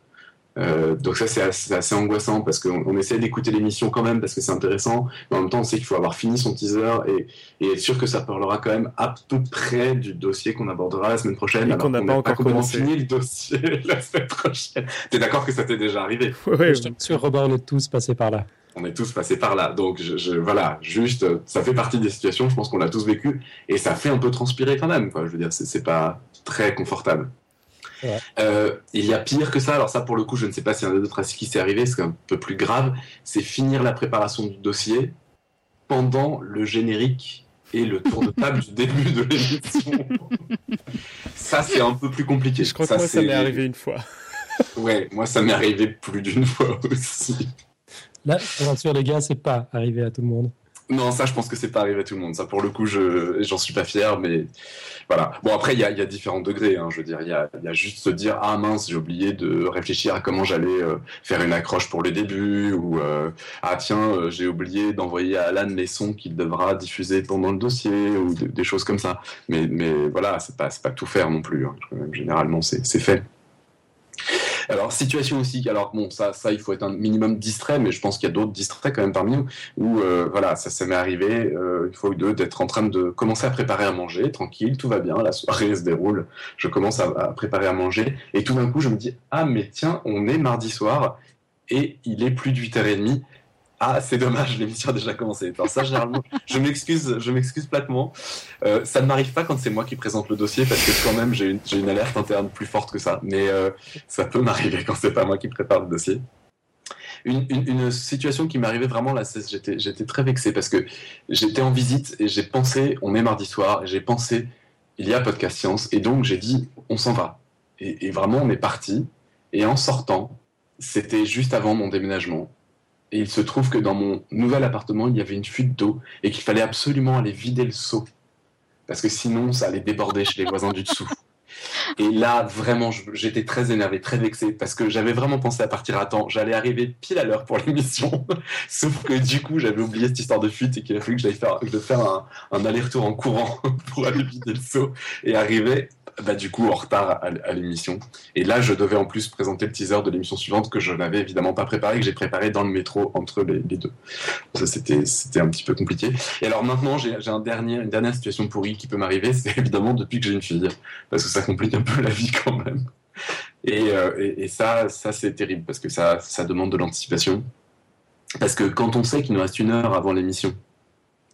Euh, donc ça c'est assez, angoissant parce qu'on on essaie d'écouter l'émission quand même parce que c'est intéressant, mais en même temps on sait qu'il faut avoir fini son teaser et, et être sûr que ça parlera quand même à peu près du dossier qu'on abordera la semaine prochaine. Et alors qu'on n'a pas encore commencé. fini le dossier la semaine prochaine. T'es d'accord que ça t'est déjà arrivé? Je te rassure, Robin, on est tous passés par là. on est tous passés par là. Donc, je, je- voilà, juste, ça fait partie des situations, je pense qu'on l'a tous vécu, et ça fait un peu transpirer quand même, quoi. Je veux dire, c'est pas très confortable. Euh, il y a pire que ça, alors ça, pour le coup, je ne sais pas si un des autres à qui c'est arrivé, c'est un peu plus grave, c'est finir la préparation du dossier pendant le générique et le tour de table du début de l'émission. ça, c'est un peu plus compliqué. Je crois que moi, ça m'est arrivé une fois. Ouais, moi, ça m'est arrivé plus d'une fois aussi. Là, je te rassure, les gars, c'est pas arrivé à tout le monde. Non, ça, je pense que c'est pas arrivé à tout le monde. Ça, pour le coup, je j'en suis pas fier, mais voilà. Bon, après, il y a, y a différents degrés. hein. Je veux dire, il y a, y a juste se dire ah mince, j'ai oublié de réfléchir à comment j'allais euh, faire une accroche pour le début, ou euh, ah tiens, euh, j'ai oublié d'envoyer à Alan les sons qu'il devra diffuser pendant le dossier, ou de- des choses comme ça. Mais mais voilà, c'est pas c'est pas tout faire non plus. hein. Généralement, c'est c'est fait. Alors, situation aussi, alors bon, ça, ça, il faut être un minimum distrait, mais je pense qu'il y a d'autres distraits quand même parmi nous, où, euh, voilà, ça, m'est arrivé, euh, une fois ou deux, d'être en train de commencer à préparer à manger, tranquille, tout va bien, la soirée se déroule, je commence à, à préparer à manger, et tout d'un coup, je me dis, ah, mais tiens, on est mardi soir, et il est plus de 8h30, ah, c'est dommage, l'émission a déjà commencé. Alors ça, généralement, je m'excuse, je m'excuse platement. Euh, ça ne m'arrive pas quand c'est moi qui présente le dossier parce que quand même j'ai une, alerte interne plus forte que ça. Mais euh, ça peut m'arriver quand c'est pas moi qui prépare le dossier. Une, situation qui m'arrivait vraiment là, j'étais, j'étais très vexé parce que j'étais en visite et j'ai pensé, on est mardi soir, et j'ai pensé, il y a podcast science, et donc j'ai dit, on s'en va. Et vraiment, on est parti. Et en sortant, c'était juste avant mon déménagement. Et il se trouve que dans mon nouvel appartement, il y avait une fuite d'eau et qu'il fallait absolument aller vider le seau. Parce que sinon, ça allait déborder chez les voisins du dessous. Et là, vraiment, j'étais très énervé, très vexé, parce que j'avais vraiment pensé à partir à temps. J'allais arriver pile à l'heure pour l'émission. Sauf que du coup, j'avais oublié cette histoire de fuite et qu'il a fallu que j'aille faire, que je faire un, un aller-retour en courant pour aller vider le seau et arriver, bah, du coup, en retard à, l'émission. Et là, je devais en plus présenter le teaser de l'émission suivante que je n'avais évidemment pas préparé, que j'ai préparé dans le métro entre les, deux. Ça, c'était, un petit peu compliqué. Et alors maintenant, j'ai, un dernier, une dernière situation pourrie qui peut m'arriver, c'est évidemment depuis que j'ai une fille, parce que ça complique un peu la vie quand même. Et, euh, et, et ça, ça c'est terrible, parce que ça, ça demande de l'anticipation. Parce que quand on sait qu'il nous reste une heure avant l'émission,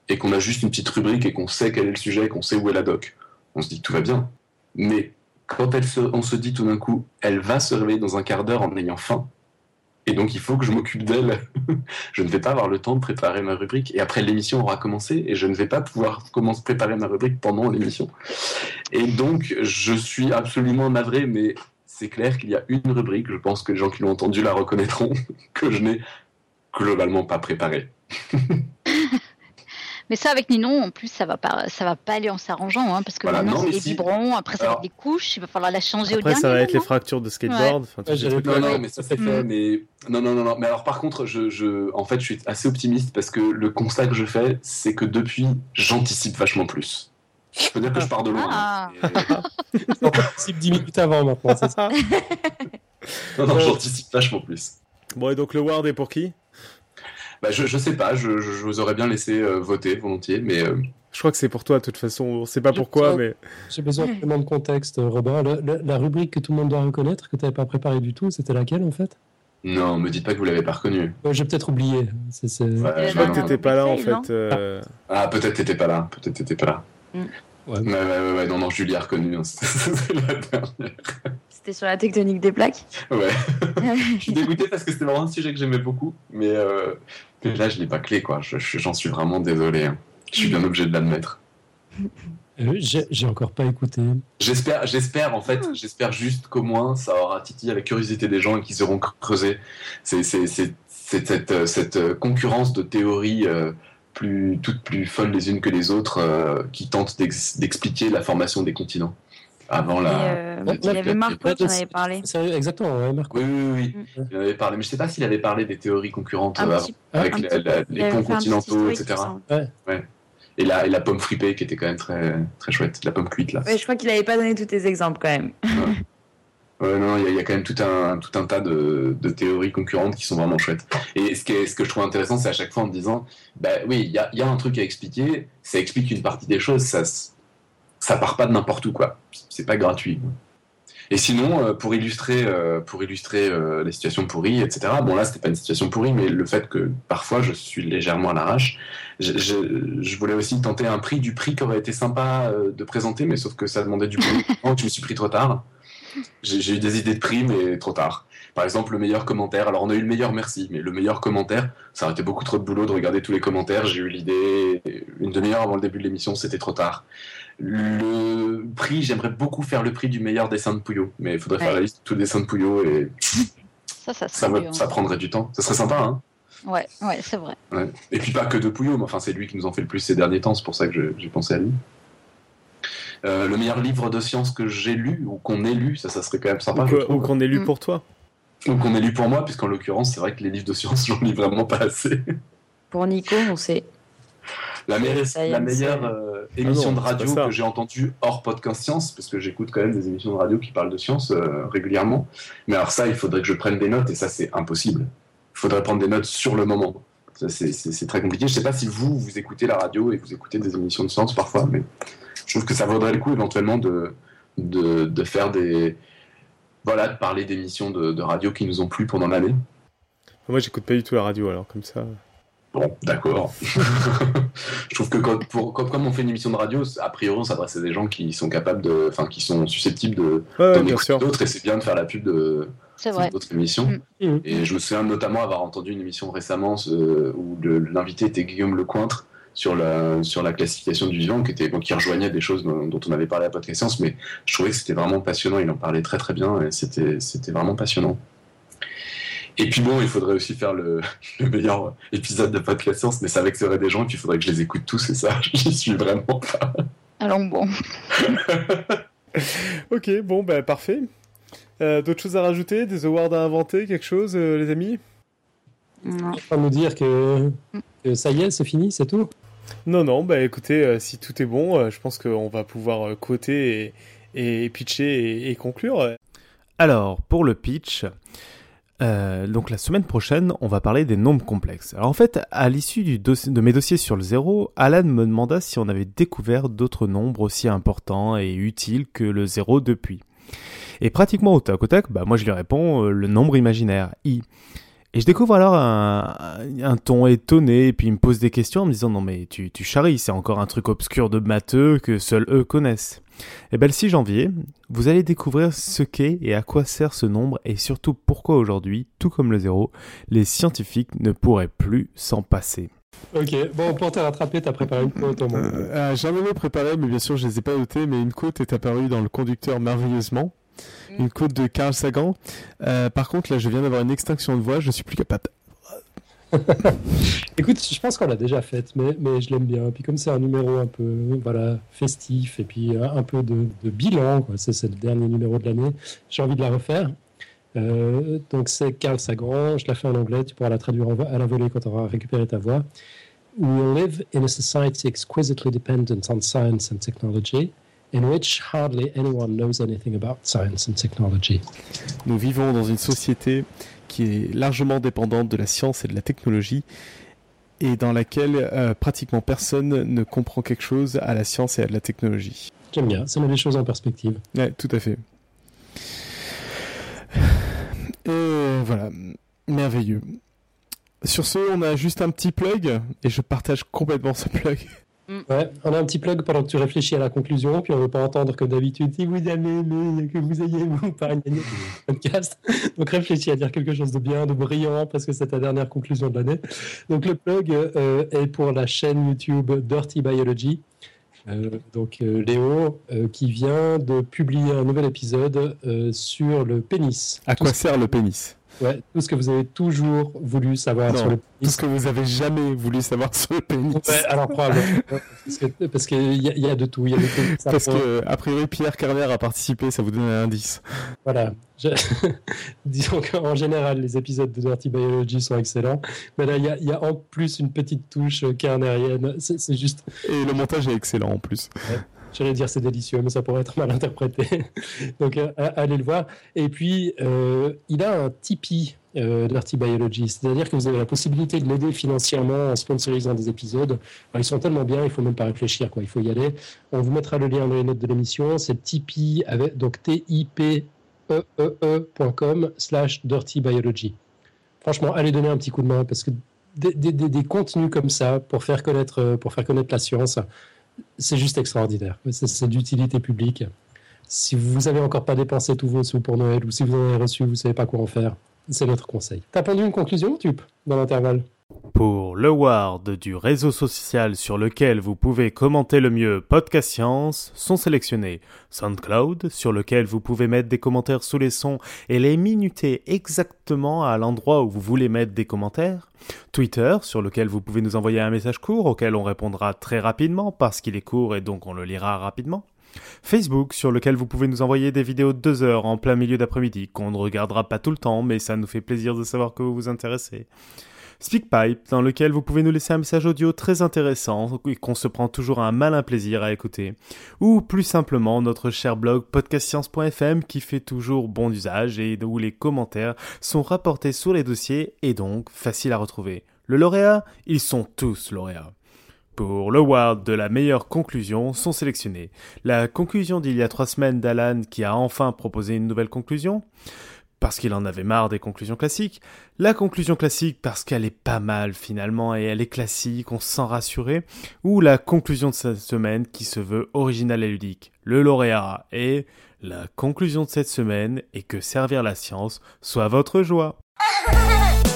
et qu'on a juste une petite rubrique et qu'on sait quel est le sujet, qu'on sait où est la doc, on se dit que tout va bien. Mais quand on se dit tout d'un coup, elle va se réveiller dans un quart d'heure en ayant faim, et donc il faut que je m'occupe d'elle, je ne vais pas avoir le temps de préparer ma rubrique. Et après l'émission aura commencé, et je ne vais pas pouvoir commencer préparer ma rubrique pendant l'émission. Et donc je suis absolument navré, mais c'est clair qu'il y a une rubrique, je pense que les gens qui l'ont entendu la reconnaîtront, que je n'ai globalement pas préparée. Mais ça, avec Ninon, en plus, ça va pas, ça va pas aller en s'arrangeant, hein, parce que Voilà, maintenant, c'est des si. biberons, après, ça va Alors- être des couches, il va falloir la changer au Après, dernier ça va être les fractures de skateboard. Ouais. Non, non, mais ça c'est fait. Mais non, non, non, non. Mais alors, par contre, je, je, en fait, je suis assez optimiste parce que le constat que je fais, c'est que depuis, j'anticipe vachement plus. Je peux dire que je pars de loin. Ah. Anticipe 10 minutes avant maintenant, c'est ça Non, non, j'anticipe vachement plus. Bon, et donc le Ward est pour qui? Bah, je, je sais pas. Je, je, je vous aurais bien laissé euh, voter volontiers, mais. euh, Je crois que c'est pour toi, de toute façon. On sait pas pourquoi, mais. J'ai besoin de de contexte, Robin. Le- le- la rubrique que tout le monde doit reconnaître, que tu n'avais pas préparée du tout, c'était laquelle en fait? Non, me dites pas que vous l'avez pas reconnu. Euh, J'ai peut-être oublié. C'est- c'est- Ouais, Je crois que t'étais pas là, en fait. euh, Ah, peut-être t'étais pas là. Peut-être t'étais pas là. Ouais, ouais, ouais, ouais, non, non, je l'ai reconnu. hein. C'est la dernière. C'était sur la tectonique des plaques? Ouais. je suis dégoûté parce que c'était vraiment un sujet que j'aimais beaucoup. Mais, euh, là, je l'ai pas clé, quoi. Je- je- J'en suis vraiment désolé. hein. Je suis bien obligé de l'admettre. Euh, J'ai encore pas écouté. J'espère, j'espère en fait, j'espère juste qu'au moins ça aura titillé la curiosité des gens et qu'ils auront creusé. C'est c'est- c'est- c'est cette, euh, cette euh, concurrence de théories euh, plus, toutes plus folles les unes que les autres euh, qui tentent d'ex- d'expliquer la formation des continents avant la. euh, la- il y avait Marco qui en avait parlé. Sérieux, exactement, ouais, Marco. Oui, oui, oui. Il en avait parlé, mais je sais pas s'il avait parlé des théories concurrentes Un euh, petit- avec la- la- les ponts continentaux, etc. semble. Ouais. Et la, et la pomme fripée qui était quand même très, très chouette, la pomme cuite là. Ouais, je crois qu'il avait pas donné tous tes exemples quand même. Ouais, non, il y, a- il y a quand même tout un, tout un tas de, de théories concurrentes qui sont vraiment chouettes. Et ce, qui est- ce que je trouve intéressant, c'est à chaque fois en me disant, bah oui, il y a, il y a un truc à expliquer, ça explique une partie des choses, ça, ça part pas de n'importe où, quoi. C'est pas gratuit. Et sinon, euh, pour illustrer, euh, pour illustrer euh, les situations pourries, etc. Bon là, c'était pas une situation pourrie, mais le fait que parfois je suis légèrement à l'arrache. Je, je- je voulais aussi tenter un prix du prix qui aurait été sympa de présenter, mais sauf que ça demandait du boulot. Donc je me suis pris trop tard. J'ai j'ai eu des idées de prix, mais trop tard. Par exemple, le meilleur commentaire. Alors, on a eu le meilleur merci, mais le meilleur commentaire, ça aurait été beaucoup trop de boulot de regarder tous les commentaires. J'ai eu l'idée une demi-heure avant le début de l'émission, c'était trop tard. Le prix, j'aimerais beaucoup faire le prix du meilleur dessin de Pouillot, mais il faudrait faire la liste de tous les dessins de Pouillot et Ça, ça ça, va- ça prendrait du temps. Ça serait sympa, hein Ouais, ouais, c'est vrai. Ouais. Et puis pas que de Pouillot, mais enfin c'est lui qui nous en fait le plus ces derniers temps, c'est pour ça que j'ai pensé à lui. Euh, le meilleur livre de science que j'ai lu ou qu'on ait lu, ça, ça serait quand même sympa. Ou qu'on ait lu Mm. pour toi. Ou qu'on ait lu pour moi, puisqu'en l'occurrence, c'est vrai que les livres de science, j'en lis vraiment pas assez. Pour Nico, on sait. La, meilleure- la euh, émission Ah non, de radio que j'ai entendue hors podcast science, parce que j'écoute quand même des émissions de radio qui parlent de science euh, régulièrement. Mais alors ça, il faudrait que je prenne des notes, et ça, c'est impossible. Il faudrait prendre des notes sur le moment. C'est très compliqué. Je sais pas si vous, vous écoutez la radio et vous écoutez des émissions de science parfois, mais je trouve que ça vaudrait le coup éventuellement de, de, de faire des... Voilà, de parler d'émissions de, de radio qui nous ont plu pendant l'année. Moi, j'écoute pas du tout la radio, alors comme ça. Bon, d'accord. je trouve que quand, pour, quand- comme on fait une émission de radio, a priori, on s'adresse à des gens qui sont capables de, enfin, qui sont susceptibles de Ouais, d'autres, et c'est bien de faire la pub de d'autres émissions. Mm. Et je me souviens notamment avoir entendu une émission récemment euh, où le- l'invité était Guillaume Lecointre sur la sur la classification du vivant, qui était bon, qui rejoignait des choses dont, dont on avait parlé à Podcast Science, mais je trouvais que c'était vraiment passionnant. Il en parlait très très bien, et c'était c'était vraiment passionnant. Et puis bon, il faudrait aussi faire le, le meilleur épisode de Podcast Science, mais c'est avec des gens, et puis il faudrait que je les écoute tous, et ça, j'y suis vraiment pas. Alors bon. ok, bon, bah parfait. Euh, D'autres choses à rajouter Des awards à inventer Quelque chose, euh, les amis? Non. Pas nous dire que, que ça y est, c'est fini, c'est tout? Non, non, bah écoutez, euh, si tout est bon, euh, je pense qu'on va pouvoir euh, quoter et, et pitcher et, et conclure. Alors, pour le pitch, euh, donc la semaine prochaine, on va parler des nombres complexes. Alors en fait, à l'issue de mes dossiers sur le zéro, Alan me demanda si on avait découvert d'autres nombres aussi importants et utiles que le zéro depuis. Et pratiquement au tac au tac, bah moi je lui réponds euh, le nombre imaginaire, i. Et je découvre alors un, un ton étonné, et puis il me pose des questions en me disant non mais tu, tu charries, c'est encore un truc obscur de matheux que seuls eux connaissent. Et ben le 6 janvier, vous allez découvrir ce qu'est et à quoi sert ce nombre, et surtout pourquoi aujourd'hui, tout comme le zéro, les scientifiques ne pourraient plus s'en passer. Ok, bon, pour te rattraper, t'as préparé une quote au moins. Euh, avais préparé, mais bien sûr je les ai pas notées, mais une quote est apparue dans le conducteur merveilleusement. Une quote de Carl Sagan. Euh, par contre, là, je viens d'avoir une extinction de voix, je suis plus capable. Écoute, je pense qu'on l'a déjà faite, mais, mais je l'aime bien. Puis comme c'est un numéro un peu voilà, festif et puis euh, un peu de, de bilan. C'est, le dernier numéro de l'année, j'ai envie de la refaire. Euh, donc c'est Carl Sagan, je la fais en anglais, tu pourras la traduire à la volée quand tu auras récupéré ta voix. We live in a society exquisitely dependent on science and technology, in which hardly anyone knows anything about science and technology. Nous vivons dans une société qui est largement dépendante de la science et de la technologie et dans laquelle euh, pratiquement personne ne comprend quelque chose à la science et à la technologie. J'aime bien, ça met les choses en perspective. Ouais, tout à fait. Et voilà, merveilleux. Sur ce, on a juste un petit plug, et je partage complètement ce plug. Ouais, on a un petit plug pendant que tu réfléchis à la conclusion, puis on ne veut pas entendre comme d'habitude si vous avez aimé, que vous ayez vous pas gna, podcast. Donc réfléchis à dire quelque chose de bien, de brillant, parce que c'est ta dernière conclusion de l'année. Donc le plug euh, est pour la chaîne YouTube Dirty Biology. Euh, donc euh, Léo euh, qui vient de publier un nouvel épisode euh, sur le pénis. À quoi sert le pénis? Ouais, tout ce que vous avez toujours voulu savoir Non, sur le tout ce que vous avez jamais voulu savoir sur le pénis. Ouais, alors probablement. parce qu'il y, y a de tout. Y a pénis Parce que, a priori, Pierre Carver a participé, ça vous donne un indice. Voilà. Je- Disons qu'en général, les épisodes de Dirty Biology sont excellents. Mais là, il y a, il y a en plus une petite touche kernerienne. C'est c'est juste. Et le montage est excellent en plus. J'allais dire c'est délicieux, mais ça pourrait être mal interprété. Donc, euh, allez le voir. Et puis, euh, il a un Tipeee, euh, Biology. C'est-à-dire que vous avez la possibilité de l'aider financièrement en sponsorisant des épisodes. Ils sont tellement bien, il faut même pas réfléchir. Quoi. Il faut y aller. On vous mettra le lien dans les notes de l'émission. C'est Tipeee, avec, donc T-I-P-E-E-E.com slash Dirty Biology. Franchement, allez donner un petit coup de main parce que des, des- contenus comme ça pour faire connaître, pour faire connaître la science, c'est juste extraordinaire. C'est d'utilité publique. Si vous avez encore pas dépensé tous vos sous pour Noël ou si vous en avez reçu, vous savez pas quoi en faire, c'est notre conseil. T'as pendu une conclusion, Tup, dans l'intervalle? Pour le Ward du réseau social sur lequel vous pouvez commenter le mieux Podcast Science sont sélectionnés SoundCloud sur lequel vous pouvez mettre des commentaires sous les sons et les minuter exactement à l'endroit où vous voulez mettre des commentaires, Twitter sur lequel vous pouvez nous envoyer un message court auquel on répondra très rapidement parce qu'il est court et donc on le lira rapidement, Facebook, sur lequel vous pouvez nous envoyer des vidéos de deux heures en plein milieu d'après-midi, qu'on ne regardera pas tout le temps, mais ça nous fait plaisir de savoir que vous vous intéressez. SpeakPipe, dans lequel vous pouvez nous laisser un message audio très intéressant et qu'on se prend toujours un malin plaisir à écouter. Ou plus simplement notre cher blog podcastscience.fm qui fait toujours bon usage et où les commentaires sont rapportés sur les dossiers et donc faciles à retrouver. Le lauréat, ils sont tous lauréats. Pour le Ward de la meilleure conclusion sont sélectionnés. La conclusion d'il y a trois semaines d'Alan qui a enfin proposé une nouvelle conclusion, parce qu'il en avait marre des conclusions classiques. La conclusion classique parce qu'elle est pas mal finalement et elle est classique, on se sent rassuré. Ou la conclusion de cette semaine qui se veut originale et ludique. Le lauréat et la conclusion de cette semaine est que servir la science soit votre joie.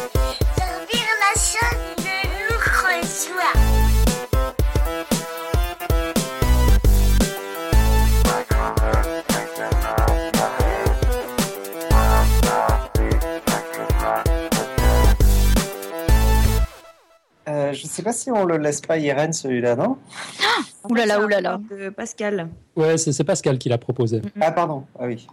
je sais pas si on le laisse pas Irène celui-là, non? Oulala, oulala. De Pascal. Ouais, c'est Pascal qui l'a proposé. Ah pardon, ah oui.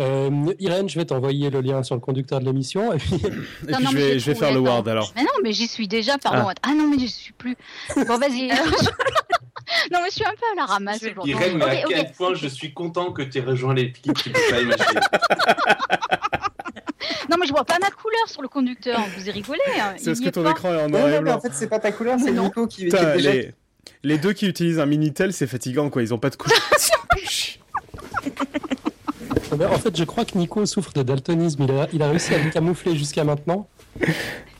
Euh, Irène, je vais t'envoyer le lien sur le conducteur de l'émission. Et puis, Non, non, mais j'ai trouvé, attends. Ward alors. Mais non, mais j'y suis déjà, pardon. Ah. Ah, non, mais j'y suis plus. Bon, vas-y. non, mais je suis un peu à la ramasse aujourd'hui. Irène, mais à quel point je suis content que tu aies rejoint l'équipe, tu peux pas imaginer. Non, mais je vois pas ma couleur sur le conducteur. Vous y rigolez. hein. C'est parce que ton pas. écran est en noir et non, mais blanc. en fait, c'est pas ta couleur, c'est Mais. Nico qui, est déjà. les... les deux qui utilisent un Minitel, c'est fatigant quoi, ils ont pas de couleur. Mais en fait, je crois que Nico souffre de daltonisme. Il a, il a réussi à le camoufler jusqu'à maintenant.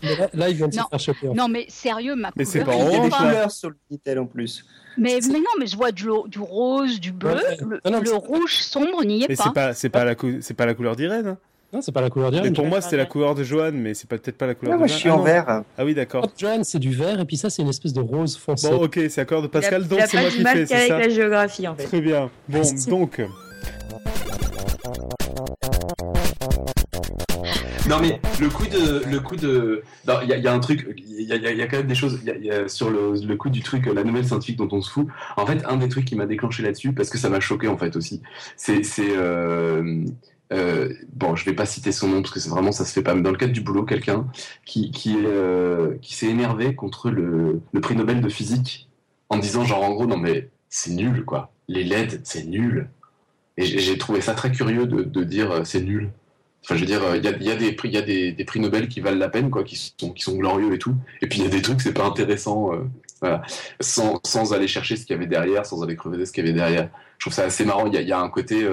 Mais là, là, il vient de se Non. faire choper. Non, mais sérieux, ma Mais c'est couleur. pas je Il y a vois des pas. couleurs sur le Minitel en plus. Mais, mais non, mais je vois du, rose, du bleu. Ouais, Le, non, non, le c'est- rouge sombre n'y est Mais pas. c'est pas, c'est pas la, cou- c'est pas la couleur d'Irène. hein. Non, c'est pas la couleur Mais d'Irène. pour moi, c'était la couleur de Johan, mais c'est peut-être pas la couleur Ah, de moi, je suis Ah en non. vert. Ah oui, d'accord. Johan, c'est du vert, et puis ça, c'est une espèce de rose foncé. Bon, ok, c'est accord de Pascal, il a, donc c'est moi qui mal fais, c'est qu'avec ça la géographie, en fait. Très bien. Bon, donc, Non mais le coup de le coup de non, il y, a- il y a un truc il y a, y y quand même des choses il y a- il y a sur le, le coup du truc la nouvelle scientifique dont on se fout en fait un des trucs qui m'a déclenché là-dessus parce que ça m'a choqué en fait aussi c'est c'est euh, euh, bon je vais pas citer son nom parce que c'est vraiment ça se fait pas mais dans le cadre du boulot quelqu'un qui qui euh, s'est énervé contre le, prix Nobel de physique en disant genre en gros non mais c'est nul quoi les LED c'est nul et j'ai trouvé ça très curieux de, dire euh, c'est nul Enfin, je veux dire, il y a, des prix, y a des, prix Nobel qui valent la peine, quoi, qui sont, qui sont glorieux et tout. Et puis il y a des trucs, c'est pas intéressant, sans, sans aller chercher ce qu'il y avait derrière, sans aller creuser ce qu'il y avait derrière. Je trouve ça assez marrant. Il y a, un côté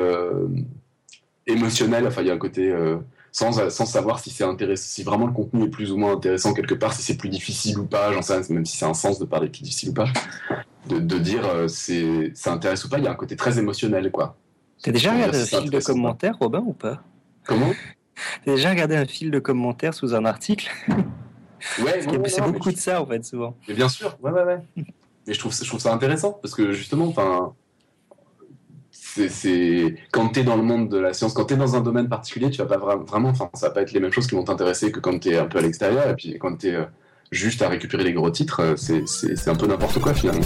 émotionnel, enfin, il y a un côté euh, sans, sans savoir si c'est intéressant, si vraiment le contenu est plus ou moins intéressant quelque part, si c'est plus difficile ou pas. J'en sais rien, même si c'est un sens de parler plus difficile ou pas. de, de dire euh, c'est ça intéresse ou pas. Il y a un côté très émotionnel, quoi. T'as déjà regardé un fil de commentaires, Robin, ou pas? Comment? T'as déjà regardé un fil de commentaires sous un article? Ouais, c'est beaucoup de ça, en fait, souvent. Mais bien sûr, ouais, ouais, ouais. Mais je trouve, ça- je trouve ça intéressant parce que justement, enfin, c'est, quand t'es dans le monde de la science, quand t'es dans un domaine particulier, tu vas pas vra- vraiment, enfin, ça va pas être les mêmes choses qui vont t'intéresser que quand t'es un peu à l'extérieur et puis quand t'es euh, juste à récupérer les gros titres, euh, c'est un peu n'importe quoi finalement.